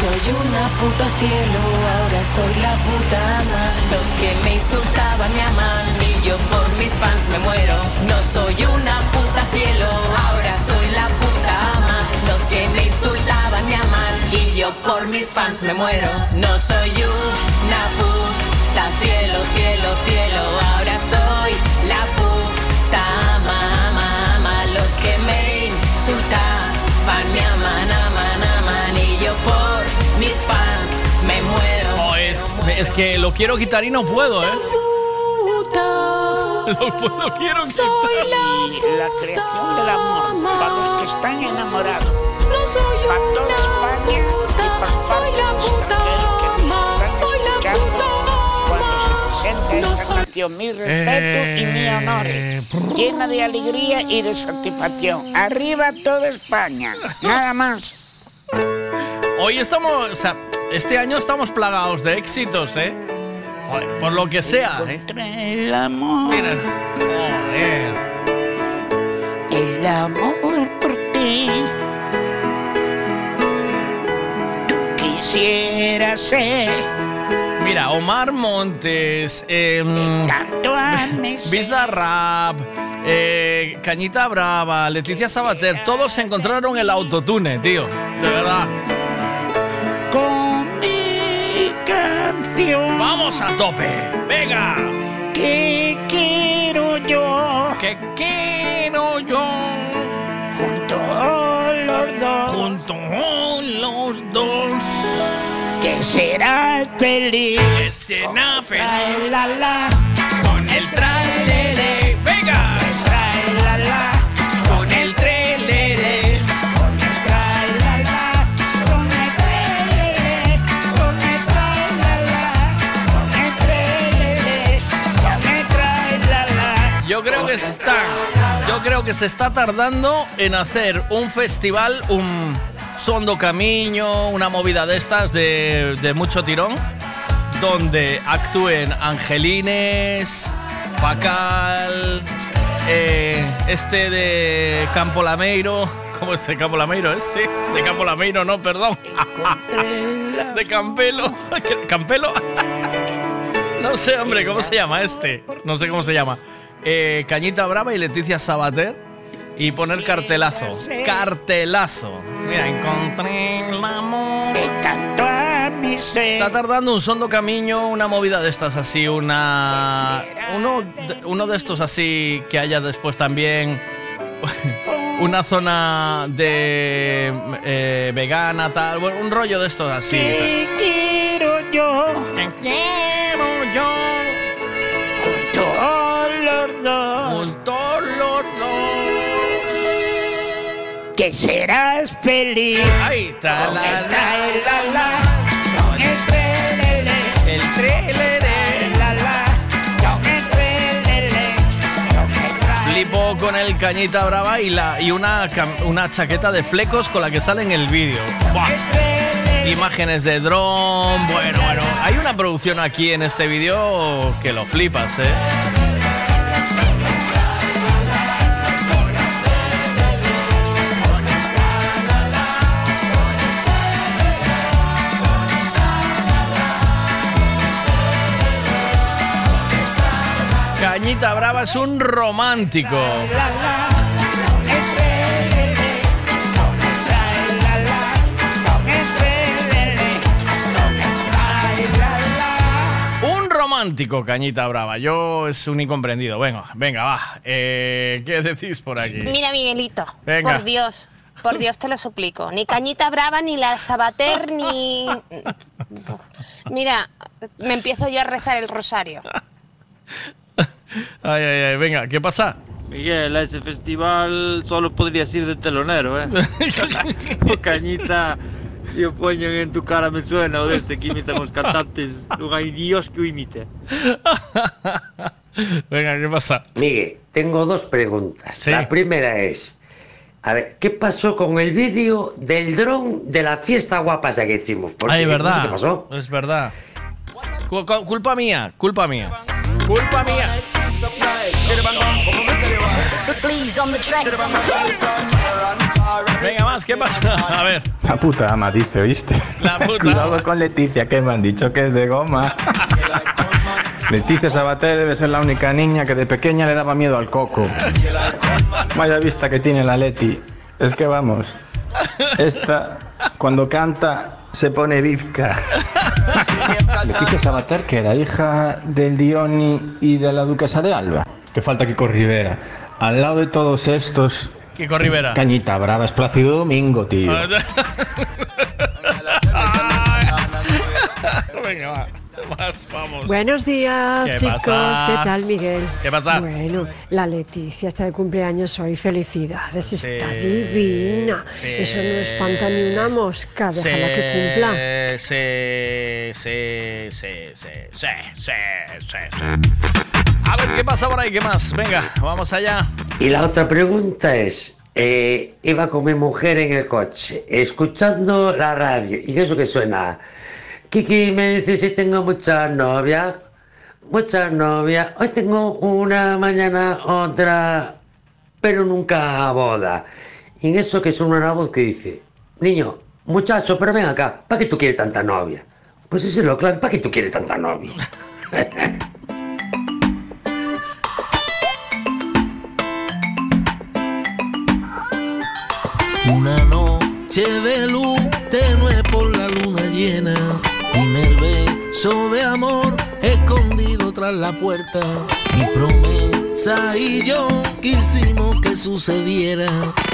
Soy una puta cielo, ahora soy la puta ama. Los que me insultaban me aman y yo por mis fans me muero. No soy una puta cielo, ahora soy la puta ama. Los que me insultaban me aman y yo por mis fans me muero. No soy una puta cielo, cielo, cielo, ahora soy la puta ama, ama, ama. Los que me insultaban me aman, aman, mis fans me muero. Oh, es, es que lo quiero quitar y no puedo, ¿eh? [laughs] Lo, lo quiero quitar. La creación del amor para los que están enamorados. para toda España y para soy la puta ama, soy la puta cuando se presenta esta canción. Mi respeto y mi honor. Llena de alegría y de satisfacción. Arriba toda España. [laughs] Nada más. Hoy estamos, o sea, este año estamos plagados de éxitos, ¿eh? Joder, por lo que sea, ¿eh? El amor. Mira, joder. El amor por ti. Tú quisieras ser. Mira, Omar Montes, eh, [laughs] Bizarrap, eh, Cañita Brava, Leticia Sabater, todos encontraron el autotune, tío. De verdad. Canción. Vamos a tope. Venga. Que quiero yo. Que quiero yo. Junto a los dos. Junto a los dos. Que serás feliz. Que será feliz. La la. Con el trailer. Que se está tardando en hacer un festival, un Sondo Camino, una movida de estas de, mucho tirón, donde actúen Angelines, Facal, eh, este de Campo Lameiro, [laughs] ¿cómo es de Campo Lameiro? ¿Es? Sí, de Campo Lameiro, no, perdón. [laughs] de Campelo, [laughs] Campelo. No sé, hombre, ¿cómo se llama este? No sé cómo se llama. Eh, Cañita Brava y Leticia Sabater. Y poner cartelazo. Cartelazo. Mira, encontré el amor. Está tardando un sondo camino, una movida de estas así, una. Uno, de- uno de estos así que haya después también. [laughs] Una zona de eh, vegana, tal. Bueno, un rollo de estos así. Quiero yo. Quiero yo. Los dos. Junto a los Que serás feliz. Tra, Con la, el trae, la, la. Con el trelele. El trelele. La, la. Con el trelele. Con el trae. Flipo con el cañita brava y, la, y una, una chaqueta de flecos con la que sale en el vídeo. Buah. Imágenes de dron. Bueno, bueno. Hay una producción aquí en este vídeo que lo flipas, ¿eh? Cañita Brava es un romántico. Un romántico, Cañita Brava. Yo es un incomprendido. Venga, venga, va. Eh, ¿Qué decís por aquí? Mira, Miguelito, Venga. por Dios, por Dios te lo suplico. Ni Cañita Brava, ni la Sabater, ni... [laughs] Mira, me empiezo yo a rezar el rosario. Ay, ay, ay, venga, ¿qué pasa? Miguel, a ese festival solo podrías ir de telonero, ¿eh? [laughs] o cañita, si o poñen en tu cara me suena, o deste que imitan os cantantes, non hai dios que o imite. [laughs] Venga, ¿qué pasa? Miguel, tengo dos preguntas. La primera es, a ver, ¿qué pasó con el vídeo del dron de la fiesta guapa esa que hicimos? Porque Ay, no sé verdad. ¿Qué pasó? Es verdad. Cu- cu- culpa mía, culpa mía. Culpa mía. Venga, más, ¿qué pasa? A ver. La puta ama, dice, ¿oíste? La puta Cuidado con Leticia, que me han dicho que es de goma. Leticia Sabater debe ser la única niña que de pequeña le daba miedo al coco. Vaya vista que tiene la Leti. Es que vamos. Esta, cuando canta, se pone bizca. [laughs] Leticia Sabater, que era hija del Dioni y de la duquesa de Alba. Que falta Kiko Rivera. Al lado de todos estos. Kiko Rivera. Cañita Brava, es Plácido Domingo, tío. [laughs] Venga, va. Más, vamos. Buenos días, ¿Qué chicos. pasa? ¿Qué tal, Miguel? ¿Qué pasa? Bueno, la Leticia está de cumpleaños hoy. Felicidades, está Sí, divina. sí. Eso no espanta ni una mosca. Déjala que cumpla. Sí, sí, sí, sí, sí, sí, sí, sí. A ver, ¿qué pasa por ahí? ¿Qué más? Venga, vamos allá. Y la otra pregunta es, eh, iba con mi mujer en el coche, escuchando la radio, y eso que suena, Kiki me dice si tengo muchas novias, muchas novias, hoy tengo una, mañana otra, pero nunca boda. Y en eso que suena una voz que dice, niño, muchacho, pero ven acá, ¿para qué tú quieres tanta novia? Pues ese es lo claro, ¿para qué tú quieres tanta novia? [laughs] Una noche de luz tenue por la luna llena. Primer beso de amor escondido tras la puerta. Mi promesa y yo quisimos que sucediera.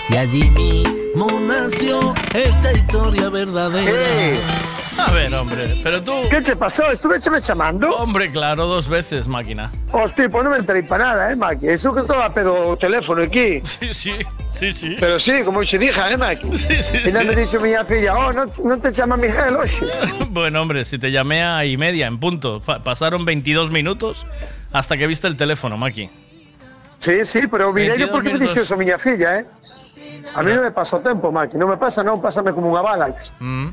Y allí mismo nació esta historia verdadera. A ver, hombre, pero tú... ¿Qué te pasó? ¿Estuviste llamando? Hombre, claro, dos veces, máquina. Hostia, pues no me enteré para nada, ¿eh, Maki? Eso que estaba pedo teléfono aquí. [laughs] Sí, sí, sí, sí. Pero sí, como te dije, ¿eh, Maki? Sí, sí, Y no sí. me dice mi filla, oh, no, no te llama Miguel, oye. [laughs] Bueno, hombre, si te llamé a y media, en punto. Pasaron 22 minutos hasta que viste el teléfono, Maki. Sí, sí, pero mira, yo 22 por qué me dice eso mi ¿eh? A mí no me pasó tiempo, Maki. No me pasa, no, pásame como una bala. Mm.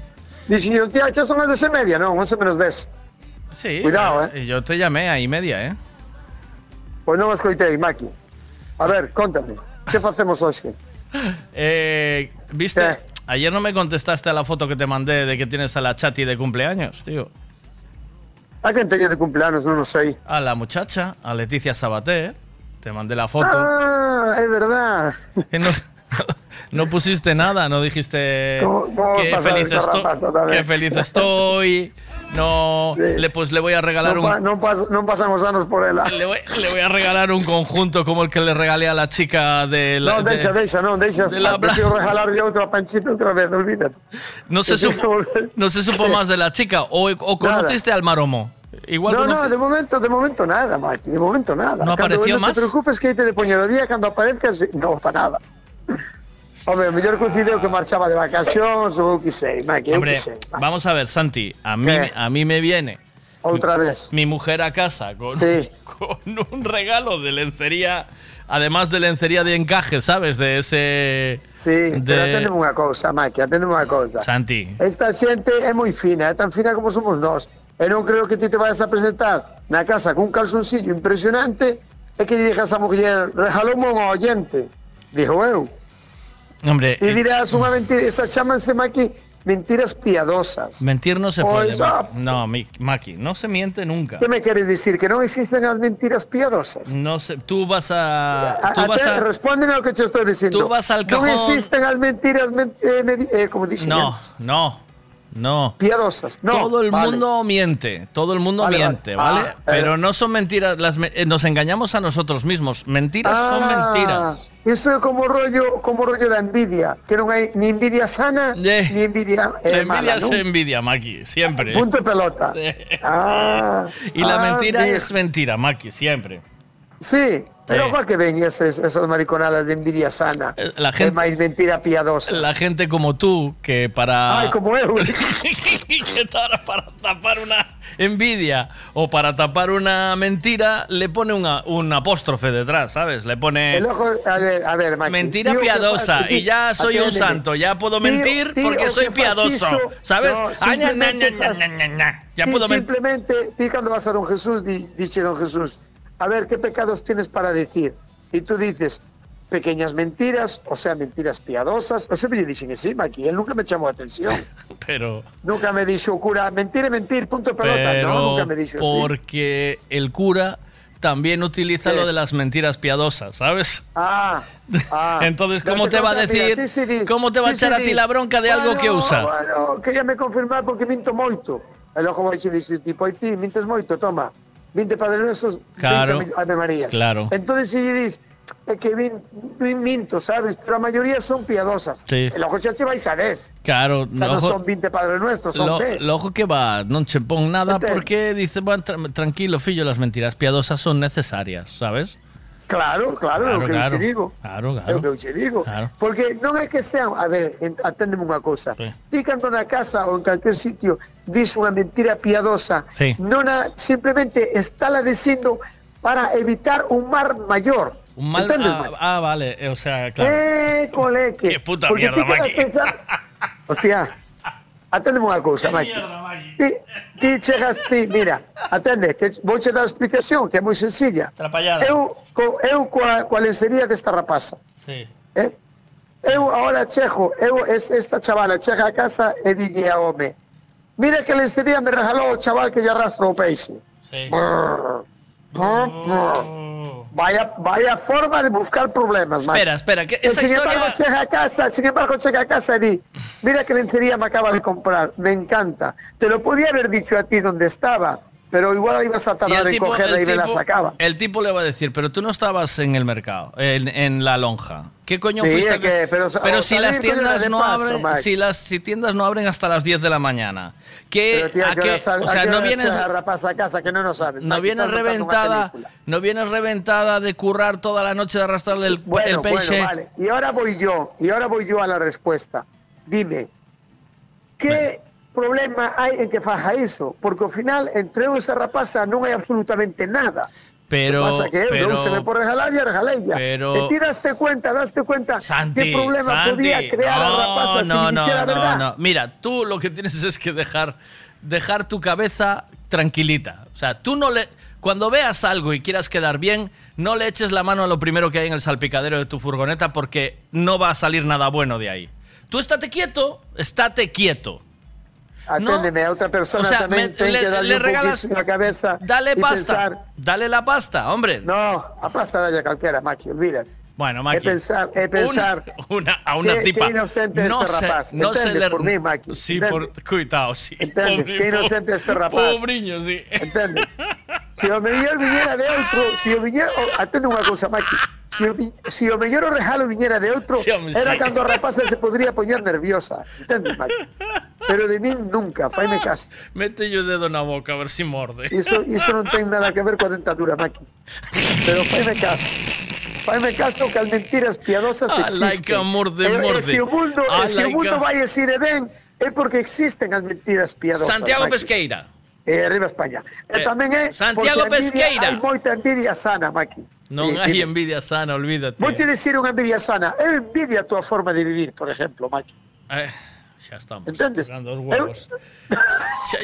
Dice, yo, tía, ya son las 10 y media, no, 11 menos 10. Sí. Cuidado, eh, Yo te llamé a y media, ¿eh? Pues no me escoitei, Maki. A ver, contame, ¿qué hacemos hoy? [laughs] Eh, ¿Viste? Ayer no me contestaste a la foto que te mandé de que tienes a la chati de cumpleaños, tío. ¿A quién tenía de cumpleaños? No lo sé. A la muchacha, a Leticia Sabater. Te mandé la foto. Ah, es verdad. Y no, [laughs] [laughs] no pusiste nada, no dijiste ¿Cómo- cómo qué feliz, también? qué feliz estoy. No, le, pues le voy a regalar No, un, pa- no pas- no pasamos años por ela. le voy, le voy a regalar un conjunto como el que le regalé a la chica de la. No, de- deixa, non, deixa. de la Prefiero regalar yo otro panchito otra vez, olvídate. no se sí, supo, [laughs] no se supo más de la chica o, o conociste al maromo. Igual no, conoce- no, de momento, de momento nada, Maki, de momento nada. ¿No apareció no más? te preocupes que aí te de poñer o día cando aparezcas, no, para nada. Hombre, o mellor coincideu que marchaba de vacacións ou eu que sei, eu Hombre, que sei. vamos a ver, Santi, a mí, ¿Qué? a mí me viene Outra vez. mi mujer a casa con, Sí. [laughs] con un regalo de lencería, además de lencería de encaje, ¿sabes? De ese... Sí, de- pero aténdeme unha cousa, Maki, aténdeme unha cousa. Santi, Esta xente é moi fina, é tan fina como somos nós. E non creo que ti te vayas a presentar na casa cun calzoncillo impresionante e que lle digas a muller, regaloume un oyente. Dijo eu. Hombre, E eh, dirás unha mentira, estas chamanse aquí mentiras piadosas. mentir no se puede. ah. Maki. No, mi- Maki, no se miente nunca. Que me queres dicir? Que non existen as mentiras piadosas? No sé, tú vas a... A, Tú vas a, a... respóndeme ao que te estou dicindo. Tú vas al cajón- existen as mentiras, men- eh, eh, como dixen No, no, no. piadosas. No, todo el vale. mundo miente, todo el mundo Vale, miente, vale. Ah, eh. Pero no son mentiras, las eh, nos engañamos a nosotros mismos. Mentiras son Ah, mentiras. Iso é como rollo, como rollo da envidia, que non hai ni envidia sana, ni envidia La eh, envidia mala, se envidia, Maki, siempre. Punto de pelota. Ah, Y la ah, mentira es mentira, Maki, siempre. Sí, pero ojo que ven esas, esas mariconadas de envidia sana. Eh, la gente- máis mentira piadosa. La gente como tú, que para... Ay, como eu. [laughs] [laughs] que para, tapar una envidia o para tapar una mentira, le pone una, un apóstrofe detrás, ¿sabes? Le pone... El ojo, a ver, a ver, Maki. Mentira piadosa y ya soy un santo, ya puedo mentir tío porque que soy piadoso, ¿sabes? No, Ay, na, na, na. Ya puedo mentir. Simplemente, ti cando vas a Don Jesús, di, dice Don Jesús, a ver, ¿qué pecados tienes para decir? y tú dices pequeñas mentiras, o sea, mentiras piadosas. O sea, me dicen encima aquí, él nunca me llamó la atención. [laughs] Pero, Nunca me dijo, cura, mentir es mentir, punto de pelota. pero no, nunca me dijo así. porque el cura también utiliza ¿Qué? lo de las mentiras piadosas, ¿sabes? Ah, ah. [laughs] Entonces, ¿cómo te va a mira, decir? ti sí dis- ¿Cómo te va a sí echar a ti la bronca de algo que "Bueno, usa? Bueno, queríame confirmar porque minto moito. E logo vai dicir, tipo, ti, mintes moito, toma. 20 Padre Nuestros, Claro, 20 Ave Marías. claro. Entonces, si é que vin, vin minto, sabes? Pero a maioría son piadosas. Sí. E logo xa che vais a 10. Claro, Xa non logo- son 20 Padre Nuestros, son Lo, 10. logo que va, non che pon nada Entende? porque dice, bueno, tra- tranquilo, fillo, las mentiras piadosas son necesarias, ¿sabes? Claro, claro, o Claro, que claro. digo. Claro, o claro. que eu che digo. Claro. Porque non é que sean, a ver, en- aténdeme unha cousa. Sí. Ti cando na casa ou en calquer sitio dis unha mentira piadosa, Sí. non a, simplemente estála dicindo para evitar un mar mayor. Un mal... Ah, ah, vale, o sea, claro. Eh, coleque. [laughs] Qué puta mierda, Maki. pensar- [laughs] Hostia, aténdeme unha cousa, Maki. Ti, ti chegas, ti, mira, atende, que vou che dar a explicación, que é moi sencilla. Trapallada. Eu, co, eu coa, coa lencería desta rapaza. Sí. Eh? Eu ahora chejo, eu es, esta chavala chega a casa e dille a home Mira que lencería me regalou o chaval que lle arrastra o peixe Sí. Brrr, brrr, brrr. Vaya, vaya forma de buscar problemas. Espera, espera, que esa sin historia... embargo chega a casa, sin embargo chega a casa di Mira que lencería me acaba de comprar, me encanta Te lo podía haber dicho a ti donde estaba Pero igual ibas a Y tardar en cogerla y me la sacaba el tipo le va a decir, pero tú no estabas en el mercado, en, en la lonja. ¿Qué coño Sí, fuiste? a- que- pero, o si las tiendas no paso, abren, Mike. si las si tiendas no abren hasta las 10 de la mañana, ¿qué, Pero, tía, a que sal- o a sea, no vienes, a a casa que no lo sabes no Mike, vienes reventada, no vienes reventada de currar toda la noche de arrastrarle el, Bueno, el peixe. bueno, vale. Y ahora voy yo, y ahora voy yo a la respuesta. Dime, ¿qué problema hay en que faja eso? Porque al final, entre eu e esa rapaza non hai absolutamente nada. Pero, que pasa que pero, non se me por regalar e regalei ya. pero- E ti daste cuenta, daste cuenta Santi, qué problema Santi, podía crear no, a rapaza si no, me no, no, verdad. no. Mira, tú lo que tienes es que dejar, dejar tu cabeza tranquilita. O sea, tú no le... Cuando veas algo y quieras quedar bien, no le eches la mano a lo primero que hay en el salpicadero de tu furgoneta porque no va a salir nada bueno de ahí. Tú estate quieto, estate quieto. Aténdeme, a otra persona O sea, tamén me- le- darle regalas- na cabeza Dale pasta. pensar, Dale la pasta, hombre. no, a pasta dalle a calquera, Maki, olvídate. Bueno, Maki. pensar, é pensar [laughs] Una, a una Qué- tipa. qué inocente no este se, rapaz. no se Entendes le... por mí, Maki, Sí, entendes? por... Cuidado, sí. Entendes? Pobre- Qué inocente este rapaz. Pobriño, sí. Entende? [laughs] Se o mellor viñera de outro, se o viñera, oh, atende unha cousa, Maki. Se o, vi- se o mellor o regalo viñera de outro, Sí, era sí. cando a rapaza se podría poñer nerviosa. Entendes, Maki? Pero de min nunca, faime caso. Mete yo dedo na boca a ver si morde. Iso, iso non ten nada que ver coa dentadura, Maki. Pero faime caso. Faime caso que as mentiras piadosas Ah, existen. like a morde, E- e morde. se o mundo, Ah, e se o like mundo a- decir ben, é porque existen as mentiras piadosas. Santiago Maki. Pesqueira. E arriba España. E Eh, tamén é Santiago porque a envidia- Pesqueira. Hai moita envidia sana, Maki. Non Sí, hai dime. envidia sana, olvídate. Vou te dicir unha envidia sana. Eu envidia a tua forma de vivir, por exemplo, Maki. Eh, xa estamos. Entendes? Os huevos. [laughs] Xa,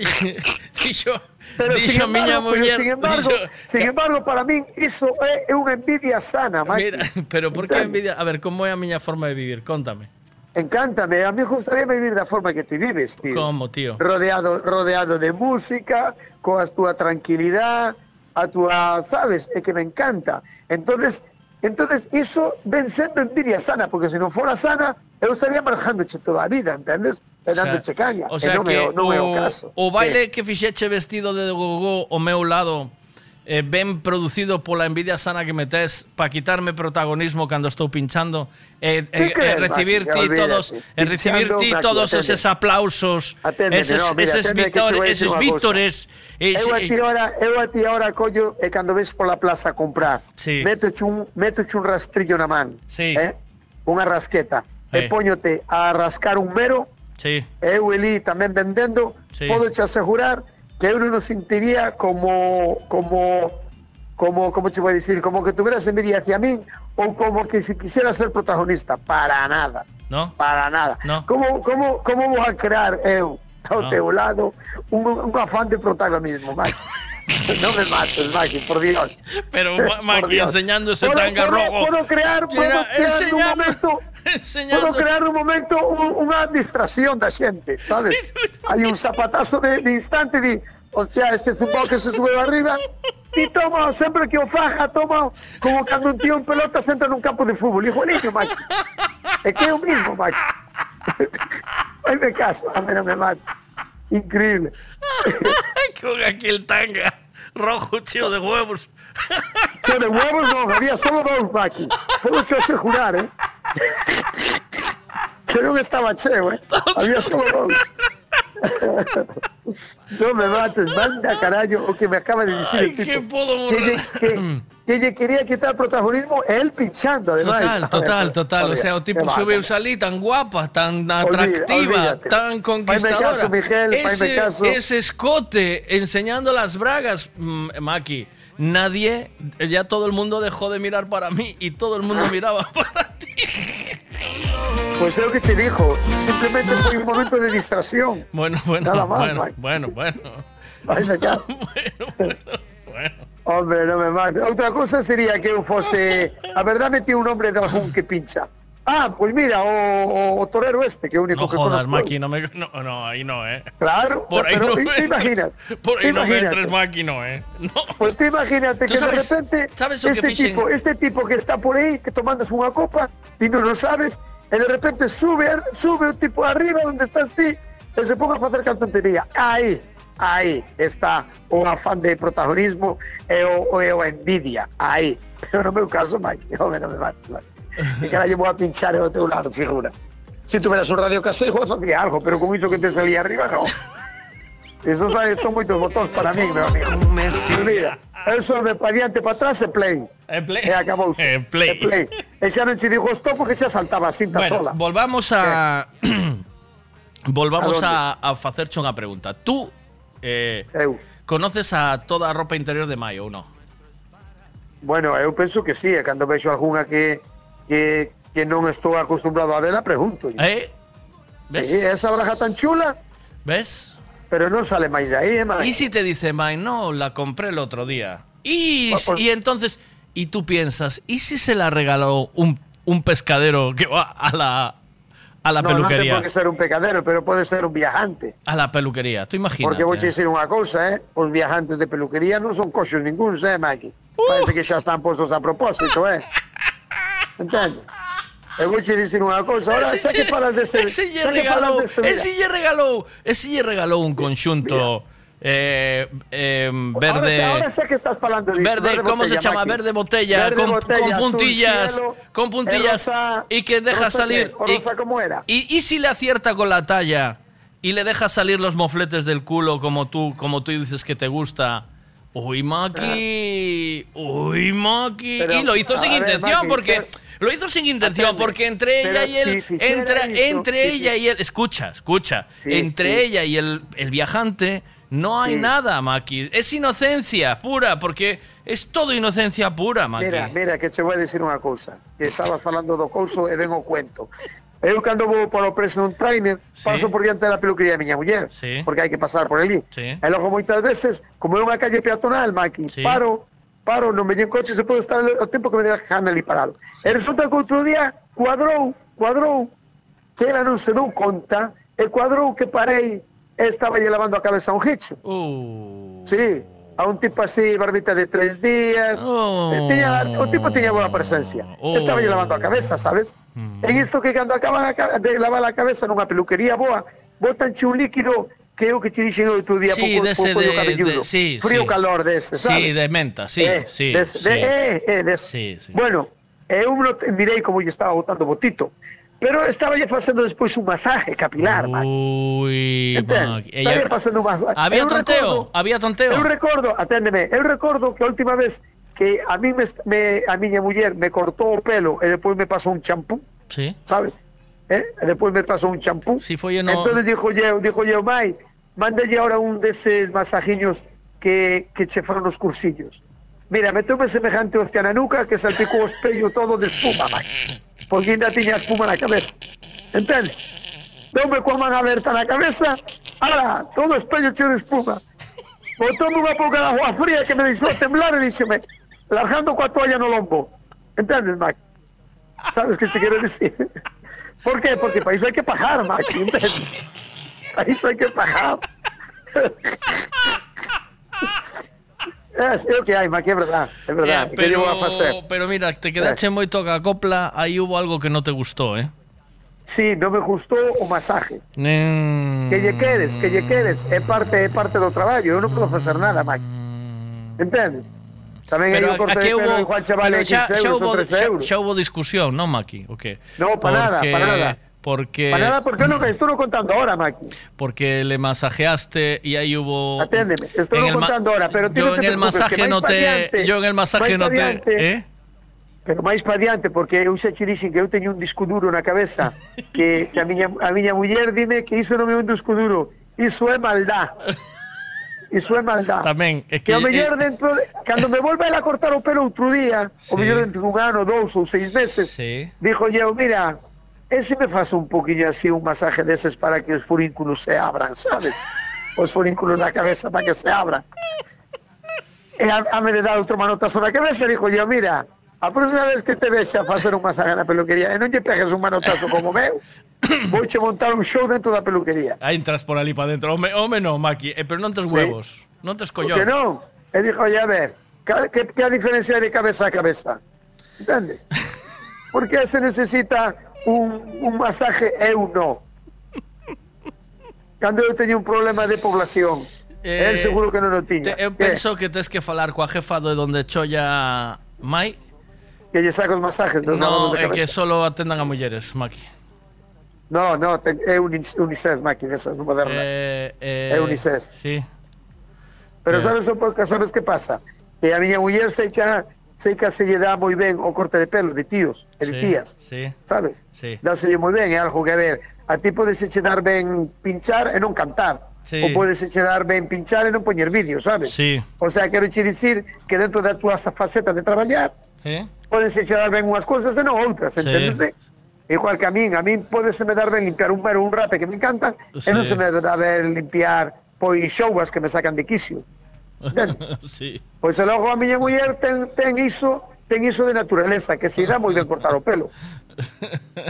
dixo, Pero sin dixo miña embargo, pero sin embargo, dixo- sin embargo, para min iso é unha envidia sana, Maki. Mira, [laughs] pero por que envidia? A ver, como é a miña forma de vivir? Contame. Encántame, a mí gustaría vivir da forma que ti vives, tío. Como, tío? Rodeado, rodeado de música, coa túa tranquilidade, a túa, sabes, é que me encanta. Entonces, entonces iso ven sendo envidia sana, porque se non fora sana, eu estaría marjándoche toda a vida, entendes? E dándoche caña. O sea non, que é, o- é o, o caso. o baile que fixeche vestido de gogó o meu lado eh, ben producido pola envidia sana que metes para quitarme protagonismo cando estou pinchando e, e, Que crees, e recibir ti todos e recibir ti todos atende. eses aplausos Aténdeme, eses, no, mira, eses, atende vitor, eses cousa. vítores Eu a ti ahora, eu a ti ahora collo e cando ves pola plaza a comprar, Sí. métoche un, métoche un rastrillo na man, Sí. eh? unha rasqueta, Eh. e póñote a rascar un mero, Sí. eu elí tamén vendendo, Sí. podo te asegurar que eu non o sentiría como como como como te vou dicir, como que tuvieras envidia hacia min ou como que si quisiera ser protagonista, para nada. ¿No? Para nada. No. Como como como vou a crear eu ao No. teu lado un, un afán de protagonismo, Mike? [laughs] No me mates, Maki, por Dios. Pero, Maki, [laughs] enseñando ese ¿Puedo- tanga rojo. Puedo crear, puedo crear enseñando- un momento, [laughs] enseñando- puedo crear un momento un- una distracción da xente, sabes? [laughs] Hay un zapatazo de, de instante de, hostia, este zumbao que se sube arriba y toma, sempre que o faja, toma como cando un tío en pelotas entra nun campo de fútbol. Igualito, Maki. É que é o mismo, Maki. [laughs] Ay, me caso, a mí no me mata. Increíble. Con aquel tanga rojo chido de huevos. Que de huevos no, había solo dos, Maki. Puedo yo asegurar, ¿eh? Que non estaba cheo, ¿eh? Había solo dos. No me mates, manda carallo o que me acaba de decir Ay, el tipo. que puedo que, lle- que, que lle quería quitar protagonismo él pinchando, además. Total, total, total. O sea, o tipo sube usar salí tan guapa, tan atractiva, olvídate. tan conquistadora. caso, Miguel, ese, caso. ese escote enseñando las bragas, mm, Maki. Nadie, ya todo el mundo dejó de mirar para mí y todo el mundo miraba [laughs] para Pues es lo que te dijo, simplemente fue un momento de distracción. Bueno, bueno, Nada más, bueno, Mike. bueno, bueno. Faime [laughs] caso. Hombre, no me mates. Outra cosa sería que eu fose... A verdad metí un nombre de algún que pincha. Ah, pues mira, o, torero este, que único No que jodas. Maki, no me. No, no, ahí no, eh. Claro, Por ahí pero no te- imaginas, Por ahí no me entres, Maki, no, eh. No. Pues te imagínate ¿Tú que sabes- de repente sabes lo que este, fixen? tipo, este tipo que está por ahí, que tomándose una copa y no lo sabes, y de repente sube, sube un tipo arriba donde estás ti y se ponga a hacer cantantería. Ahí, ahí está o afán de protagonismo e o, e envidia. Ahí. Pero no meu caso, Mike. Hombre, [laughs] no me mates, Mike. Que cara llevo a pinchar ao teu lado, figura. Si tuvieras un radio casero, hacía algo, pero con eso que te salía arriba, no. Esos son moitos botóns para mí, meu amigo. Mira, eso de pa diante para atrás é play. É play. E acabou. É play. É play. E xa non te digo stop porque xa saltaba cinta Bueno, sola. volvamos a. [clears throat] volvamos ¿A a, a facerche unha pregunta. Tú eh, conoces a toda a ropa interior de Maio ou non? Bueno, eu penso que sí, e cando vexo algunha que, que, que non estou acostumbrado a vela, pregunto. Eh? ¿Ves? Sí, esa braja tan chula, ¿Ves? pero non sale máis de aí, eh, ¿Y si te dice Mai, no, la compré el otro día? Y, Pues- pues- y entonces, y tú piensas, ¿y si se la regaló un, un pescadero que va a la, a la no, peluquería? por que ser un pecadero, pero pode ser un viajante. A la peluquería, tú imagínate. Porque vou te dicir unha cousa, eh? Os viajantes de peluquería non son coxos ningúns, eh, Maki? Uh. Parece que xa están postos a propósito, eh? [laughs] Entende? Eu vou te dicir unha cousa, ahora, que. Ese lle xa que regalou, falas dese, mira, ese lle regalou, ese lle regalou un conxunto eh, eh, verde. Ahora, ahora sé que estás falando disso, Verde, ¿cómo se llama? Maki. Verde botella, Verde con, botella, con puntillas, cielo, con puntillas rosa- y que deja rosa salir. qué, o y- rosa cómo era? Y, y si le acierta con la talla y le deja salir los mofletes del culo como tú, como tú dices que te gusta. Uy, Maki. Uy, Maki. Pero, y lo hizo sin ver, intención Maki, porque se- lo hizo sin intención porque entre ella pero y él, si entre, eso, entre ella y él, escucha, escucha, Sí, entre sí. ella y el, el viajante no hay Sí. nada, Maki. Es inocencia pura porque es todo inocencia pura, Maki. Mira, mira, que te vou a dicir unha cousa. Que estabas falando do couso e ven o cuento. Eu cando vou polo preso nun trainer, Sí. paso por diante da peluquería da miña muller, Sí. porque hai que pasar por ali. Sí. E logo moitas veces, como é unha calle peatonal, Maki, Sí. paro, paro, non me en coche, se pode estar o tempo que me dejan ali parado. E resulta que outro día cuadrou, cuadrou, que ela non se dou conta, e cuadrou que parei e estaba lle lavando a cabeza a un hicho. Uh. Sí, a un tipo así, barbita de tres días. Oh. Eh, Tiña, o tipo tiña boa presencia. Oh. Estaba lle lavando a cabeza, sabes? Mm. En isto que cando acaban de lavar a cabeza nunha peluquería boa, botan un líquido que é o que te dixen o outro día Sí, dese pouco de- cabelludo. de- sí, Frío sí. calor dese, sabes? Sí, de menta, sí, Eh, sí, des- sí. de- eh, eh, des- Sí, sí. Bueno, eu non te- mirei como lle estaba botando botito, pero estaba lle facendo despois un masaje capilar, man. Uy, Entende? Maki. Estaba facendo un masaje. Había Eu tonteo, recordo- había tonteo. Eu recordo, aténdeme, eu recordo que a última vez que a mí me, me a miña muller me cortou o pelo e depois me pasou un champú, Sí. sabes? Eh? Depois me pasou un champú. Si foi no... Entonces dijo yo, dijo yo, Mai, mándelle ahora un deses masajiños que, que che foron os cursillos. Mira, meteume semejante hostia na nuca que salpicou o espello todo de espuma, Mai. Porque ainda tiña espuma na cabeza. Entendes? Deume coa man aberta na cabeza, ala, todo o espello cheo de espuma. botóme unha pouca de agua fría que me deixou temblar e díxeme, largando coa toalla no lombo. Entendes, Maki? Sabes que se quero dicir? Por qué? Porque para iso hai que pagar, Maki, entendes? Para iso hai que pagar. É, é o que hai, Maki, é verdad, é verdad. Eh, que pero, llevo a facer? pero mira, te quedache moito ca copla, aí hubo algo que non te gustou, eh? Sí, non me gustou o masaje. Nen... Que lle queres, que lle queres, é parte é parte do traballo, eu non podo facer nada, Maki. Entendes? Hai Pero o corte aquí de hubo, pero 15 xa, euros hubo, ou 13 xa, euros. xa hubo discusión, non, Maki? O que? No, pa nada, pa nada. Porque, Para nada, porque non estou no contando ahora, Maki. porque le masajeaste y ahí hubo... Aténdeme, no ma- contando ahora, pero yo en el masaje no te... yo en el masaje no te... ¿Eh? Pero máis pa diante, porque eu xa che dixen que eu teño un disco duro na cabeza, que, que a, miña, a miña muller dime que iso non é un disco duro, iso é maldad. Iso é maldad. Tamén, é que... Que o mellor eh, dentro de, cando me volve a cortar o pelo outro día, o Sí. mellor dentro dun ano, dous ou seis meses, Sí. dijo eu, mira, e se me faz un poquinho así un masaje deses para que os furínculos se abran, sabes? Os furínculos da cabeza para que se abran. E a, a me de dar outro manotazo na cabeza, dijo eu, mira, a próxima vez que te vexa facer un masaje na peluquería e non lle pegues un manotazo como meu, vouche montar un show dentro da peluquería. Ahí entras por ali para dentro. Home, home no, Maki. Eh, pero non tes Sí. huevos. Non tes Que collón. non? E dijo, oye, a ver, que, que a diferencia de cabeza a cabeza? Entendes? [laughs] Por que se necesita un, un masaje eu no? Cando eu teño un problema de población, Eh, el seguro que non o tiña. Te, eu Que? penso que tes que falar coa jefa de donde cholla Mai. Que lle saco os masajes dos No, lavados de é que solo atendan a mulleres, Maki. No, no, te, é un unisex, Maki, desas modernas. Eh, eh, É unisex. Sí. Pero Eh. sabes, o sabes que pasa? Que a miña muller sei que, sei que se lle dá moi ben o corte de pelo de tíos e de sí, tías, Sí. sabes? Sí. Dáselle moi ben, é algo que a ver, a ti podes che dar ben pinchar e non cantar. Sí. Ou podes che dar ben pinchar e non poñer vídeo, sabes? Sí. O sea, quero che dicir que dentro da túa faceta de traballar, Sí. podes che dar ben unhas cousas e non outras, Sí. Igual que a min, a min podes me dar ben limpiar un mero un rape que me encantan, Sí. e non se me dá ben limpiar pois xouas que me sacan de quisio. [laughs] sí. Pois e logo a miña muller ten, ten iso ten iso de naturaleza, que [laughs] se dá moi ben cortar o pelo.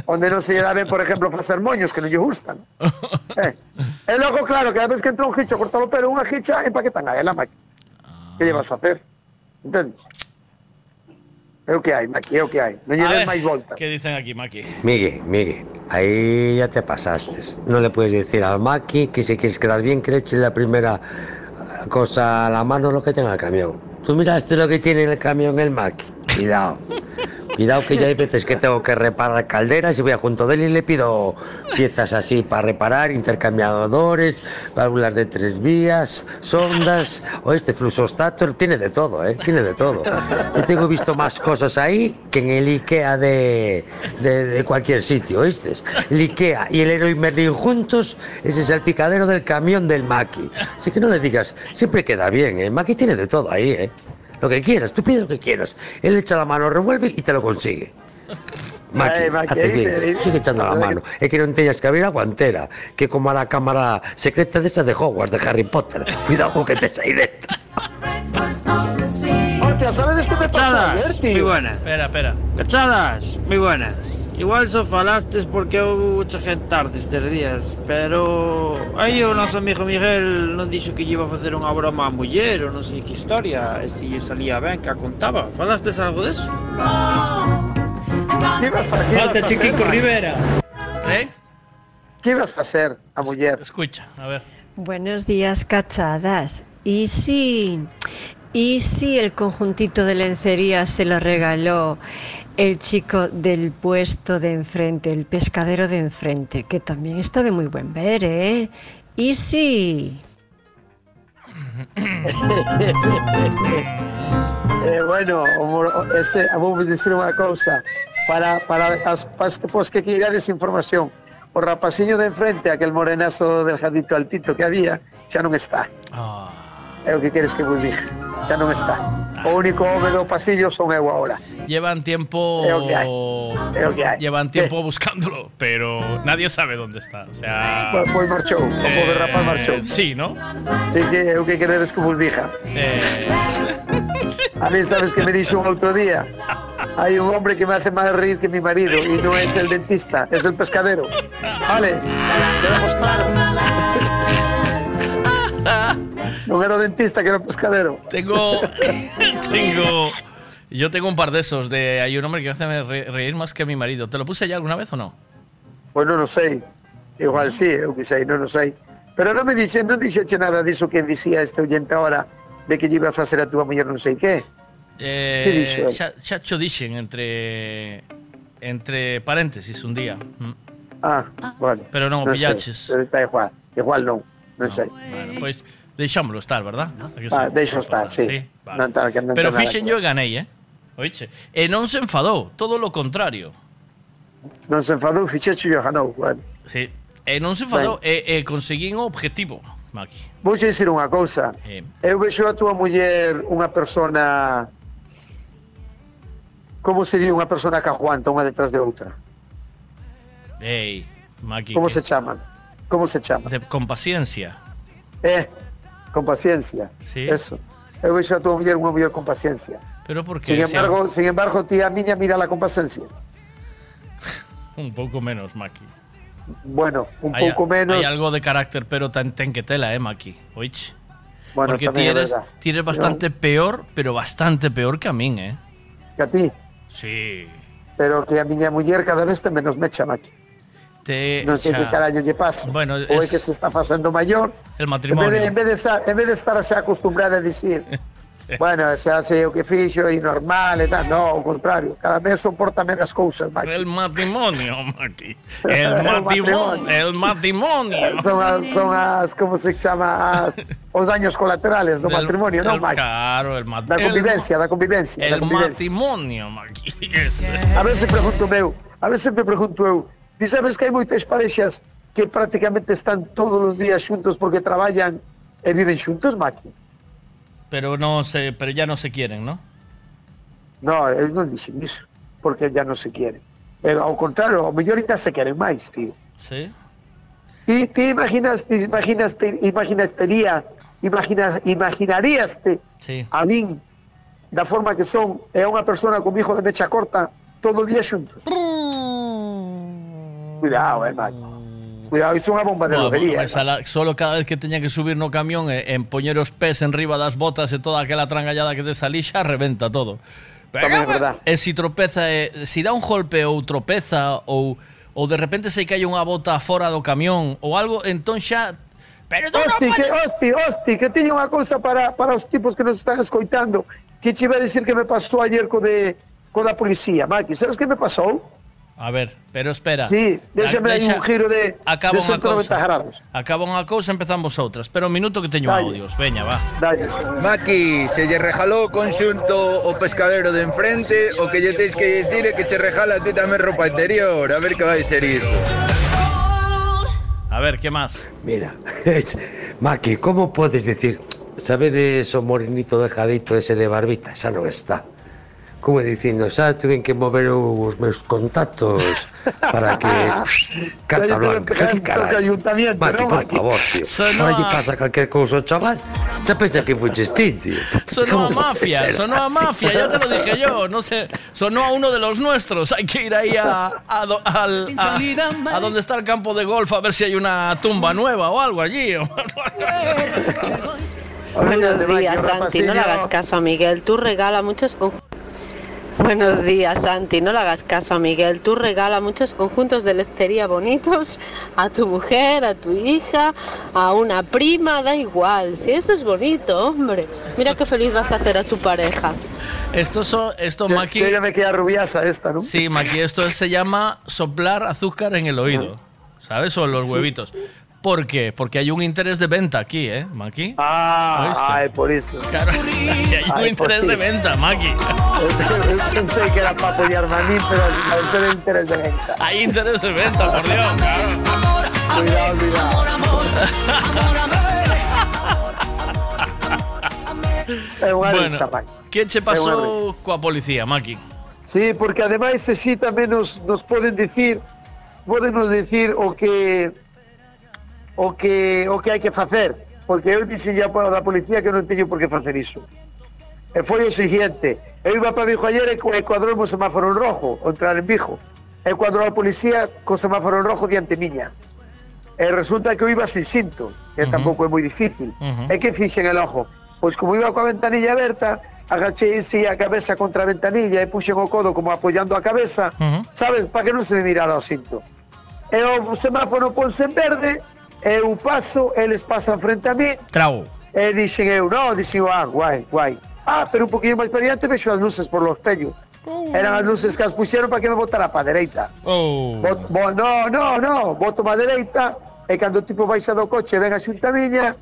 Onde non se lle dá ben, por exemplo, facer moños que non lle gustan. eh. E logo, claro, cada vez que entra un gicho a cortar o pelo, unha gicha, empaquetan a ela, Maki. Que lle vas a hacer? Entendes? É o que hai, Maki, é o que hai. Non lle des máis volta. ¿Qué dicen aquí, Maki? Migue, Migue, ahí ya te pasaste. No le puedes decir al Maki que si quieres quedar bien, que le eche la primera cosa a la mano lo que tenga el camión. Tú miraste lo que tiene en el camión el Maki. Cuidado. [laughs] Cuidado que ya hay veces que tengo que reparar calderas y voy a junto de él y le pido piezas así para reparar, intercambiadores, válvulas de tres vías, sondas, o este fluxostator, tiene de todo, ¿eh? Tiene de todo. Yo tengo visto más cosas ahí que en el Ikea de, de, de cualquier sitio, ¿oíste? El Ikea y el Leroy Merlin juntos, ese es el picadero del camión del Maki. Así que no le digas, siempre queda bien, ¿eh? Maki tiene de todo ahí, ¿eh? Lo que quieras, tú pide lo que quieras. Él echa la mano, revuelve y te lo consigue. Maki, Ay, Maki, hace ahí bien, te- sigue echando la mano. Es que no teñas que abrir a guantera, que como a la cámara secreta de esa de Hogwarts, de Harry Potter. Cuidado con que te ahí dentro. [laughs] Hostia, ¿sabes qué me pasó ayer, tío? buenas. Espera, espera. Cachadas, moi buenas. Igual só falastes porque eu cheguei tarde estes días, pero aí o noso amigo Miguel non dixo que lle iba a facer unha broma á muller ou non sei que historia, e se lle salía ben que a contaba. Falastes algo deso? Falta Chiquico Rivera. ¿Eh? Que ibas a facer a muller? Escucha, a ver. Buenos días, cachadas. Y si, y si el conjuntito de lencería se lo regaló el chico del puesto de enfrente, el pescadero de enfrente, que también está de muy buen ver, ¿eh? Y si. [laughs] eh, bueno, amor, ese, vou dicir unha cousa para, para pues, que queirades información o rapaciño de enfrente aquel morenazo delgadito altito que había xa non está Ah. É o que queres que vos diga xa non está O único home do pasillo son eu ahora. Llevan tiempo. Es lo que hay. Es lo que hay. Llevan tiempo buscándolo, pero nadie sabe dónde está. O sea. Pois pois marchou, o pobre rapaz marchou. Sí, ¿no? Sí que o que queredes que vos diga. Eh, A mí sabes que me dixo un outro día. Hay un hombre que me hace más reír que mi marido y no es el dentista, es el pescadero. Vale, [laughs] quedamos claros. [laughs] No era dentista, que era pescadero. tengo. [laughs] tengo. Yo tengo un par de esos. De, hay un hombre que me hace re- reír más que mi marido. ¿Te lo puse ya alguna vez o no? Pois non o sei. Igual sí, eu que sei, non o sei. Pero non me dixe, non dixeche nada diso que dicía este oyente ahora de que lle iba a facer a túa muller non sei que. Eh, dixo el? xa, xa cho dixen entre entre paréntesis un día. Mm. Ah, vale. Pero non Non pillaches. Está igual, igual non, non sei. Bueno, pois deixámoslo estar, verdad? Ah, sí? deixo estar, sí. vale. Non tal, que non Pero fixen yo e ganei, eh? Oiche. E non se enfadou, todo lo contrario. Non se enfadou, fixeche e ganou, bueno. Sí. E non se enfadou e, e conseguín o objetivo, Maki. Vou dicir unha cousa. Eh, Eu vexo a túa muller unha persona Como sería unha persona que aguanta unha detrás de outra? ei, Maki. Como que- se chaman? Como se chama? de- con paciencia. Eh, con paciencia. Sí. Eso. Eu vexo a túa muller unha muller con paciencia. Pero porque Sin embargo, sin embargo, ti a miña mírala con paciencia. [laughs] un pouco menos, Maki. Bueno, un pouco menos. Hai algo de carácter, pero ten, ten que tela, eh, Maki. Oiche. Bueno, Porque ti tamén é eres, verdad. ti eres bastante peor, pero bastante peor que a min, eh. Que a ti, Sí. pero que a miña muller cada vez ten menos mecha, Maki. Te, Non sei xa- que carallo lle pasa. Bueno, Ou é que se está facendo maior. el En vez, matrimonio. de, en, vez de estar, en vez de estar xa acostumbrada a dicir [laughs] Bueno, xa sei o que fixo e normal e tal. No, ao contrario. Cada vez soporta menos cousas, Maki. El matrimonio, [laughs] Maki. El El matrimonio. matrimonio. El matrimonio. [laughs] Son as, son as, como se chama, as, os daños colaterales do Del- matrimonio, non, el- Maki? Claro, el Da matrimonio. convivencia, da convivencia. da El convivencia. matrimonio, Maki. Ese. A se pregunto meu, a se me pregunto eu. Ti sabes que hai moitas parexas que prácticamente están todos os días xuntos porque traballan e viven xuntos, Maki? Pero no se, pero ya no se quieren, ¿no? No, eu non dixen iso, porque ya non se queren. E, ao contrario, ao mellor ainda se queren máis, tío. Sí. Ti, ti imaginas, imaginas, te, imaginarías, imagina, imaginaríaste Sí. a min da forma que son e a unha persona con hijo de mecha corta todo o día xuntos. cuidado, eh, macho. Mm. Cuidado, iso é unha bomba de bueno, lobería. Bueno, eh, la, solo cada vez que teña que subir no camión e, en poñer os pés en riba das botas e toda aquela trangallada que te salí xa reventa todo. Pero, Tamén é verdad. E si tropeza, e, si dá un golpe ou tropeza ou ou de repente se cae unha bota fora do camión ou algo, entón xa Pero tú hosti, que, hosti, hosti, que teño unha cousa para, para os tipos que nos están escoitando que che iba a decir que me pasou ayer co de co da policía, Maki, sabes que me pasou? A ver, pero espera. Sí, déxame aí un giro de, acaba de 190 grados. Acaba unha cousa, empezamos outras. Pero un minuto que teño Dalle. audios. Veña, va. Dalle. Maki, se lle regalou conxunto o pescadero de enfrente, o que lle tens que dicir é que che regala a ti tamén roupa interior. A ver que vai ser iso. A ver, que máis? Mira, [laughs] Maki, como podes decir... Sabedes o morenito dejadito ese de barbita? Xa non está. Como dicindo, xa tuven que mover os meus contactos para que... [laughs] Carta blanca, que Maki, ¿no, por favor, tío. Sonó Ahora lle a- pasa calquer cousa ao chaval. Xa pensa que fuches ti, tío. Sonó a ¿Cómo puede mafia, sonó a mafia, ya te lo dije yo, no sé, sonó a uno de los nuestros, hay que ir ahí a, a, do- al- a, a donde está el campo de golf a ver si hay una tumba nueva o algo allí. [laughs] Buenos días, Santi. No le hagas caso a Miguel. Tú regala muchos conjuntos. Buenos días, Santi. No le hagas caso a Miguel. Tú regala muchos conjuntos de lencería bonitos a tu mujer, a tu hija, a una prima, da igual. Si eso es bonito, hombre. Mira qué feliz vas a hacer a su pareja. Esto, son, esto Maki, ella me queda rubiasa esta, ¿no? sí, Maki, esto se llama soplar azúcar en el oído, ¿sabes? O en los huevitos. ¿Por qué? Porque hay un interés de venta aquí, ¿eh, Maki? Ah, ¿Oíste? ay, por eso. Claro, [laughs] [laughs] hay un Ay, interés de venta, Maki. Yo pensé que era para apoyarme a mí, pero al ser el interés de venta. Hay interés de venta, por Dios. claro. Cuidado, [laughs] cuidado. Bueno, risa, Maki. Que che É unha pasou coa policía, Maki? Sí, porque ademais así tamén nos, nos poden dicir poden nos dicir o que o que o que hai que facer porque eu dixen ya para da policía que non teño por que facer iso. E foi o seguinte eu iba para Vigo ayer e co- e cuadrou o semáforo en rojo entrar en Vigo. E cuadrou a policía co semáforo en rojo diante miña. E resulta que eu iba sin cinto que Ujú. tampouco é moi difícil. Ujú. e que fixen el ojo pois como iba coa ventanilla aberta agachei así a cabeza contra a ventanilla e puxen o codo como apoyando a cabeza sabes, para que non se me mirara o cinto. E o semáforo ponse en verde eu paso, eles pasan frente a mí Trago. e dixen eu, no, dixen eu, ah, guai, guai ah, pero un poquinho máis para diante vexo as luces por los espellos eran as luces que as puxeron para que me botara para a dereita Oh. Bo, no, no, no, boto má dereita e cando o tipo baixa do coche ven a xunta miña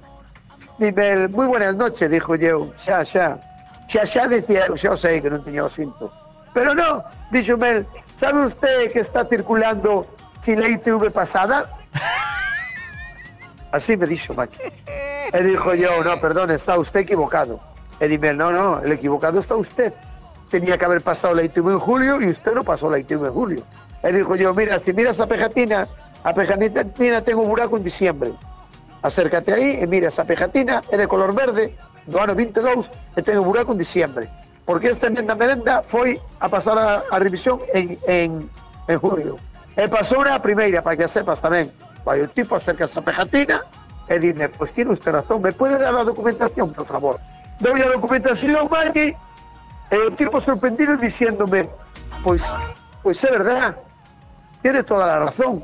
dime, moi buenas noches, dixo eu, xa, xa xa, xa decía eu, xa o sei que non tiña o cinto pero no, dixo Mel sabe usted que está circulando sin la ITV pasada? [laughs] así me dixo Maki e dixo yo, no, perdón, está usted equivocado. E dime, no, no, el equivocado está usted. Tenía que haber pasado la ITV en julio y usted no pasó la ITV en julio. E dixo yo, mira, si miras a Pejatina a Pejatina ten un buraco en diciembre. Acércate aí e mira, esa pegatina é de color verde do ano 22 e ten un buraco en diciembre. Porque esta emenda merenda foi a pasar a, a revisión en, en, en julio. E pasou a primeira para que sepas tamén vai o tipo acerca esa pegatina e dime, pues tiene usted razón me puede dar a documentación, por favor doy a documentación, Maggie e o tipo sorprendido diciéndome pois, pois é verdad tiene toda la razón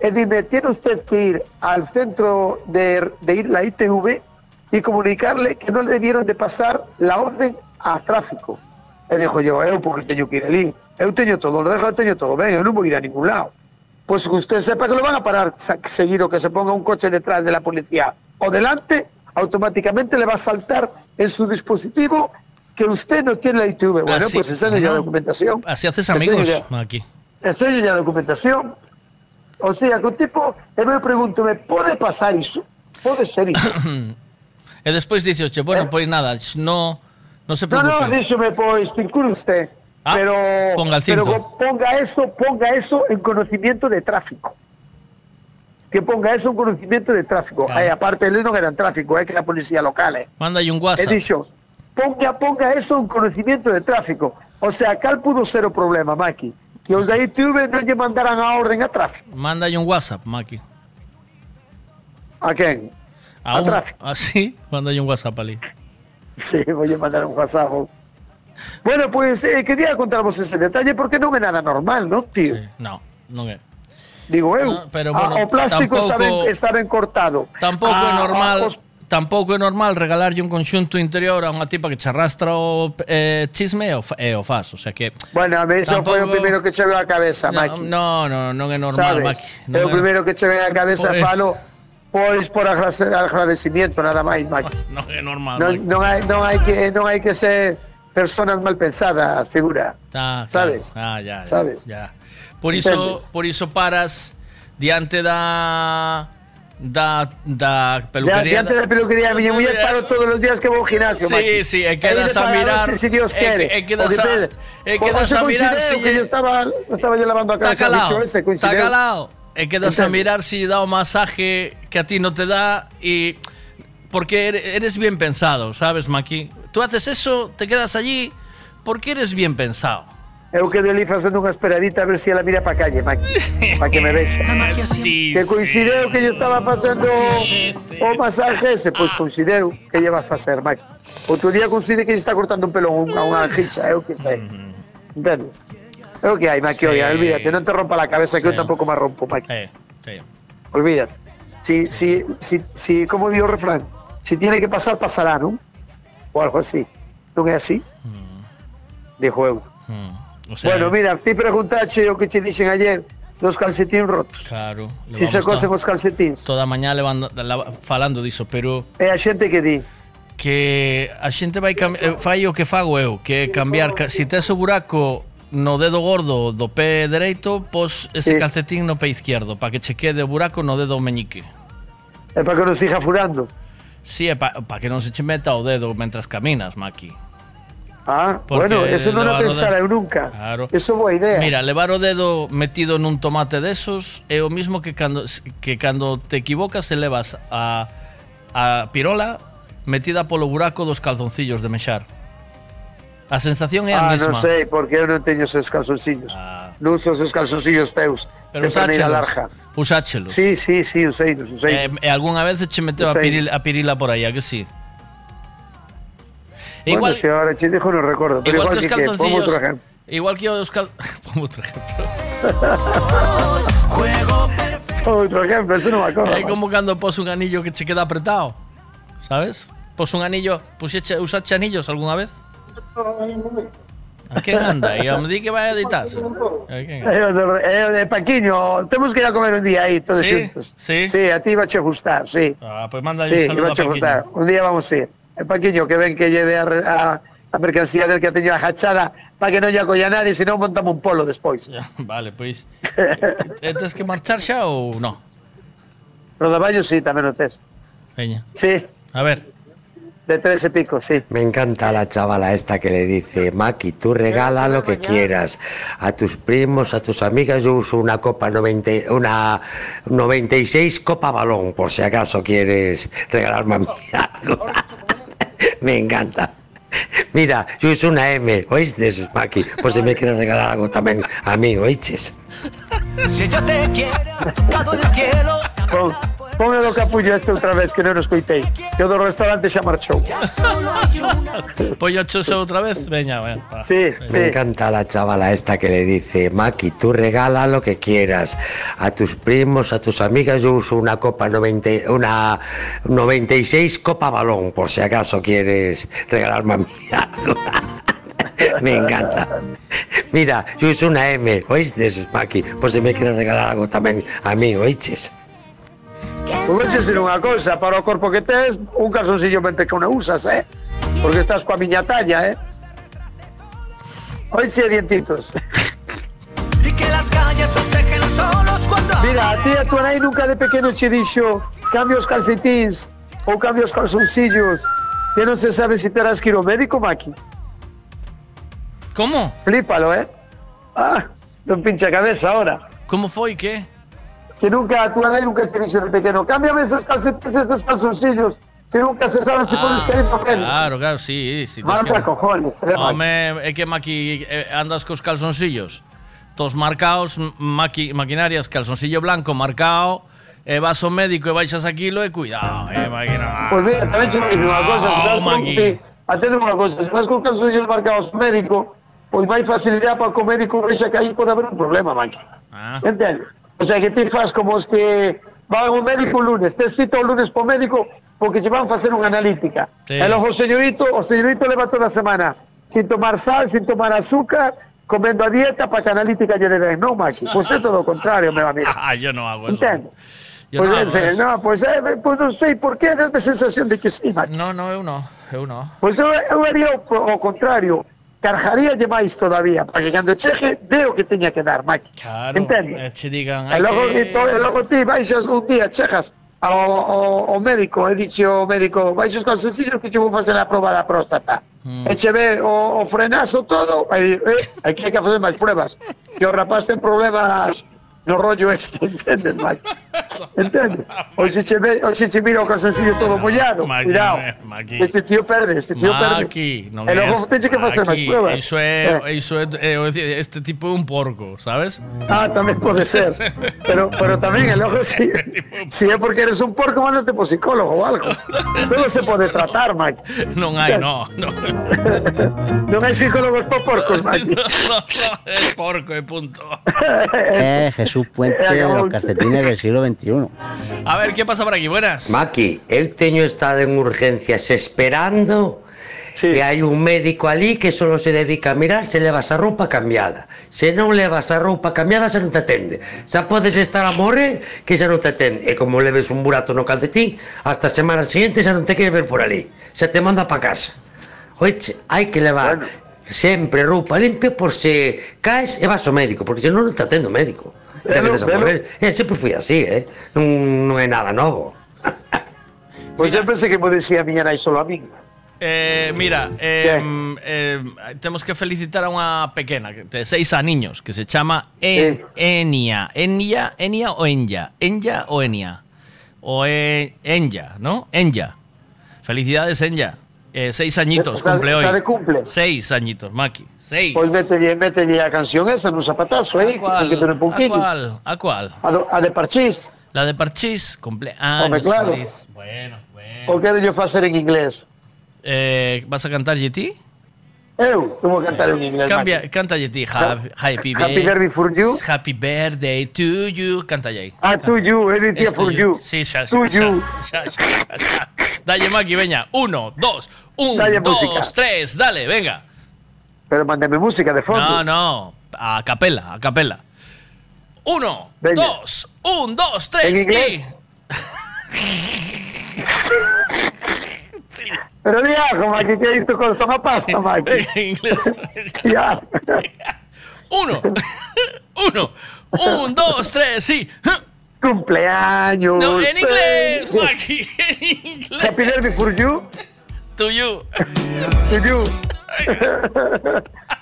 e dime, tiene usted que ir al centro de, de la ITV y comunicarle que no le debieron de pasar la orden a tráfico. E dixo yo, eu porque teño que ir ali. Eu teño todo, o resto teño todo ben, eu non vou ir a ningún lado. Pois que usted sepa que lo van a parar seguido que se ponga un coche detrás de la policía o delante, automáticamente le va a saltar en su dispositivo que usted no tiene la ITV. Bueno, Así- pues enseño ya no. documentación. Así haces amigos, ya- Maki. enseño ya documentación. O sea, que o tipo, e me pregunto, me pode pasar iso? Pode ser iso? E [clears throat] despois dices, che, bueno, pois nada, no, no se no, preocupe. no, díxome, pois, vincule usted. Pero, ponga el pero ponga eso, ponga eso en conocimiento de tráfico. Que ponga eso en conocimiento de tráfico. Claro. Aparte, eles non eran tráfico, é que era policía local, eh. Manda un He WhatsApp. dicho, ponga, ponga eso en conocimiento de tráfico. O sea, cal pudo ser o problema, Maki? Que os da ITV non lle mandaran a orden a tráfico. Manda un WhatsApp, Maki. A quen? A, A un, tráfico. Ah, sí, manda un WhatsApp ali. Sí, voy a mandar un WhatsApp. Bueno, pues eh, quería contarvos ese detalle porque non é nada normal, non, tío? No, non é. Digo eu. No, pero Ah, bueno, o plástico está, ben, está ben cortado. Tampouco é Ah, normal, os- tampouco é normal regalarlle un conxunto interior a unha tipa que che arrastra o eh, chisme e o, e o fas, o sea que Bueno, a mí eso foi o primeiro que che ve a cabeza, Maki. No, no, non é normal, Sabes? Maki. É o primeiro que che ve a cabeza, Pois- falo, pois por agrade- agradecimiento, nada máis, Maki. [laughs] Non é normal, Non, Maki. non, hai, non, hai que, non hai que ser personas mal pensadas, figura. Ah, claro. sabes? Ah, ya, ya, Sabes? ya. Por Entendes? por iso paras diante da da da peluquería. diante da peluquería, miña muller paro todos os días que vou ao gimnasio, Sí, sí, e quedas de a mirar- Si, Dios quere. e quedas Porque a- te- e Por quedas eso a mirar si que yo estaba, estaba yo lavando a Está cabeza, calado, ese, está calado. E quedas a mirar si da o masaje que a ti no te da y porque ere- eres bien pensado, ¿sabes, Maki? Tú haces eso, te quedas allí porque eres bien pensado. Eu quedo ali facendo unha esperadita a ver se ela mira pa calle, Maki, para que me vexa. Sí, que coincideu que yo estaba facendo o masaje ese, pois coincideu que lle vas facer, Maki. Outro día coincide que lle está cortando un pelo a unha, a unha xicha, eu que sei. Entendes? É o que hai, Maki, Sí. oia, olvídate, non te rompa la cabeza que eu Sí. tampouco me rompo, Maki. Eh, sí. Olvídate. Si, si, si, si, como digo o refrán, si tiene que pasar, pasará, non? O algo así. Non é así? Dijo eu. O sea, bueno, mira, ti preguntache o que che dixen ayer dos calcetín rotos. claro. Si se cosen os calcetíns. Toda a mañá levando, la- falando diso, pero É a xente que di. que a xente vai cam- eh, fai o que fago eu, que é cambiar, ca- si tes o buraco no dedo gordo do pé dereito, pos ese Sí. calcetín no pé izquierdo, para que che quede o buraco no dedo meñique. É para que non siga furando. Sí, é para pa que non se che meta o dedo mentras caminas, Maki. Ah, Porque bueno, eso non o pensara eu nunca. Claro. Eso boa idea. Mira, levar o dedo metido nun tomate desos é o mismo que cando que cando te equivocas e levas a a pirola metida polo buraco dos calzoncillos de mexar. A sensación é a ah, mesma. non sei, porque eu non teño esos calzoncillos. Non uso esos calzoncillos teus. Pero de usáchelos. larga. Usáchelos. Sí, sí, sí, usei, usei. E, e algunha vez che meteu a, pirila, a pirila por aí, a que sí? Bueno, Igual, si ahora che dijo non recordo, pero igual igual, que que, pongo calzoncillos. outro ejemplo. Igual que os cal... [laughs] Pongo outro ejemplo. [laughs] Outro ejemplo, eso non me acordo. É como cando pos un anillo que che queda apretado. ¿Sabes? Pos un anillo, puxeche, usache anillos algunha vez? A quen anda? A me di que vai a editarse. A o de Paquiño, temos que ir a comer un día aí, todos Sí? xuntos. Sí? Sí, a ti va che gustar, sí. Ah, pues manda Sí, un saludo a. Paquiño. Un día vamos a ir. É Paquiño que ven que lle dé a, re- a, a mercancía del que teño a jachada para que non lle acolla nadie, senón montamos un polo despois. [laughs] Vale, pois. Eh, Tens que marchar xa ou no? Rodaballo sí, tamén o tes. Veña. Sí. A ver. De tres y pico, sí. Me encanta la chavala esta que le dice, Maki, tú regala lo que quieras. A tus primos, a tus amigas, yo uso una copa 90, una 96 copa balón, por si acaso quieres regalarme a mí [laughs] algo. Me encanta. Mira, yo uso una M, ¿oíste, Maki? Pues si me quieres regalar algo también a mí, ¿oíches? Si ella te quiere, ha tocado el cielo. Do capullo este outra vez que non o escoitei. Que o do restaurante xa marchou. Pollo choso outra vez? Veña, veña. va. Sí, Me encanta la chavala esta que le dice, Maki, tú regala lo que quieras. A tus primos, a tus amigas, yo uso una copa 90, una 96 copa balón, por si acaso quieres regalarme a mí [laughs] algo. [laughs] Me encanta. Mira, yo uso una M, ¿oíste, Maki? Pues si me quieres regalar algo también a mí, ¿oíches? Vou decir unha cousa, para o corpo que tes, un calzoncillo mente que non usas, eh? Porque estás coa miña talla, eh? Oixe, dientitos. Mira, a ti a tu nai nunca de pequeno che dixo cambio os calcetins ou cambio os calzoncillos que non se sabe se terás que ir ao médico, Maki. Como? Flípalo, eh? Ah, non pincha a cabeza ahora. Como foi que? Que nunca, a tua nai nunca che dixo de pequeno cámbiame esos calcetins, esos calzoncillos que nunca se sabe podes ter por él. Claro, claro, sí, sí. Marca que- cojones, eh. Home, é que maqui eh, andas cos calzoncillos Tos marcaos, maqui, maquinarias, calzoncillo blanco marcado E vas ao médico e baixas aquilo e cuidado, eh, máquina Pois mira, tamén che digo unha cosa, Oh, que atende unha cosa, se vas con calzoncillos marcados médico, pois vai facilidade para que o médico vexa que aí pode haber un problema, Maki. Ah. Entende? O sea, que ti faz como os que van ao médico o lunes, tes cita o lunes po médico porque che van facer unha analítica. Sí. E logo o señorito, o señorito leva toda a semana sin tomar sal, sin tomar azúcar, comendo a dieta para que a analítica lle dé ben, non, Maki? Pois é todo o contrario, meu [laughs] amigo. Ah, yo no hago eso Entende? Yo Pois no é, hago sí, eso. no, pois é, pois non sei por que dame a sensación de que sí, Maki. No, no, eu no, eu no Pois eu, eu haría o, o contrario, carjaríalle máis todavía, para que cando cheje, dé o que teña que dar, Maki. Claro, Entende? e che digan E logo, que... e, logo ti baixas un día, chejas ao, ao, ao médico, e dixe o médico, baixas calzoncillos que che vou facer a prova da próstata. Mm. E che ve o, o frenazo todo, e eh, aquí hai que facer máis pruebas. Que o rapaz ten problemas no rollo este, [laughs] entendes, Mike? Entendes? Ou se che, ve, ou se che mira o calzoncillo todo mollado, Maki, cuidado. eh, Maki. Este tío perde, este tío perde. Maki, non e logo es- teñe que facer máis Maki, pruebas. Iso é, Eh. iso é, é, o dicir, este tipo é un porco, sabes? Ah, tamén pode ser. [laughs] Pero, pero tamén, e logo si, si é porque eres un porco, mándate por psicólogo ou algo. [laughs] Todo se pode tratar, Mike. Non hai, no, no. [laughs] Non hai psicólogos para porcos, Mike. no, no, é porco e punto. Eh, Jesús Puente de los calcetines del siglo XXI. A ver, que pasa por aquí? Buenas. Maki, eu teño estado en urgencias esperando que hai un médico ali que solo se dedica a mirar se levas a roupa cambiada. Se non levas a roupa cambiada, xa non te atende. Xa podes estar a morrer que xa non te atende. E como leves un burato no calcetín, hasta a semana siguiente xa non te quere ver por ali. Xa te manda pa casa. Oiche, hai que levar sempre roupa limpia por se caes e vas ao médico, porque senón non te atende o médico. Te Velo, quedes a velo. morrer. E sempre fui así, eh? Non, non é nada novo. Pois [laughs] eu pensei que me decía a miña nai solo a min. Eh, mira, eh, eh, temos que felicitar a unha pequena que de seis aniños que se chama en, Enia. Enia, Enia o Enya? Enya o Enia? O e, Enya, ¿no? Enya. Felicidades, Enya. Eh, seis añitos, Está cumple hoy. está de cumple. Seis añitos, Maki. Seis. Pois mételle, mételle a canción esa nun zapatazo cuál? que ten un ¿A cuál? ¿A cuál? A, do- a de Parchís. La de Parchís, cumpleaños. Home, claro. Bueno, bueno. O quero yo facer en inglés? Eh, ¿Vas a cantar GT? Eu, como cantar en inglés? Cambia, Maki? canta GT. Happy, happy, Happy birthday for you. Happy birthday to you. Canta aí. Ah, to you, dicía Es for to you. Sí, xa, To you. Dalle, Maki, veña. Uno, dos, un, Dalle dos, música. tres. Dale, venga. Pero mándeme música de fondo. No, no. A capela, a capela. Uno, Venga. dos, un, dos, tres. ¿En inglés? y- [laughs] Pero viejo, Maki, que isto con toma pasta, Maki. En inglés. [laughs] Ya. Uno, [laughs] uno, un, dos, tres, sí. [laughs] Cumpleaños. No, en inglés. Maki, en inglés. Happy birthday for you. To you. To you.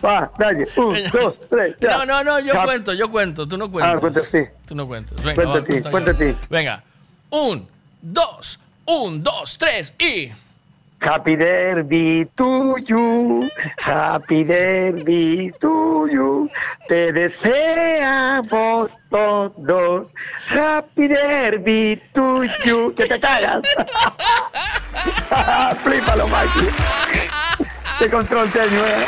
Va, dale. Un, dos, tres. ya. No, no, no, yo Cap- cuento, yo cuento, tú no cuentas. Ah, cuentas sí. Tú no cuentas. Venga, Cuenta va, ti. Venga. Un, dos, un, dos, tres y. Happy Derby to you, Happy Derby to you, te deseamos todos, Happy Derby to you, que te cagas. [laughs] Flípalo, Maki. Qué control eh.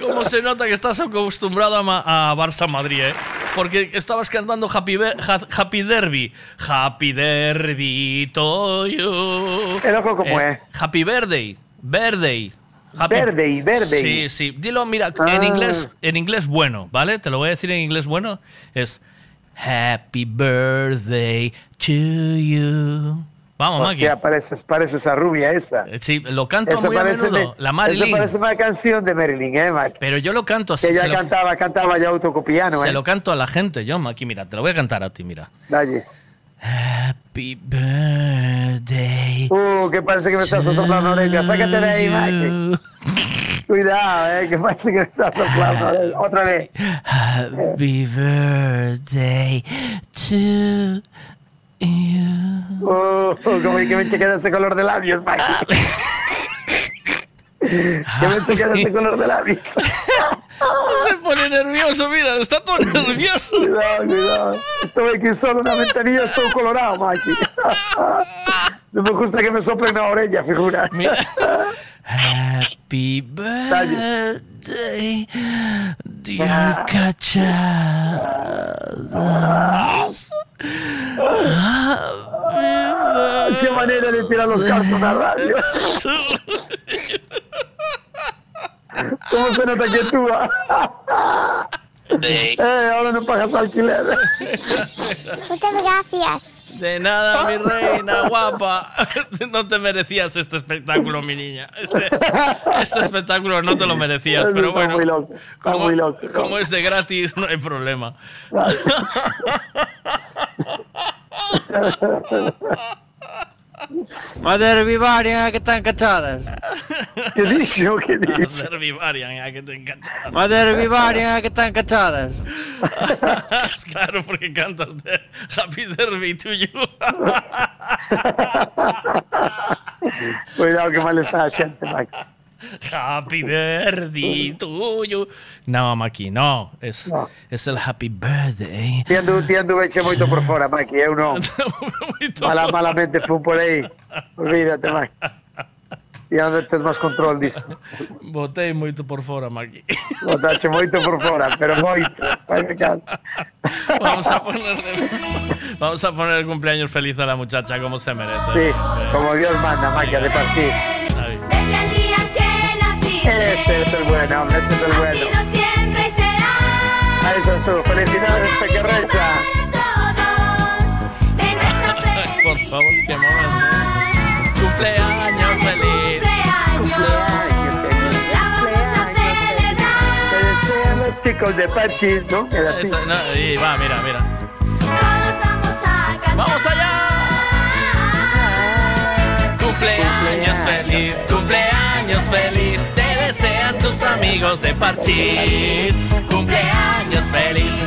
¿Cómo se nota que estás acostumbrado a, ma- a Barça Madrid, eh? Porque estabas cantando Happy, Happy Derby. Happy Derby to you. El ojo como es. Happy Birthday. Birthday. Happy- Birthday, birthday. Sí, sí. Dilo, mira, Ah. en inglés, en inglés bueno, ¿vale? Te lo voy a decir en inglés bueno. Es Happy Birthday to you. Vamos, Maki. Pareces, pareces a rubia esa. Sí, lo canto Eso muy a menudo. me- La eso Marilyn. parece una canción de Marilyn, ¿eh, Maki? Pero yo lo canto así. Que ella se lo- cantaba, cantaba ya autocopiano, Se ¿eh? lo canto a la gente, yo, Maki, mira, te lo voy a cantar a ti, mira. Dale. Happy birthday. Uh, que parece que me estás soplando la oreja. Sácate de ahí, Mike. Cuidado, eh, que parece que me estás soplando. Otra vez. Happy birthday to you. Uh, como que me chequea ese color de labios, Mike. [laughs] que me chequea ese color de labios. [laughs] [laughs] Se pone nervioso, mira, está todo nervioso. [laughs] Cuidado, cuidado. Estoy aquí solo en una ventanilla, estoy colorado, Mike. [laughs] No me gusta que me soplen la oreja, figura. Happy birthday, dear cachadas. Qué manera de tirar los cartos a la radio. ¿Cómo se nota que tú vas? Eh, ahora no pagas alquiler. Muchas gracias. De nada, mi reina guapa. No te merecías este espectáculo, mi niña. Este, este espectáculo no te lo merecías, pero está bueno. muy loco, está como, muy loco. como es de gratis, no hay problema. [laughs] Madre Vivarian, que están cachadas. ¿Qué dicho? ¿Qué dicho? Hacer Vivarian, a que te encanta. Madre Vivarian, que están cachadas. [laughs] claro, porque cantas de Happy Derby to you. [laughs] Cuidado que mal está la gente, Mike. [laughs] Happy Birthday to you. No, Maki, no. Es, es el Happy Birthday. Tiendo, tiendo eche moito por fora, Mike. Eu non. [laughs] Mala, malamente fun por aí. Olvídate, Mike. E onde tes máis control disso. Botei moito por fora, Maki. Botache moito por fora, pero moito. Vai me caso. Vamos a ponerle, vamos a poner el cumpleaños feliz a la muchacha como se merece. Sí, como Dios manda, Mike, de parchís. Este es el bueno, este es el bueno. Ahí estás tú. Felicidades, pequerrecha. Por favor, qué momento. Cumpleaños feliz. La vamos a celebrar. Te desean los chicos de parchís, ¿no? Era así. Eso, no, y va, mira, mira. Todos vamos a cantar. ¡Vamos allá! Cumpleaños feliz, cumpleaños feliz. Te desean tus amigos de Parchís. Cumpleaños feliz.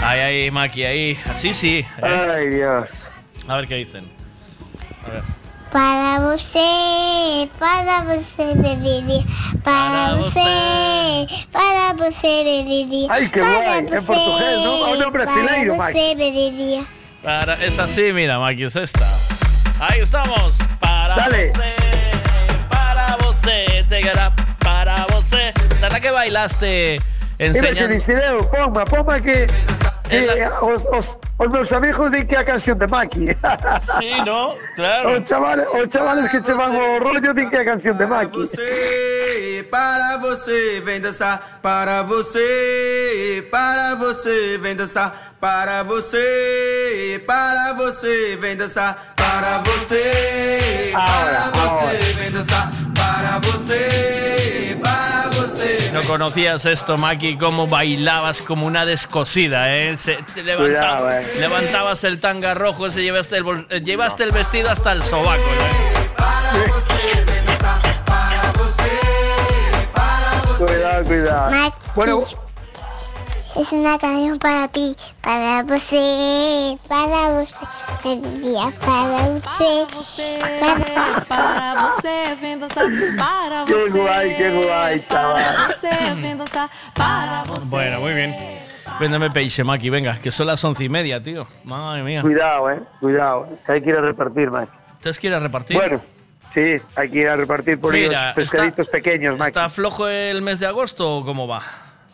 Ay, ay, Maki, ahí. Así sí. ¿eh? Ay, Dios. A ver qué dicen. A ver. Para você, para você, bebê. Para você, para você, bebê. Ay, qué para guay, en portugués, ¿no? Un nombre brasileiro, Para você. Para, es así, mira, Maki, es esta. Ahí estamos. Para Dale. você, para você, tegará, para es la que bailaste enseñando. Ponma, ponma que, que os, os, os meus amigos din que a canción de Maki. Sí, ¿no? Claro. Os chavales, os chavales que chevan o rollo din que a canción de Maki. Você, para você, vem dançar. Para você, para você, vem dançar. Para você, para você, vem dançar. Para você, para você, vem dançar. Para você, para você. No conocías esto, Maki, cómo bailabas como una descosida, ¿eh? Se- te levanta- Cuidado, eh. Levantabas el tanga rojo, ese llevaste el, bol- eh, llevaste el vestido hasta el sobaco, ¿eh? Cuidado, cuidado. Maki. Bueno, Es una canción para ti, para você, para você. Para você, para Para você, vem dançar. Para você. guay, que guay, chaval. Para você, vem dançar. Para você. Bueno, muy bien. Véndeme peixe, Maki, venga, que son las once y media, tío. Madre mía. Cuidado, eh. Cuidado. Hay que ir a repartir, Maki. ¿Ustedes quieren repartir? Bueno, sí, hay que ir a repartir por Mira, pescaditos pequeños, Maki. ¿Está flojo el mes de agosto o cómo va?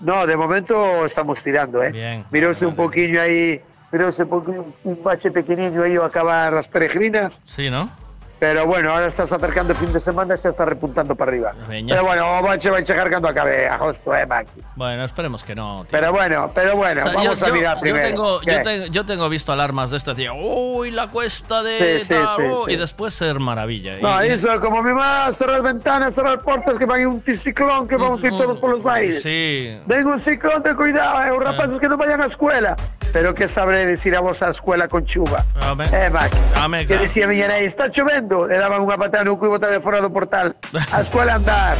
No, de momento estamos tirando, ¿eh? Bien. Miróse un poquillo ahí, miróse un, un bache pequeñillo ahí a acabar las peregrinas. Sí, ¿no? Pero bueno, ahora estás acercando el fin de semana y se está repuntando para arriba. Veña. Pero bueno, bache va a chegar cuando acabe agosto, ¿eh, Maki? Bueno, esperemos que no, tío. Pero bueno, pero bueno, O sea, vamos yo, a yo- mirar yo primero. tengo, ¿Qué? yo, tengo, yo tengo visto alarmas de este tío. Uy, la cuesta de Sí, tal, sí, oh", sí. y después ser maravilla. Y- No, eso, como mi mamá, cerrar ventanas, cerrar puertas, que va a ir un anticiclón, que vamos a ir todos por los aires. Sí. Venga un ciclón de cuidado, eh, los rapaces que no vayan a escuela. Pero ¿qué sabré decir a vos a la escuela con chuva? Dame. Eh, Mac. Dame, Que decía nai, está Le daban una patada no cubo de fuera do portal. A escuela andar.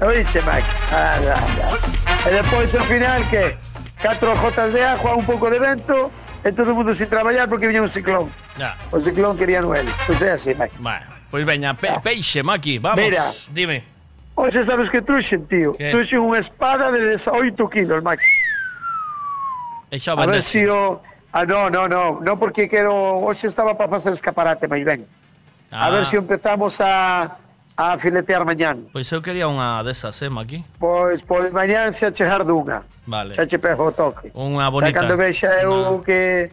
Oíste, Mac. Ah, ah, ah. E despois, ao final, que? Catro jotas de agua, un pouco de vento, e todo o mundo sin traballar porque viña un ciclón. Ya. O ciclón quería Noel. Pois é así, Mac. Bueno, pues veña, pe peixe, Maki, vamos. Mira. Dime. Oxe, sabes que truxen, tío? ¿Qué? Truxen unha espada de 18 kilos, Mac. Echa A ver bandese. si o... Ah, no, no, no, no porque quero... Hoxe estaba para facer escaparate, mas ben. Ah. A ver se si empezamos a, a filetear mañán. Pois eu quería unha desas, eh, Maki? Pois, pois mañán se chegar dunha. Vale. Se achepejo o toque. Unha bonita. Cando vexa eu una... que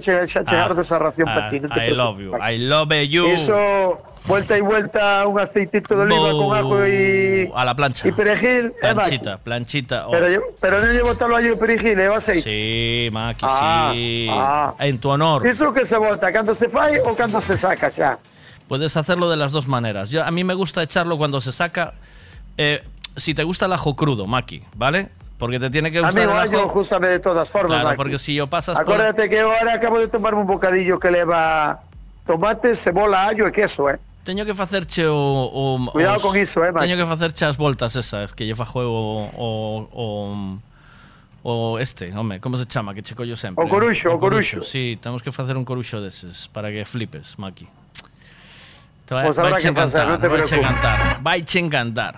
che, xa che Ah, ardo esa ración ah, I love you, I love you. Eso, vuelta y vuelta, un aceitito de oliva con ajo y, A la plancha. y perejil. eh. Planchita, planchita. oh. Pero, pero no llevo tal de perejil, llevo aceite. Sí, Maki, Ah, sí. ah. En tu honor. ¿Eso que se bota? ¿Cuándo se fai o cuando se saca ya? Puedes hacerlo de las dos maneras. Yo, a mí me gusta echarlo cuando se saca. eh, si te gusta el ajo crudo, Maki, ¿vale? Porque te tiene que gustar Amigo, el ajo. justamente de todas formas. Claro, Maki. porque si yo pasas por. Acuérdate que ahora acabo de tomarme un bocadillo que lleva tomate, cebola, allo e queso, eh? Teño que facerche o, o Cuidado os- con iso, eh, Maki. Teño que facerche as voltas esas que lleva juego o o o este, home, como se chama que che collo sempre? O coruxo, o coruxo. Sí, temos que facer un coruxo deses para que flipes, Maki. Te vai, vaiche que facer, encantar, vaiche preocupes. encantar, vaiche encantar.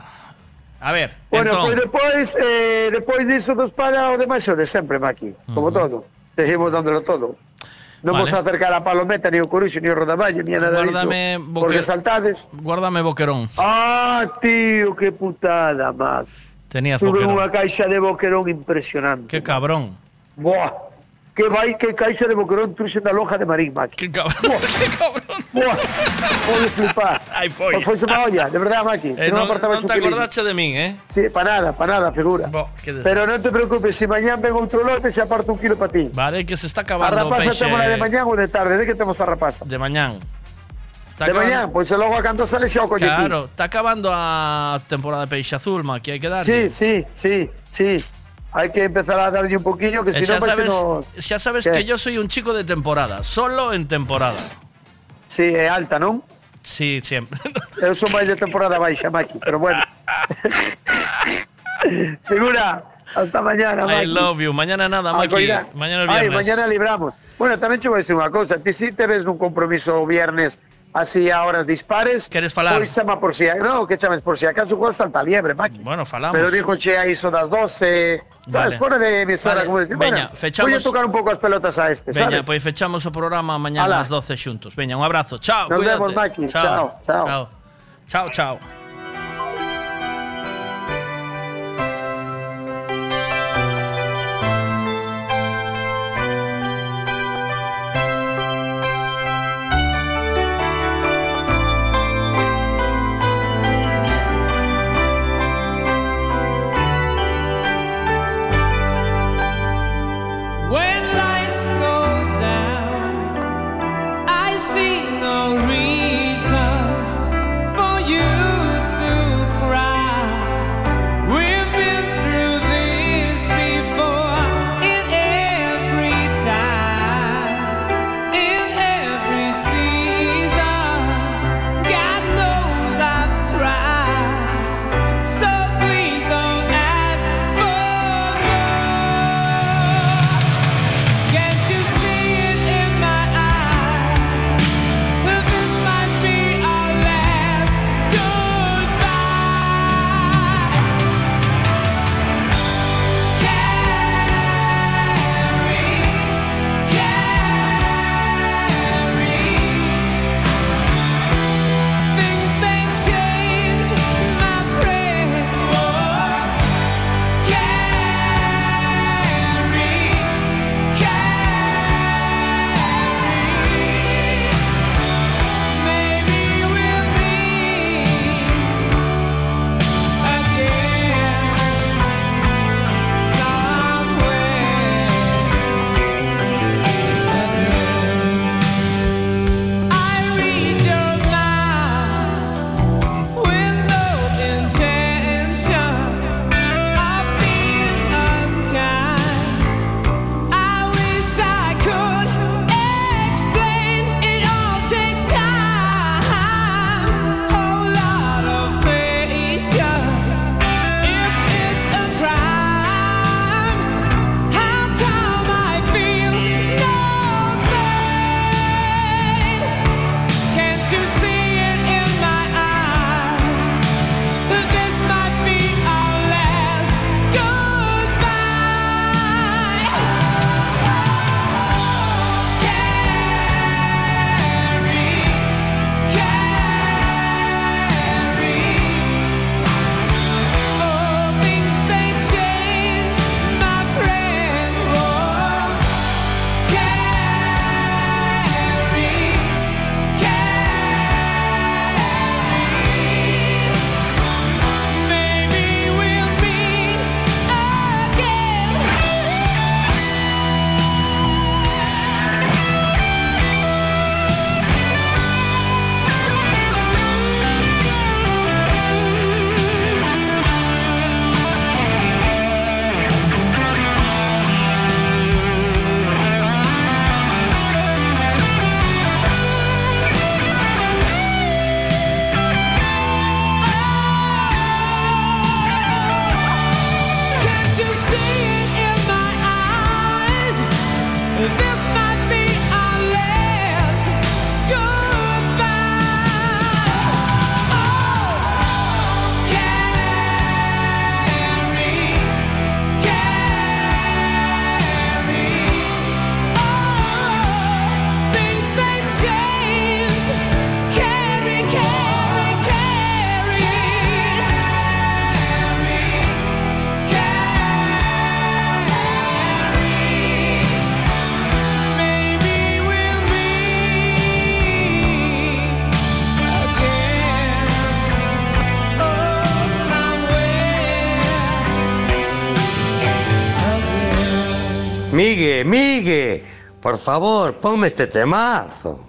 A ver, Bueno, entón, pues despois, eh, despois diso dos para o demais o de sempre, Maki. Como todo. Seguimos dándolo todo. Non Vale. vamos a acercar a palometa, ni o coruxo, ni o rodaballo, ni a nada Guárdame boque- Porque saltades. guárdame boquerón. Ah, tío, qué putada, Mac. Tenías Tuve boquerón. unha caixa de boquerón impresionante. Qué cabrón. Buah. Que vai, que caixa de boquerón truxen da loja de Marín, Mac. Qué cabrón. Qué cabrón. Buah. Flipar. Ai, foi. Pois foi olla, de verdade, Maki. Eh, Se non non, apartaba non te acordache de min, eh? Sí, para nada, para nada, figura. Pero non te preocupes, si mañán ven outro lote, se aparta un kilo para ti. Vale, que se está acabando o rapaza peixe. temos de mañán ou de tarde, de que temos a rapaza? De mañán. Está de acabando- mañán, pois pues, logo a canto sale xa o. Claro, está acabando a temporada de peixe azul, ma, que hai que dar. Sí, sí, sí, sí. Hai que empezar a darlle un poquillo, que Eh, si xa non vai sabes, xa sabes ¿Qué? que yo soy un chico de temporada, solo en temporada. Si é alta, non? Sí, siempre. Eu son máis de temporada baixa, Maki, pero bueno. [laughs] Figura, hasta mañana, I Maki. love you. Mañana nada, Maki. Mañana es Ay, viernes. mañana libramos. Bueno, tamén che vou decir unha cousa. Ti si te ves nun compromiso viernes así a horas dispares. Queres falar? Pois chama por si, no, que chames por si acaso juegas salta liebre, Maki. Bueno, falamos. Pero dijo che a iso das 12, Sabes, vale. fora de emisora, vale. como decir, Veña, bueno, fechamos... Voy a tocar un pouco as pelotas a este, Veña, sabes? pois fechamos o programa mañá ás 12 xuntos. Veña, un abrazo. Chao, Nos cuídate. Nos vemos, Maki. Chao, chao. Chao, chao. chao. Por favor, ponme este temazo.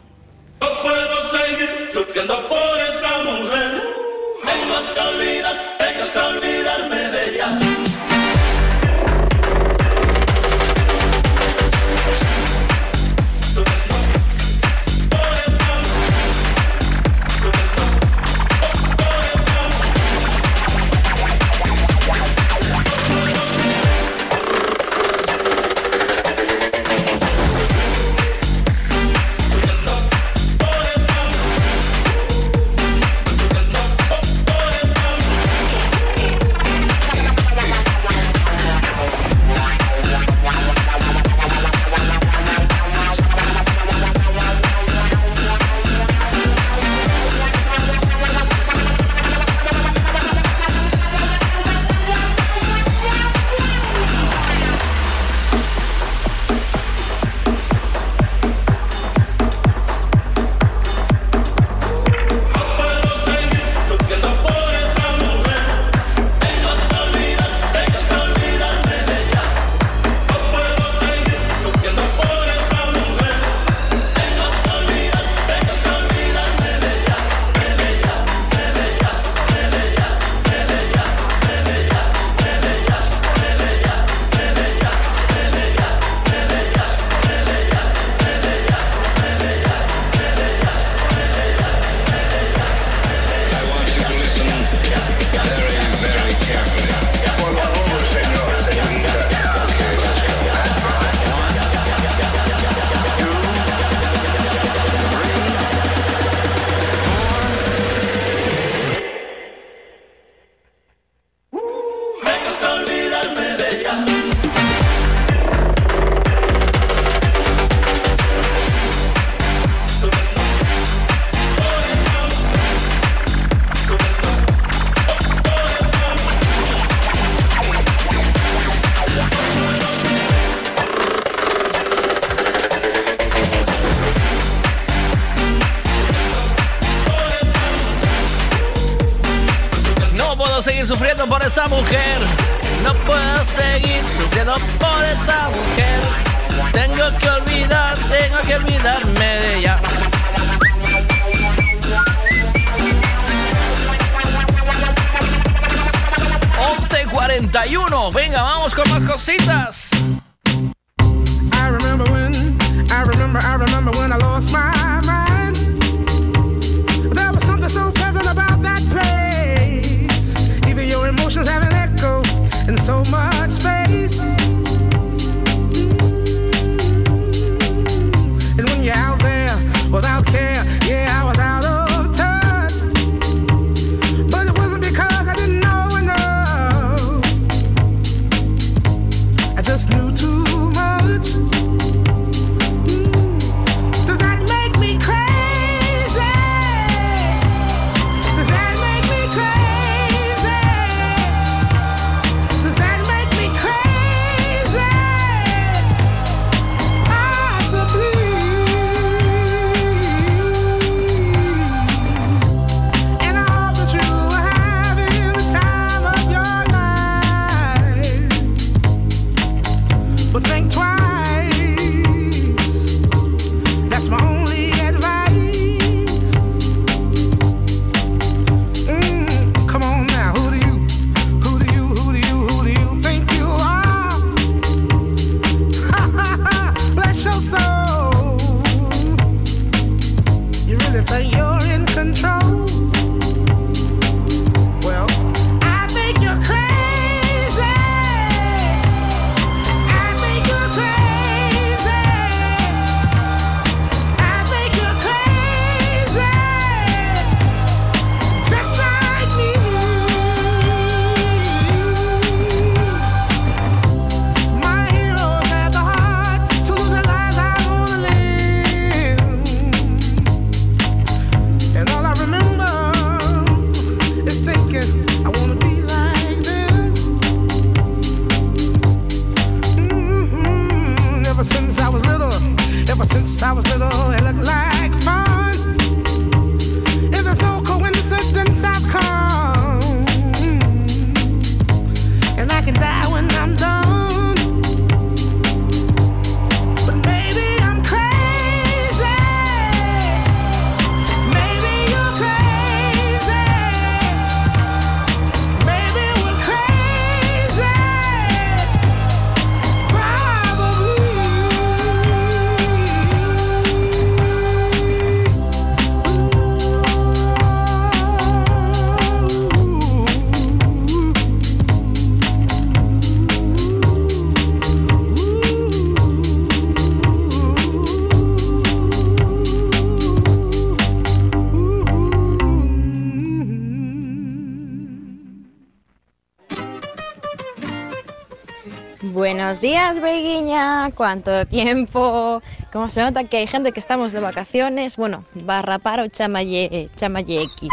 Buenas, Beguiña, cuánto tiempo. Como se nota que hay gente que estamos de vacaciones, bueno, barra paro, chamaye, chamaye X.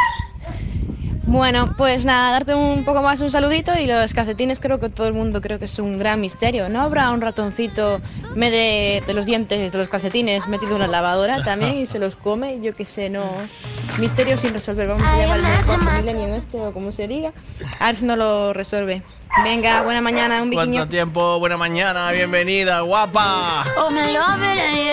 Bueno, pues nada, darte un poco más un saludito y los calcetines creo que todo el mundo creo que es un gran misterio. ¿No habrá un ratoncito me de, de, los dientes de los calcetines metido en la lavadora también y se los come? Yo qué sé, no. Misterio sin resolver. Vamos a llevar el mejor milenio este o como se diga. A ver si no lo resuelve. Venga, buena mañana, un biquiño. ¿Cuánto tiempo? Buena mañana, bienvenida, guapa. Oh, me love it, yeah, yeah.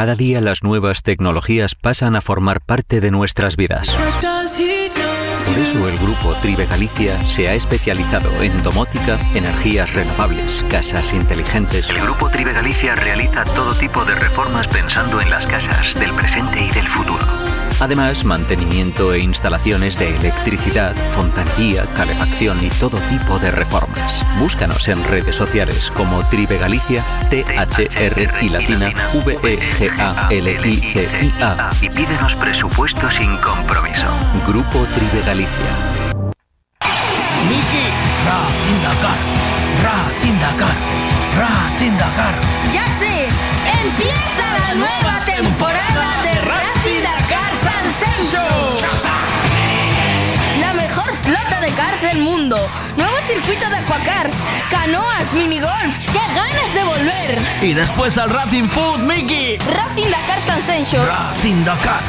Cada día las nuevas tecnologías pasan a formar parte de nuestras vidas. Por eso el grupo Tribe Galicia se ha especializado en domótica, energías renovables, casas inteligentes. El grupo Tribe Galicia realiza todo tipo de reformas pensando en las casas del presente y del futuro. Además, mantenimiento e instalaciones de electricidad, fontanería, calefacción y todo tipo de reformas. Búscanos en redes sociales como Tribe Galicia, T-H-R y latina, V-E-G-A-L-I-C-I-A. Y pídenos presupuesto sin compromiso. Grupo Tribe Galicia. Canoas, minigolf. ¡Qué ganas de volver! Y después al Racing Food, Miki. Racing Dakar Sensation. Racing Dakar,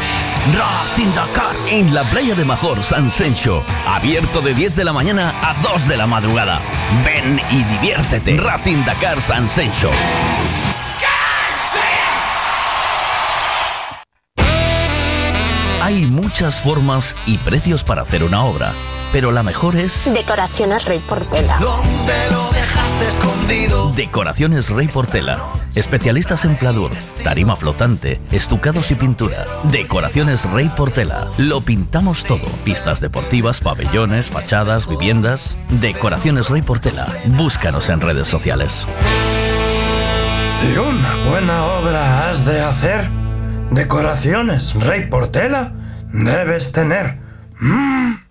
Racing Dakar. En la playa de Major, San Sencho. Abierto de 10 de la mañana a 2 de la madrugada. Ven y diviértete. Racing Dakar San Sencho. Hay muchas formas y precios para hacer una obra, pero la mejor es... Decoraciones Rey Portela. ¿Dónde lo dejaste escondido? Decoraciones Rey Portela. Especialistas en pladur, tarima flotante, estucados y pintura. Decoraciones Rey Portela. Lo pintamos todo. Pistas deportivas, pabellones, fachadas, viviendas. Decoraciones Rey Portela. Búscanos en redes sociales. Si una buena obra has de hacer, decoraciones Rey Portela debes tener. Mm.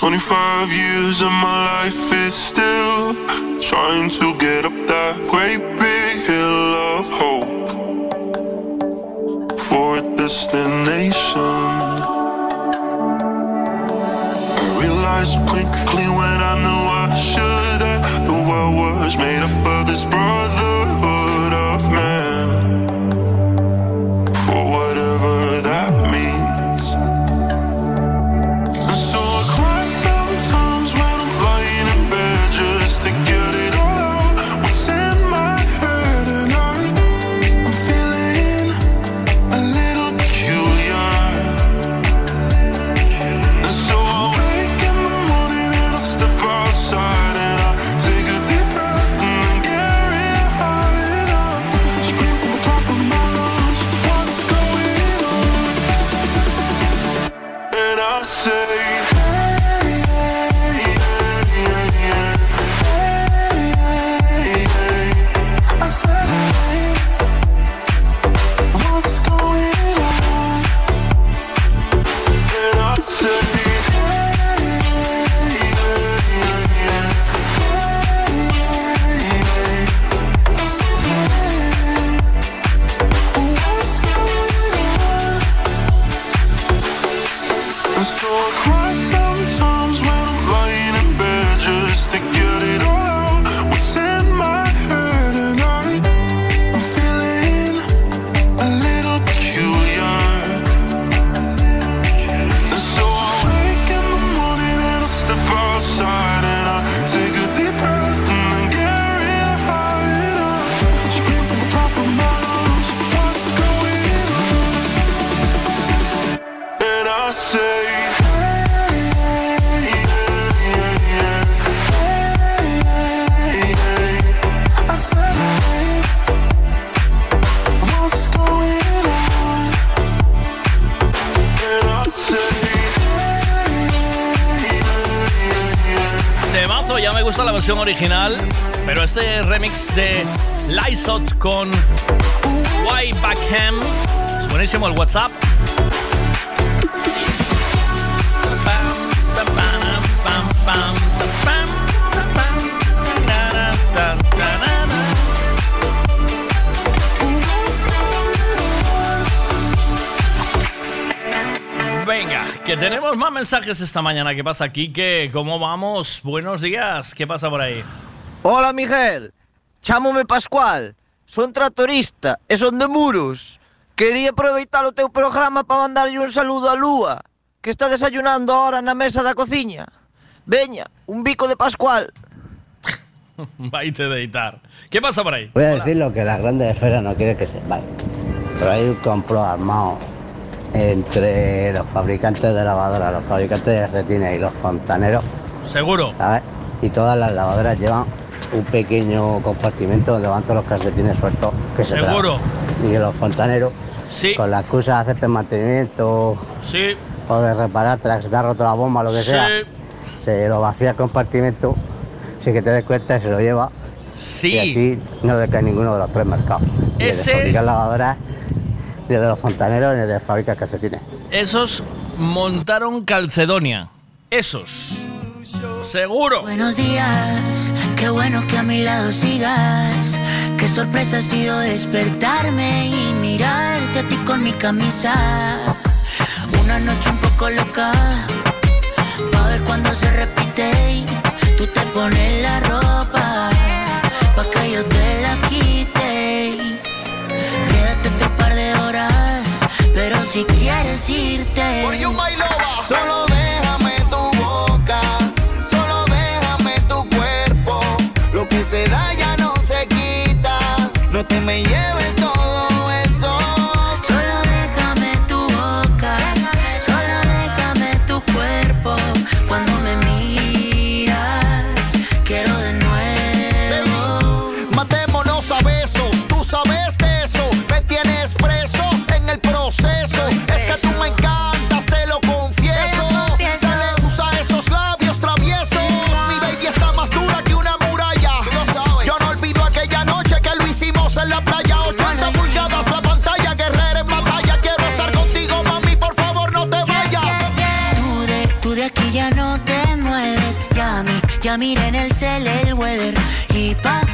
25 years of my life is still trying to get up that great big hill of hope for a destination. I realized quickly when I knew I should that the world was made up of this brotherhood gusta la versión original, pero este remix de Lysot con White Backham buenísimo el WhatsApp. Que tenemos más mensajes esta mañana. ¿Qué pasa, Kike? ¿Cómo vamos? Buenos días. ¿Qué pasa por ahí? Hola, Miguel. Chámome Pascual. Son tratorista e son de Muros. Quería aproveitar o teu programa para mandarlle un saludo a Lúa, que está desayunando ahora na mesa da cociña. Veña, un bico de Pascual. [laughs] Vaite de editar. ¿Qué pasa por ahí? Voy a decir lo que la grande esfera no quiere que se vaya. Pero hay un complot armado entre los fabricantes de lavadoras, los fabricantes de calcetines y los fontaneros, Seguro. ¿sabes? Y todas las lavadoras llevan un pequeño compartimento donde van todos los calcetines sueltos que se Seguro. Y los fontaneros, con la excusa de hacerte mantenimiento Sí. o de se te ha roto la bomba, lo que Sí. sea, se lo vacía el compartimento sin que te des cuenta y se lo lleva. Sí. Y así no decae ninguno de los tres mercados. Ese- de fabricar lavadoras, el de los fontaneros, ni el de calcetines. Esos montaron Calcedonia. Esos. Seguro. Buenos días, qué bueno que a mi lado sigas. Qué sorpresa ha sido despertarme y mirarte a ti con mi camisa. Una noche un poco loca, pa' ver cuando se repite. y Tú te pones la ropa, si quieres irte. Solo déjame tu boca, solo déjame tu cuerpo. Lo que se da ya no se quita. No te me lleves todo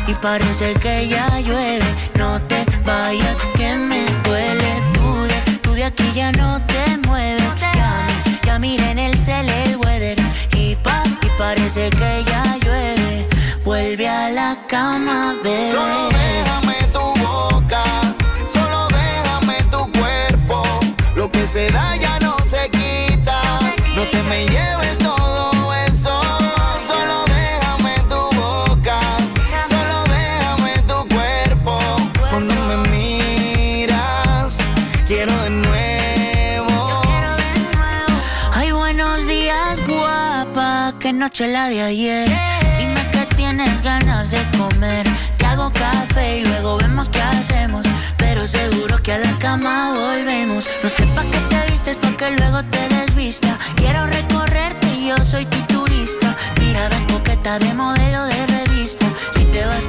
Y pa, y parece que ya llueve. No te vayas que me duele. Tú de, tú de aquí ya no te mueves. Ya ya miré en el cel el weather. Y pa, y parece que ya llueve. Vuelve a la cama, bebé. De ayer. Dime que tienes ganas de comer. Te hago café y luego vemos qué hacemos. Pero seguro que a la cama volvemos. No sé pa' qué te vistes, porque luego te desvista. Quiero recorrer yo soy tu turista. Mirada coqueta de modelo de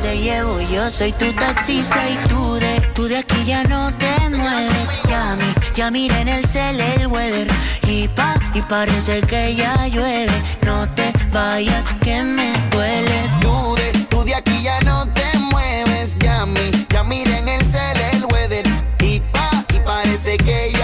te llevo, yo soy tu taxista y tú de, tú de aquí ya no te mueves. Ya mi, ya miré en el cel el weather y pa, y parece que ya llueve. No te vayas que me duele. Tú de, tú de aquí ya no te mueves, ya mi, ya miré en el cel el weather y pa, y parece que ya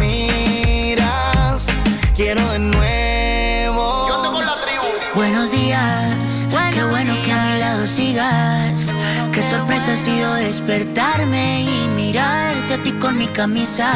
miras, quiero de nuevo. Yo ando con la tribu. Buenos días, qué bueno que a mi lado sigas. Qué sorpresa ha sido despertarme y mirarte a ti con mi camisa.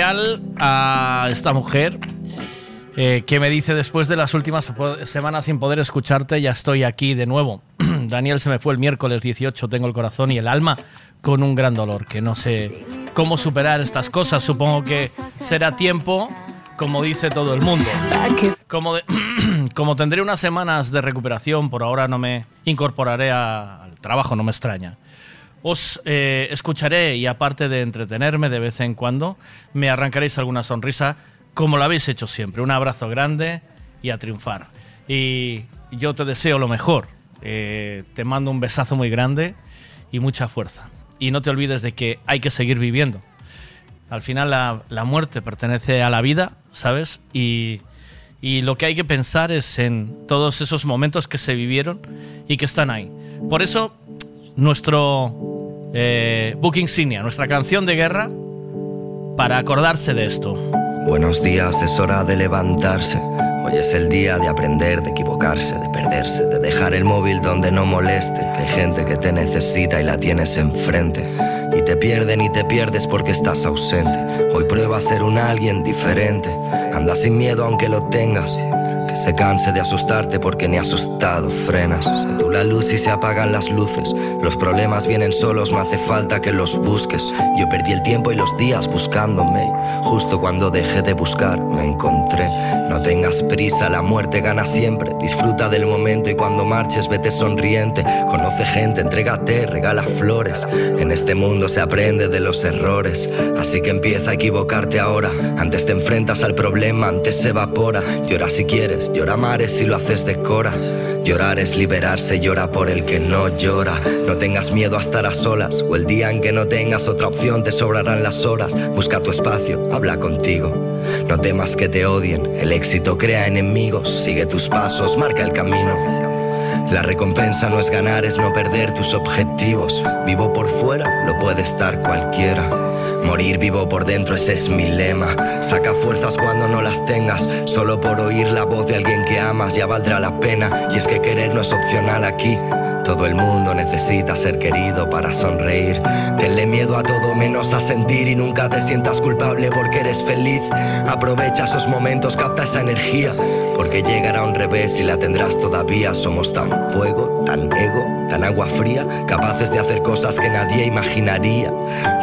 A esta mujer eh, que me dice después de las últimas semanas sin poder escucharte, ya estoy aquí de nuevo. [clears throat] Daniel se me fue el miércoles 18, tengo el corazón y el alma con un gran dolor, que no sé cómo superar estas cosas. Supongo que será tiempo, como dice todo el mundo. Como, [clears throat] como tendré unas semanas de recuperación, por ahora no me incorporaré a- al trabajo, no me extraña. Os eh, escucharé y aparte de entretenerme de vez en cuando, me arrancaréis alguna sonrisa como lo habéis hecho siempre. Un abrazo grande y a triunfar. Y yo te deseo lo mejor. Eh, te mando un besazo muy grande y mucha fuerza. Y no te olvides de que hay que seguir viviendo. Al final la, la muerte pertenece a la vida, ¿sabes? Y, y lo que hay que pensar es en todos esos momentos que se vivieron y que están ahí. Por eso, nuestro eh, book insignia, nuestra canción de guerra, para acordarse de esto. Buenos días, es hora de levantarse. Hoy es el día de aprender, de equivocarse, de perderse, de dejar el móvil donde no moleste. Que hay gente que te necesita y la tienes enfrente. Y te pierden y te pierdes porque estás ausente. Hoy prueba a ser un alguien diferente. Anda sin miedo aunque lo tengas. Se canse de asustarte porque ni asustado frenas. Se tú la luz y se apagan las luces. Los problemas vienen solos, no hace falta que los busques. Yo perdí el tiempo y los días buscándome. Justo cuando dejé de buscar, me encontré. No tengas prisa, la muerte gana siempre. Disfruta del momento y cuando marches, vete sonriente. Conoce gente, entrégate, regala flores. En este mundo se aprende de los errores. Así que empieza a equivocarte ahora. Antes te enfrentas al problema, antes se evapora. Llora si quieres, llora mares si lo haces de cora. Llorar es liberarse, llora por el que no llora. No tengas miedo a estar a solas, o el día en que no tengas otra opción te sobrarán las horas. Busca tu espacio, habla contigo. No temas que te odien, el éxito crea enemigos. Sigue tus pasos, marca el camino. La recompensa no es ganar, es no perder tus objetivos. Vivo por fuera, lo puede estar cualquiera. Morir vivo por dentro, ese es mi lema. Saca fuerzas cuando no las tengas. Solo por oír la voz de alguien que amas ya valdrá la pena. Y es que querer no es opcional aquí. Todo el mundo necesita ser querido para sonreír. Tenle miedo a todo menos a sentir y nunca te sientas culpable porque eres feliz. Aprovecha esos momentos, capta esa energía. Porque llegará un revés y la tendrás todavía. Somos tan fuego, tan ego, tan agua fría, capaces de hacer cosas que nadie imaginaría.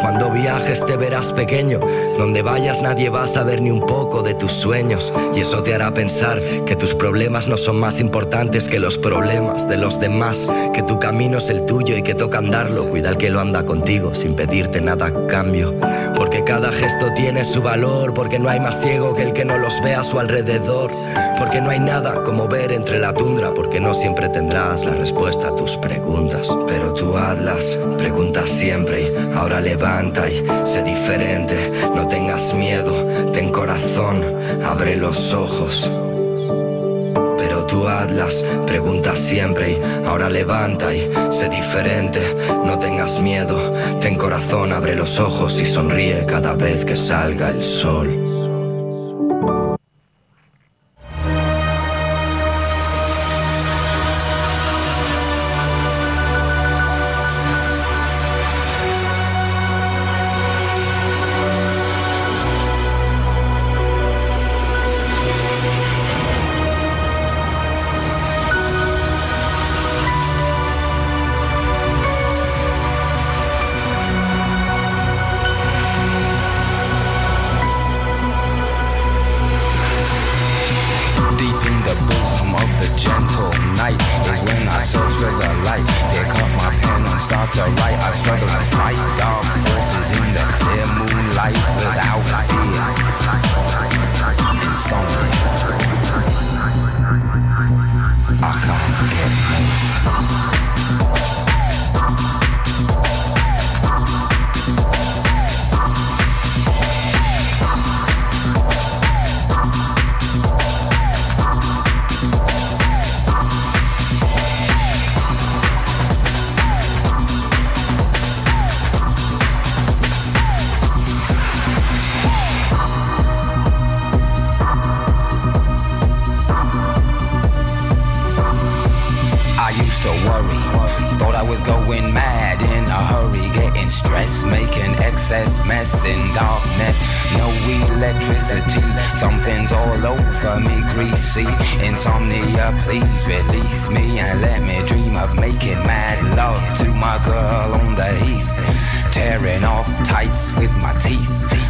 Cuando viajes te verás pequeño, donde vayas nadie va a saber ni un poco de tus sueños. Y eso te hará pensar que tus problemas no son más importantes que los problemas de los demás, que tu camino es el tuyo y que toca andarlo. Cuida que lo anda contigo sin pedirte nada a cambio. Porque cada gesto tiene su valor, porque no hay más ciego que el que no los ve a su alrededor. Porque no hay nada como ver entre la tundra, porque no siempre tendrás la respuesta a tus preguntas. Pero tú hazlas, preguntas siempre y ahora levanta y sé diferente. No tengas miedo, ten corazón, abre los ojos. Tú hazlas, preguntas siempre y ahora levanta y sé diferente. No tengas miedo, ten corazón, abre los ojos y sonríe cada vez que salga el sol.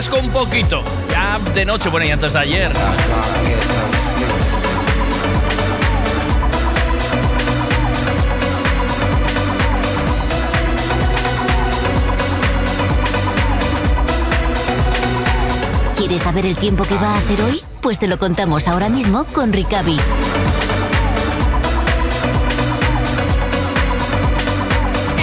refrescó un poquito. Ya de noche, bueno, y antes de ayer. ¿Quieres saber el tiempo que va a hacer hoy? Pues te lo contamos ahora mismo con Ricavi.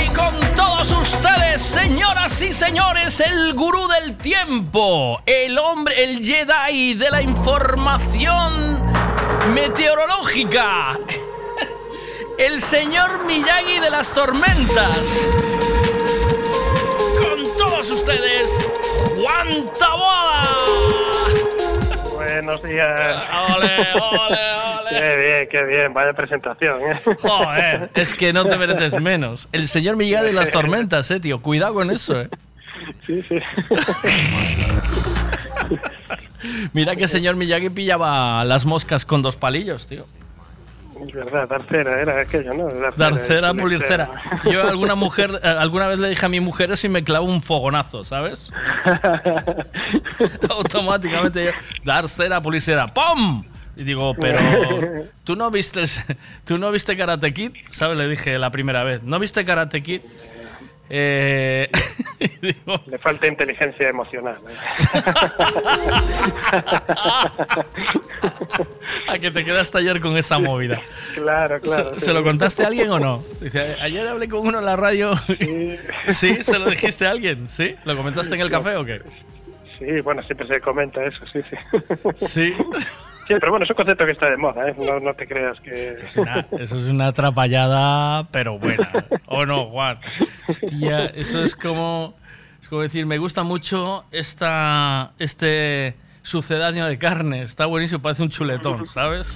Y con todos ustedes, señoras y señores, el gurú del tiempo, el hombre, el Jedi de la información meteorológica, [laughs] el señor Miyagi de las tormentas. Con todos ustedes, Juan Taboada. Buenos días. Ole, [laughs] ole, Qué bien, qué bien. Vaya presentación, ¿eh? Joder, es que no te mereces menos. El señor Miyagi de las tormentas, eh, tío. Cuidado con eso, eh. Sí, sí. Mira que el señor Miyagi pillaba las moscas con dos palillos, tío. Es verdad, dar cera era aquello, ¿no? Dar Dar cera, cera, es pulir cera. Yo alguna mujer, eh, alguna vez le dije a mi mujer y me clavo un fogonazo, ¿sabes? [laughs] Automáticamente yo, dar cera, pulir cera, ¡pum! Y digo, pero tú no viste, tú no viste Karate Kid, ¿sabes? Le dije la primera vez, ¿no viste Karate Kid? Eh, [laughs] Le falta inteligencia emocional. [laughs] a que te quedaste ayer con esa movida. Claro, claro. ¿Se, sí. se lo contaste a alguien o no? Dice, ayer hablé con uno en la radio. Sí. [laughs] ¿Se lo dijiste a alguien? ¿Sí? ¿Lo comentaste en el café o qué? Sí, bueno, siempre se comenta eso, sí, sí. Sí. Sí, pero bueno, es un concepto que está de moda, ¿eh? No, no te creas que... Es una- eso es una atrapallada, pero buena. [laughs] ¿O no, Juan? Hostia, eso es como, es como decir, me gusta mucho esta, este sucedáneo de carne. Está buenísimo, parece un chuletón, ¿sabes?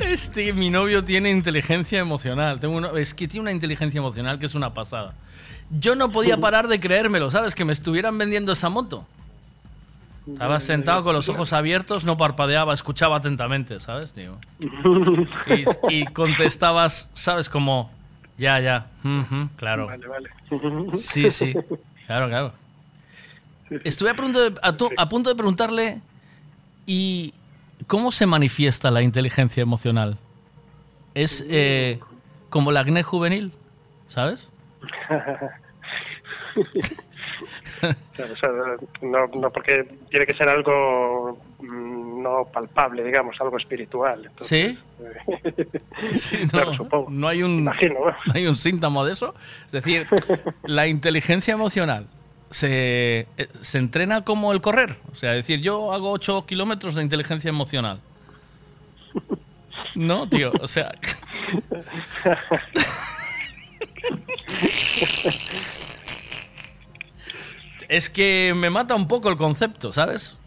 Este, mi novio tiene inteligencia emocional. Tengo uno- es que tiene una inteligencia emocional que es una pasada. Yo no podía parar de creérmelo, ¿sabes? Que me estuvieran vendiendo esa moto. Estaba sentado con los ojos abiertos, no parpadeaba, escuchaba atentamente, ¿sabes? Digo. [laughs] Y, y contestabas, ¿sabes? Como, ya, ya, claro. Vale, vale. Sí, sí, claro, claro. Estuve a punto de, a tu- a punto de preguntarle, ¿y cómo se manifiesta la inteligencia emocional? ¿Es eh, como el acné juvenil? ¿Sabes? Claro, o sea, no, no, porque tiene que ser algo mm, no palpable, digamos, algo espiritual. ¿Sí? Sí, [laughs] no, Claro, supongo. no hay un Imagino, ¿no? no hay un síntoma de eso. Es decir, la inteligencia emocional se, eh, se entrena como el correr. O sea, decir, yo hago 8 kilómetros de inteligencia emocional. No, tío, o sea. [laughs] Es que me mata un poco el concepto, ¿sabes?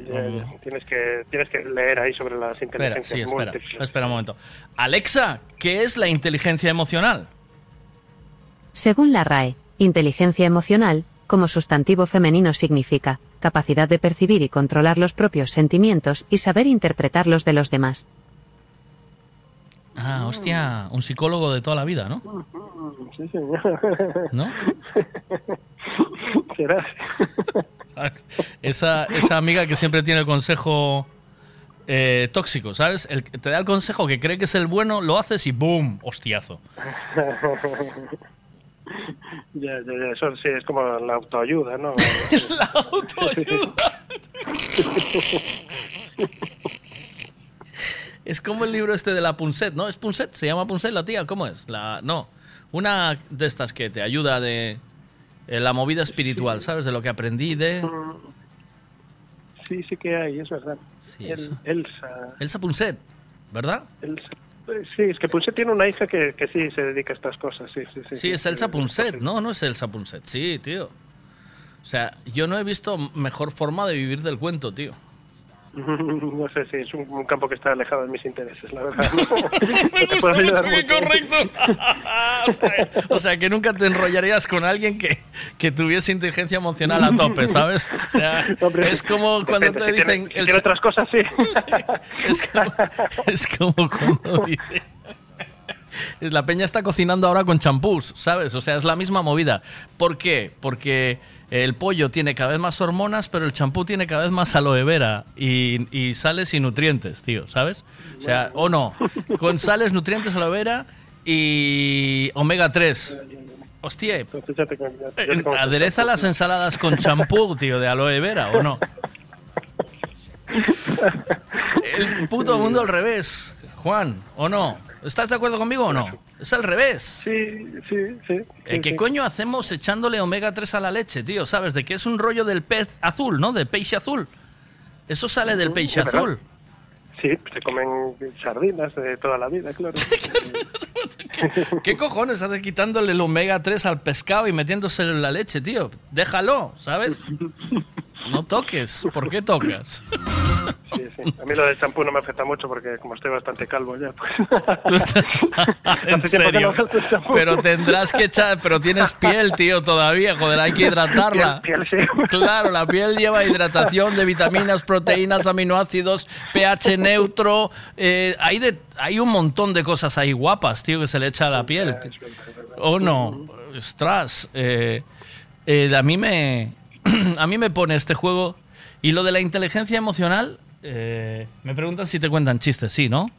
Eh, tienes, que, tienes que leer ahí sobre las Espera, inteligencias sí, espera, espera un momento. Alexa, ¿qué es la inteligencia emocional? Según la RAE, inteligencia emocional, como sustantivo femenino significa capacidad de percibir y controlar los propios sentimientos y saber interpretarlos de los demás. Ah, hostia, un psicólogo de toda la vida, ¿no? Sí, señor. [laughs] ¿No? ¿Sabes? Esa, esa amiga que siempre tiene el consejo eh, tóxico, ¿sabes? El te da el consejo que cree que es el bueno, lo haces y ¡boom! Hostiazo. [laughs] Ya, ya, ya, eso sí es como la autoayuda, ¿no? [laughs] la autoayuda. Es como el libro este de la Punset, ¿no? ¿Es Punset? ¿Se llama Punset la tía? ¿Cómo es? La, no, una de estas que te ayuda de eh, la movida espiritual, ¿sabes? De lo que aprendí de... Sí, sí que hay, es verdad. Sí, El-. Elsa. Elsa Punset, ¿verdad? Elsa. Eh, Sí, es que Pulse tiene una hija que, que sí se dedica a estas cosas, sí, sí, sí. Sí, es Elsa Punset, no, no es Elsa Punset, sí, tío. O sea, yo no he visto mejor forma de vivir del cuento, tío. [laughs] No sé si es un, un campo que está alejado de mis intereses, la verdad. [laughs] Gusta mucho que correcto. [laughs] o, sea, o sea, que nunca te enrollarías con alguien que, que tuviese inteligencia emocional a tope, ¿sabes? O sea, es como cuando te dicen... tiene otras cosas, sí. Es como, es como cuando dicen... La peña está cocinando ahora con champús, ¿sabes? O sea, es la misma movida. ¿Por qué? Porque el pollo tiene cada vez más hormonas, pero el champú tiene cada vez más aloe vera y, y sales y nutrientes, tío, ¿sabes? O sea, o no. Con sales, nutrientes, aloe vera y omega 3. Hostia, eh, adereza las ensaladas con champú, tío, de aloe vera, ¿o no? El puto mundo al revés, Juan, ¿o no? ¿Estás de acuerdo conmigo o no? Es al revés. Sí, sí, sí. Eh, ¿Qué coño hacemos echándole omega 3 a la leche, tío? ¿Sabes? De que es un rollo del pez azul, ¿no? Del peixe azul. Eso sale del peixe es verdad. azul. Sí, se comen sardinas de toda la vida, claro. [laughs] ¿Qué cojones hace quitándole el omega 3 al pescado y metiéndoselo en la leche, tío? Déjalo, ¿sabes? [laughs] No toques. ¿Por qué tocas? Sí, sí. A mí lo del champú no me afecta mucho porque como estoy bastante calvo ya, pues... [laughs] en serio. no. Pero tendrás que echar, pero tienes piel, tío, todavía, joder, hay que hidratarla. Piel- piel, sí. Claro, la piel lleva hidratación de vitaminas, proteínas, aminoácidos, pH neutro, eh, hay de hay un montón de cosas ahí guapas, tío, que se le echa a la piel. ¿O no? Ostras, eh, eh, a mí me [clears throat] a mí me pone este juego y lo de la inteligencia emocional eh, me preguntan si te cuentan chistes, sí, ¿no?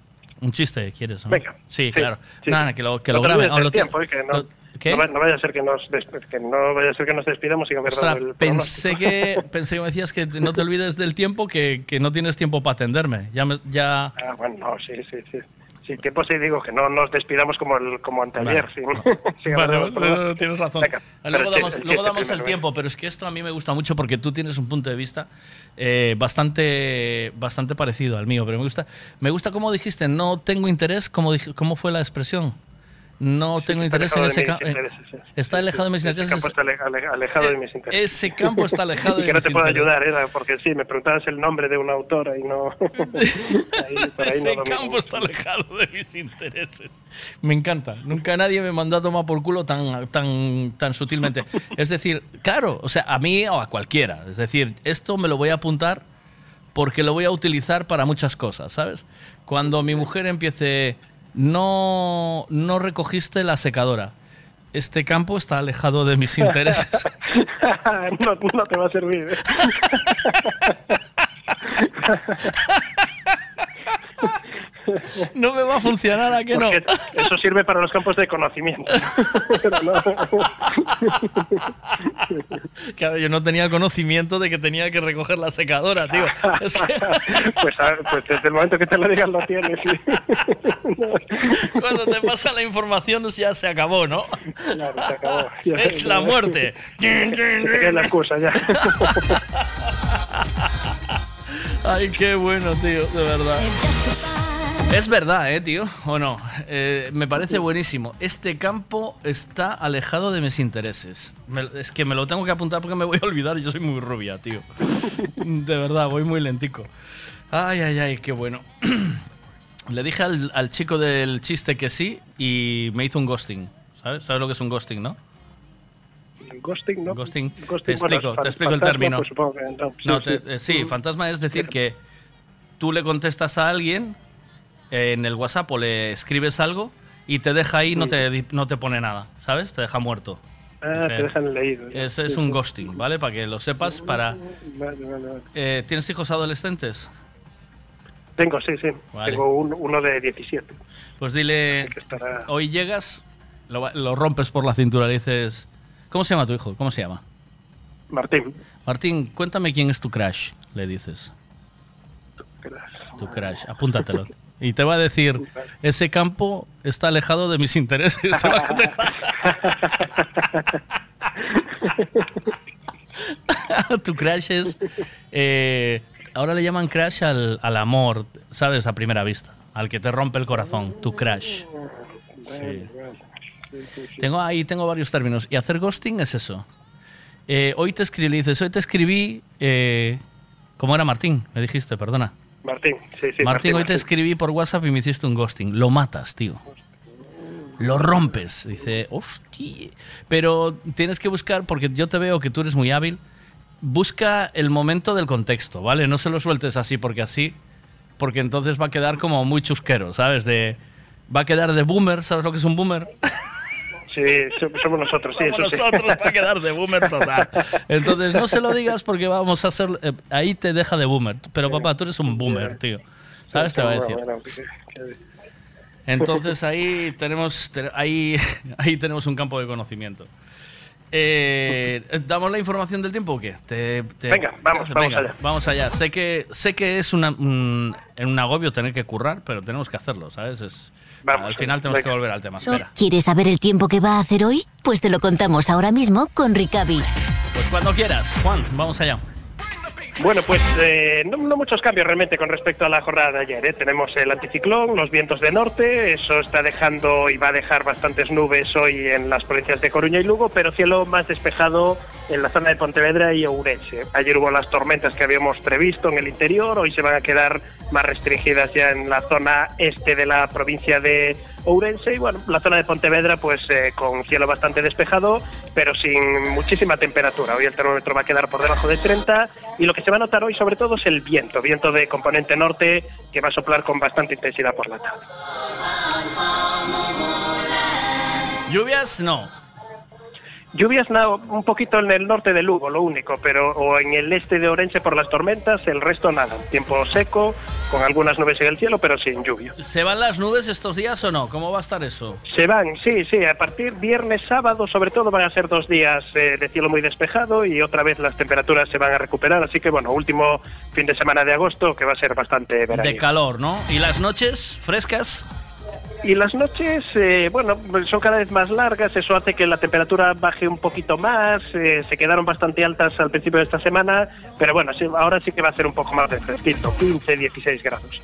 Un chiste, ¿quieres? no? Venga. Sí, Sí, claro. sí. Nada, que lo, que No lo graben. Oh, lo tiempo, ¿eh? que no, vaya a ser que nos que no vaya a ser que nos despidamos y que Ostras, el pensé que, [laughs] pensé que me decías que no te olvides del tiempo, que, que no tienes tiempo para atenderme. Ya, me- ya... Ah, bueno, no, sí, sí, sí. Sí, tiempo sí digo que no nos despidamos como el, como anteayer. Vale. [laughs] sí. Sí, Vale, hablamos, vale, pero- tienes razón. Venga, luego damos, sí, luego sí, damos el tiempo, pero es que esto a mí me gusta mucho porque tú tienes un punto de vista eh, bastante, bastante parecido al mío, pero me gusta, me gusta cómo dijiste, no tengo interés, ¿cómo, cómo fue la expresión? No tengo interés en ese de campo. mis intereses. Está alejado de mis Ese intereses. campo está ale- ale- alejado de mis intereses. Ese campo está alejado [laughs] de Y que no mis te puedo intereses. ayudar, era porque sí, me preguntabas el nombre de una autora y no. [laughs] ahí, por ahí Ese no campo está alejado de mis intereses. Me encanta. Nunca nadie me mandó a tomar por culo tan, tan, tan sutilmente. Es decir, claro, o sea, a mí o a cualquiera. Es decir, esto me lo voy a apuntar porque lo voy a utilizar para muchas cosas, ¿sabes? Cuando mi mujer empiece, no, no recogiste la secadora. Este campo está alejado de mis [laughs] intereses. no, no te va a servir. [laughs] No me va a funcionar, ¿a que no? Porque Eso sirve para los campos de conocimiento. Claro, yo no tenía el conocimiento de que tenía que recoger la secadora, tío. Es que- [laughs] pues, a- pues desde el momento que te lo digan lo tienes. sí. Cuando te pasa la información ya se acabó, ¿no? Claro, se acabó. Ya- Es la ya- muerte. Queda la excusa ya. [laughs] Ay, qué bueno, tío, de verdad. Es verdad, ¿eh, tío? ¿O no? Eh, me parece buenísimo. Este campo está alejado de mis intereses. Me- es que me lo tengo que apuntar porque me voy a olvidar. Yo soy muy rubia, tío. [laughs] De verdad, voy muy lentico. Ay, ay, ay, qué bueno. [clears throat] Le dije al, al chico del chiste que sí y me hizo un ghosting. ¿Sabes? ¿Sabes lo que es un ghosting, no? Ghosting, ¿no? Ghosting. Ghosting, te bueno, explico, fan- te explico el término. pues supongo que no. Sí, No, sí. te- eh, sí, fantasma es decir que tú le contestas a alguien en el WhatsApp o le escribes algo y te deja ahí, no te, no te pone nada, ¿sabes? Te deja muerto. Ah, Dice, te dejan leído. Ese es Sí, un sí. ghosting, ¿vale? Para que lo sepas. Para, Vale, vale, vale. eh, ¿Tienes hijos adolescentes? Tengo, sí, sí. Tengo un- uno de 17. Pues dile, estará- hoy llegas lo, rompes por la cintura y dices, ¿cómo se llama tu hijo? ¿Cómo se llama? Martín. Martín, cuéntame quién es tu crush, le dices. Tu crush, apúntatelo. [laughs] Y te va a decir, ese campo está alejado de mis intereses. [laughs] Te va a contestar. [laughs] tu crush es... eh, ahora le llaman crush al, al amor, ¿sabes? A primera vista. Al que te rompe el corazón. Tu crush. Sí. Tengo ahí tengo varios términos. Y hacer ghosting es eso. Eh, hoy te escribí, le dices, hoy te escribí... Eh, ¿Cómo era Martín? Me dijiste, perdona. Martín, sí, sí. Martín, hoy te escribí por WhatsApp y me hiciste un ghosting. Lo matas, tío. Lo rompes. Dice, hostia. Pero tienes que buscar, porque yo te veo que tú eres muy hábil, busca el momento del contexto, ¿vale? No se lo sueltes así porque así, porque entonces va a quedar como muy chusquero, ¿sabes? De, va a quedar de boomer, ¿sabes lo que es un boomer? [laughs] Sí, so- somos nosotros, sí, Somos eso sí. nosotros, va a quedar de boomer total. [laughs] Entonces no se lo digas porque vamos a hacer, eh, ahí te deja de boomer. Pero papá, tú eres un boomer, tío. ¿Sabes? Te va a decir. Entonces ahí tenemos, te- ahí, [laughs] ahí tenemos un campo de conocimiento. Eh, ¿Damos la información del tiempo o qué? Te- te- Venga, vamos, te- vamos venga, allá. vamos allá. Sé que, sé que es una, un, en un agobio tener que currar, pero tenemos que hacerlo, ¿sabes? Es, al final tenemos que volver al tema. Espera. ¿Quieres saber el tiempo que va a hacer hoy? Pues te lo contamos ahora mismo con Ricavi. Pues cuando quieras, Juan, vamos allá. Bueno, pues eh, no, no muchos cambios realmente con respecto a la jornada de ayer. ¿eh? Tenemos el anticiclón, los vientos de norte, eso está dejando y va a dejar bastantes nubes hoy en las provincias de Coruña y Lugo, pero cielo más despejado en la zona de Pontevedra y Ourense. Ayer hubo las tormentas que habíamos previsto en el interior, hoy se van a quedar más restringidas ya en la zona este de la provincia de Ourense y bueno, la zona de Pontevedra pues eh, con cielo bastante despejado, pero sin muchísima temperatura. Hoy el termómetro va a quedar por debajo de 30 y lo que se va a notar hoy sobre todo es el viento, viento de componente norte que va a soplar con bastante intensidad por la tarde. ¿Lluvias? No. Lluvias no, un poquito en el norte de Lugo, lo único, pero o en el este de Orense por las tormentas, el resto nada. Tiempo seco, con algunas nubes en el cielo, pero sin lluvia. ¿Se van las nubes estos días o no? ¿Cómo va a estar eso? Se van, sí, sí, a partir viernes, sábado, sobre todo van a ser dos días eh, de cielo muy despejado y otra vez las temperaturas se van a recuperar, así que bueno, último fin de semana de agosto que va a ser bastante verano. De calor, ¿no? ¿Y las noches frescas? Y las noches, eh, bueno, son cada vez más largas, eso hace que la temperatura baje un poquito más, eh, se quedaron bastante altas al principio de esta semana, pero bueno, ahora sí que va a ser un poco más de fresquito, 15, 16 grados.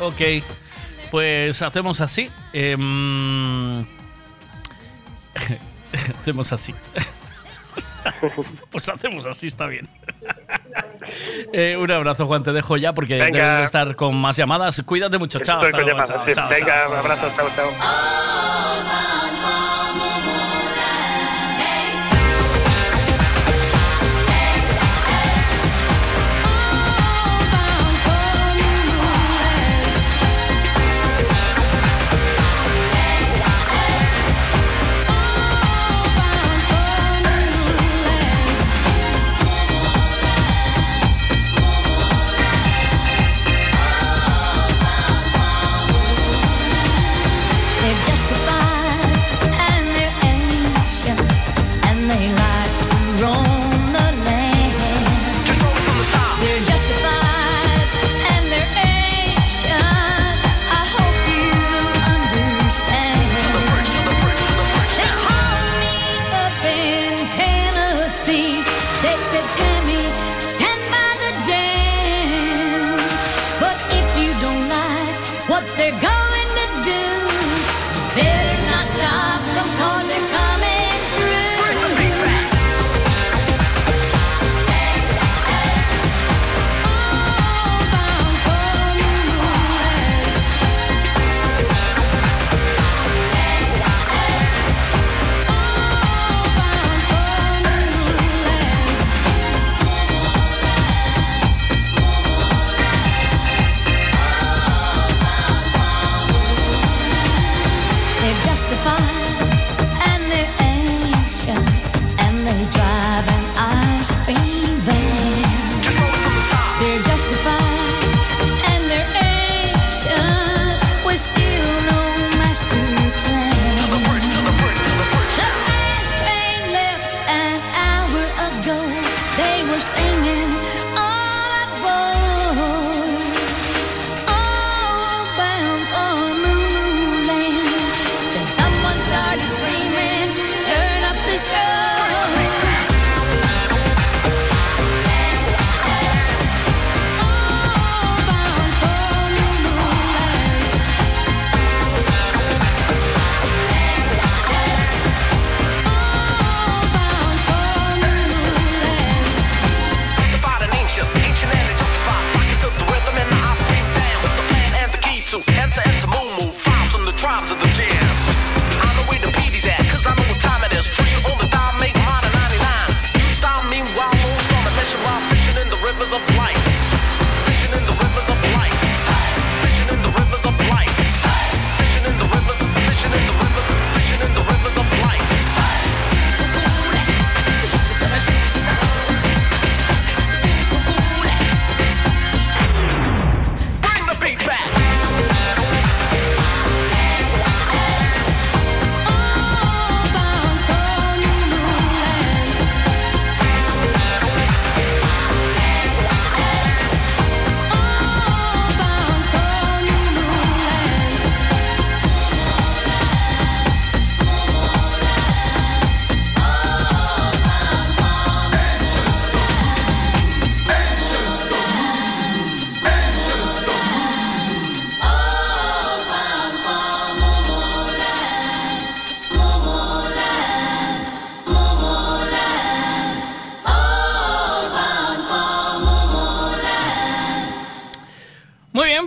Ok, pues hacemos así. em, [laughs] hacemos así. [laughs] pues hacemos así, está bien. [laughs] [laughs] Eh, un abrazo, Juan, te dejo ya porque Venga. debes de estar con más llamadas. Cuídate mucho, chao. Estoy hasta con luego, llamadas, chao, sí. chao, Venga, chao. un abrazo, chao, chao.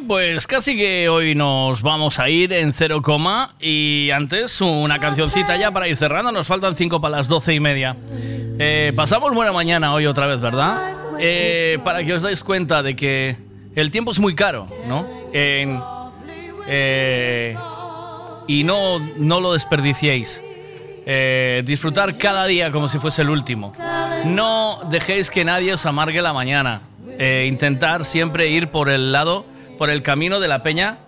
Pues casi que hoy nos vamos a ir en cero coma y antes una cancioncita ya para ir cerrando. Nos faltan cinco para las doce y media. Eh, pasamos buena mañana hoy otra vez, ¿verdad? Eh, para que os dais cuenta de que el tiempo es muy caro, ¿no? Eh, y no, no lo desperdiciéis. Eh, disfrutar cada día como si fuese el último. No dejéis que nadie os amargue la mañana. Eh, intentar siempre ir por el lado, por el camino de la peña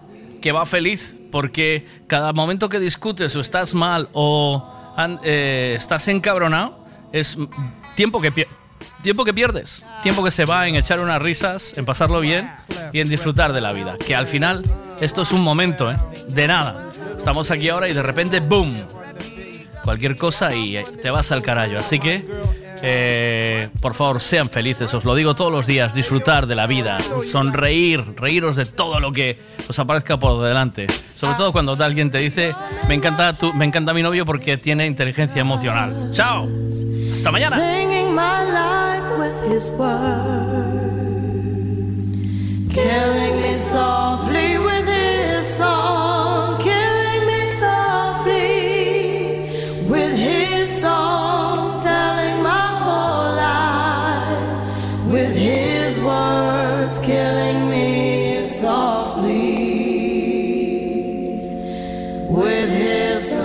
que va feliz, porque cada momento que discutes o estás mal o eh, estás encabronado es tiempo que, tiempo que pierdes, tiempo que se va en echar unas risas, en pasarlo bien y en disfrutar de la vida. Que al final esto es un momento, ¿eh? de nada. Estamos aquí ahora y de repente ¡boom! cualquier cosa y eh, te vas al carajo. Así que, eh, por favor, sean felices, os lo digo todos los días, disfrutar de la vida, sonreír, reíros de todo lo que os aparezca por delante. Sobre todo cuando alguien te dice, me encanta, tu, me encanta mi novio porque tiene inteligencia emocional. ¡Chao! ¡Hasta mañana! Killing me softly with his song,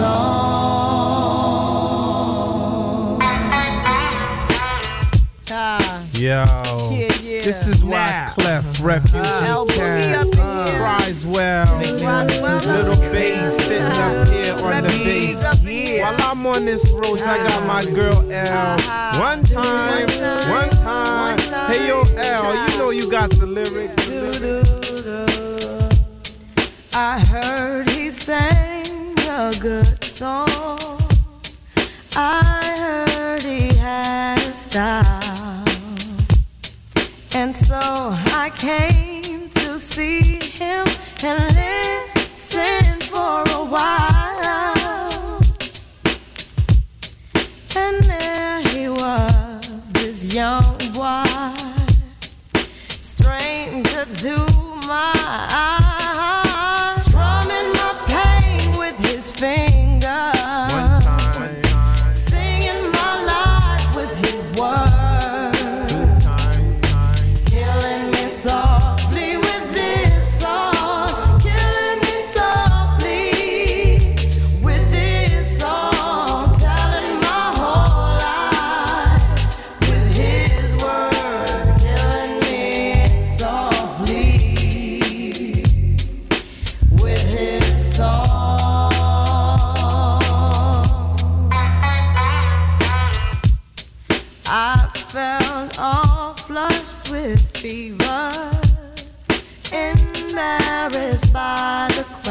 his song. Yo, Yeah, yeah. this is why Now. Clef Refugee Uh, put me Camp up in here. cries well. Little bass sitting up here on the bass. While I'm on this road, I got my girl L. One time, one time. Hey yo, L, you know you got the lyrics. I heard he sang a good song. I heard he had a style. And so I came to see him and listen for a while. And there he was, this young boy, stranger to my eyes,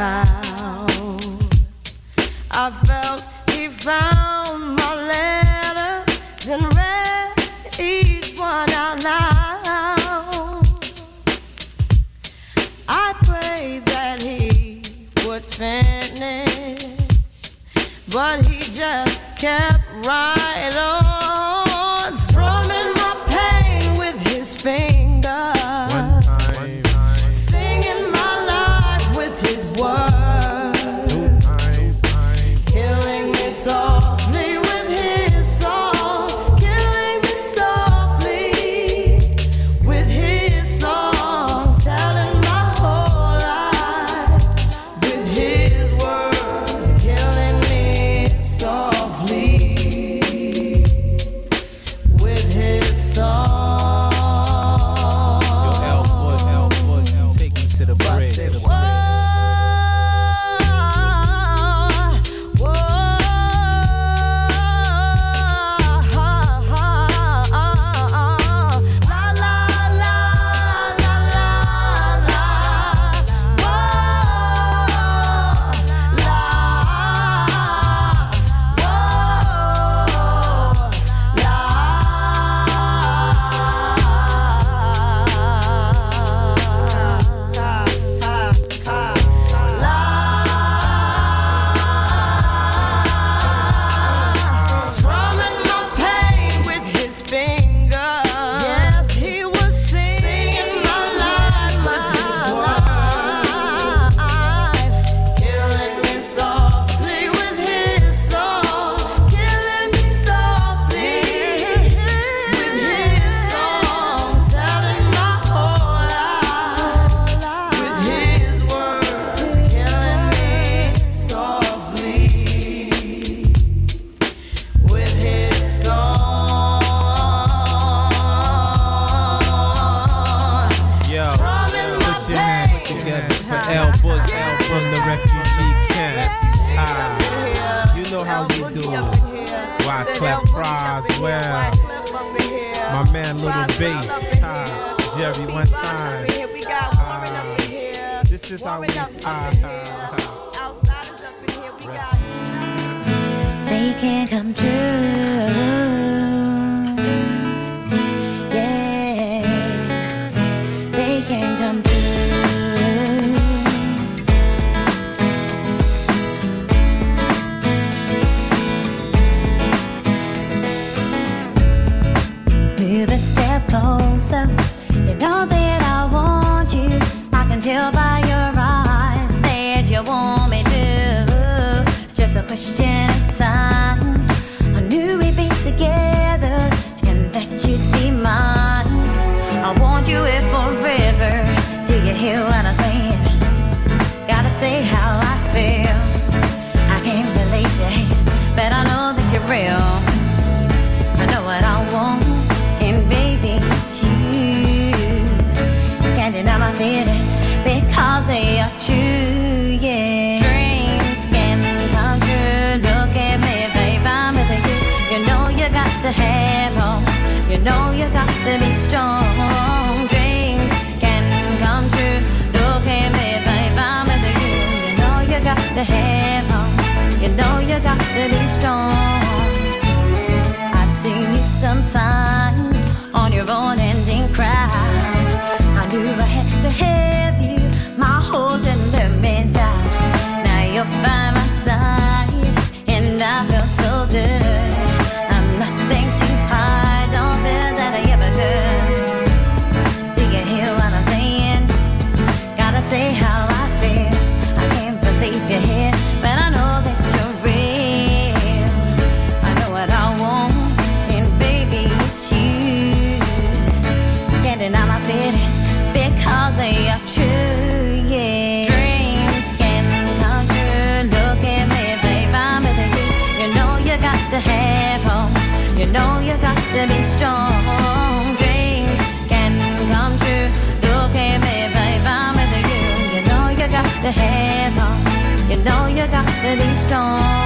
I felt he found my letters and read each one out loud. I prayed that he would finish, but he just kept right on, Uh, with you. You know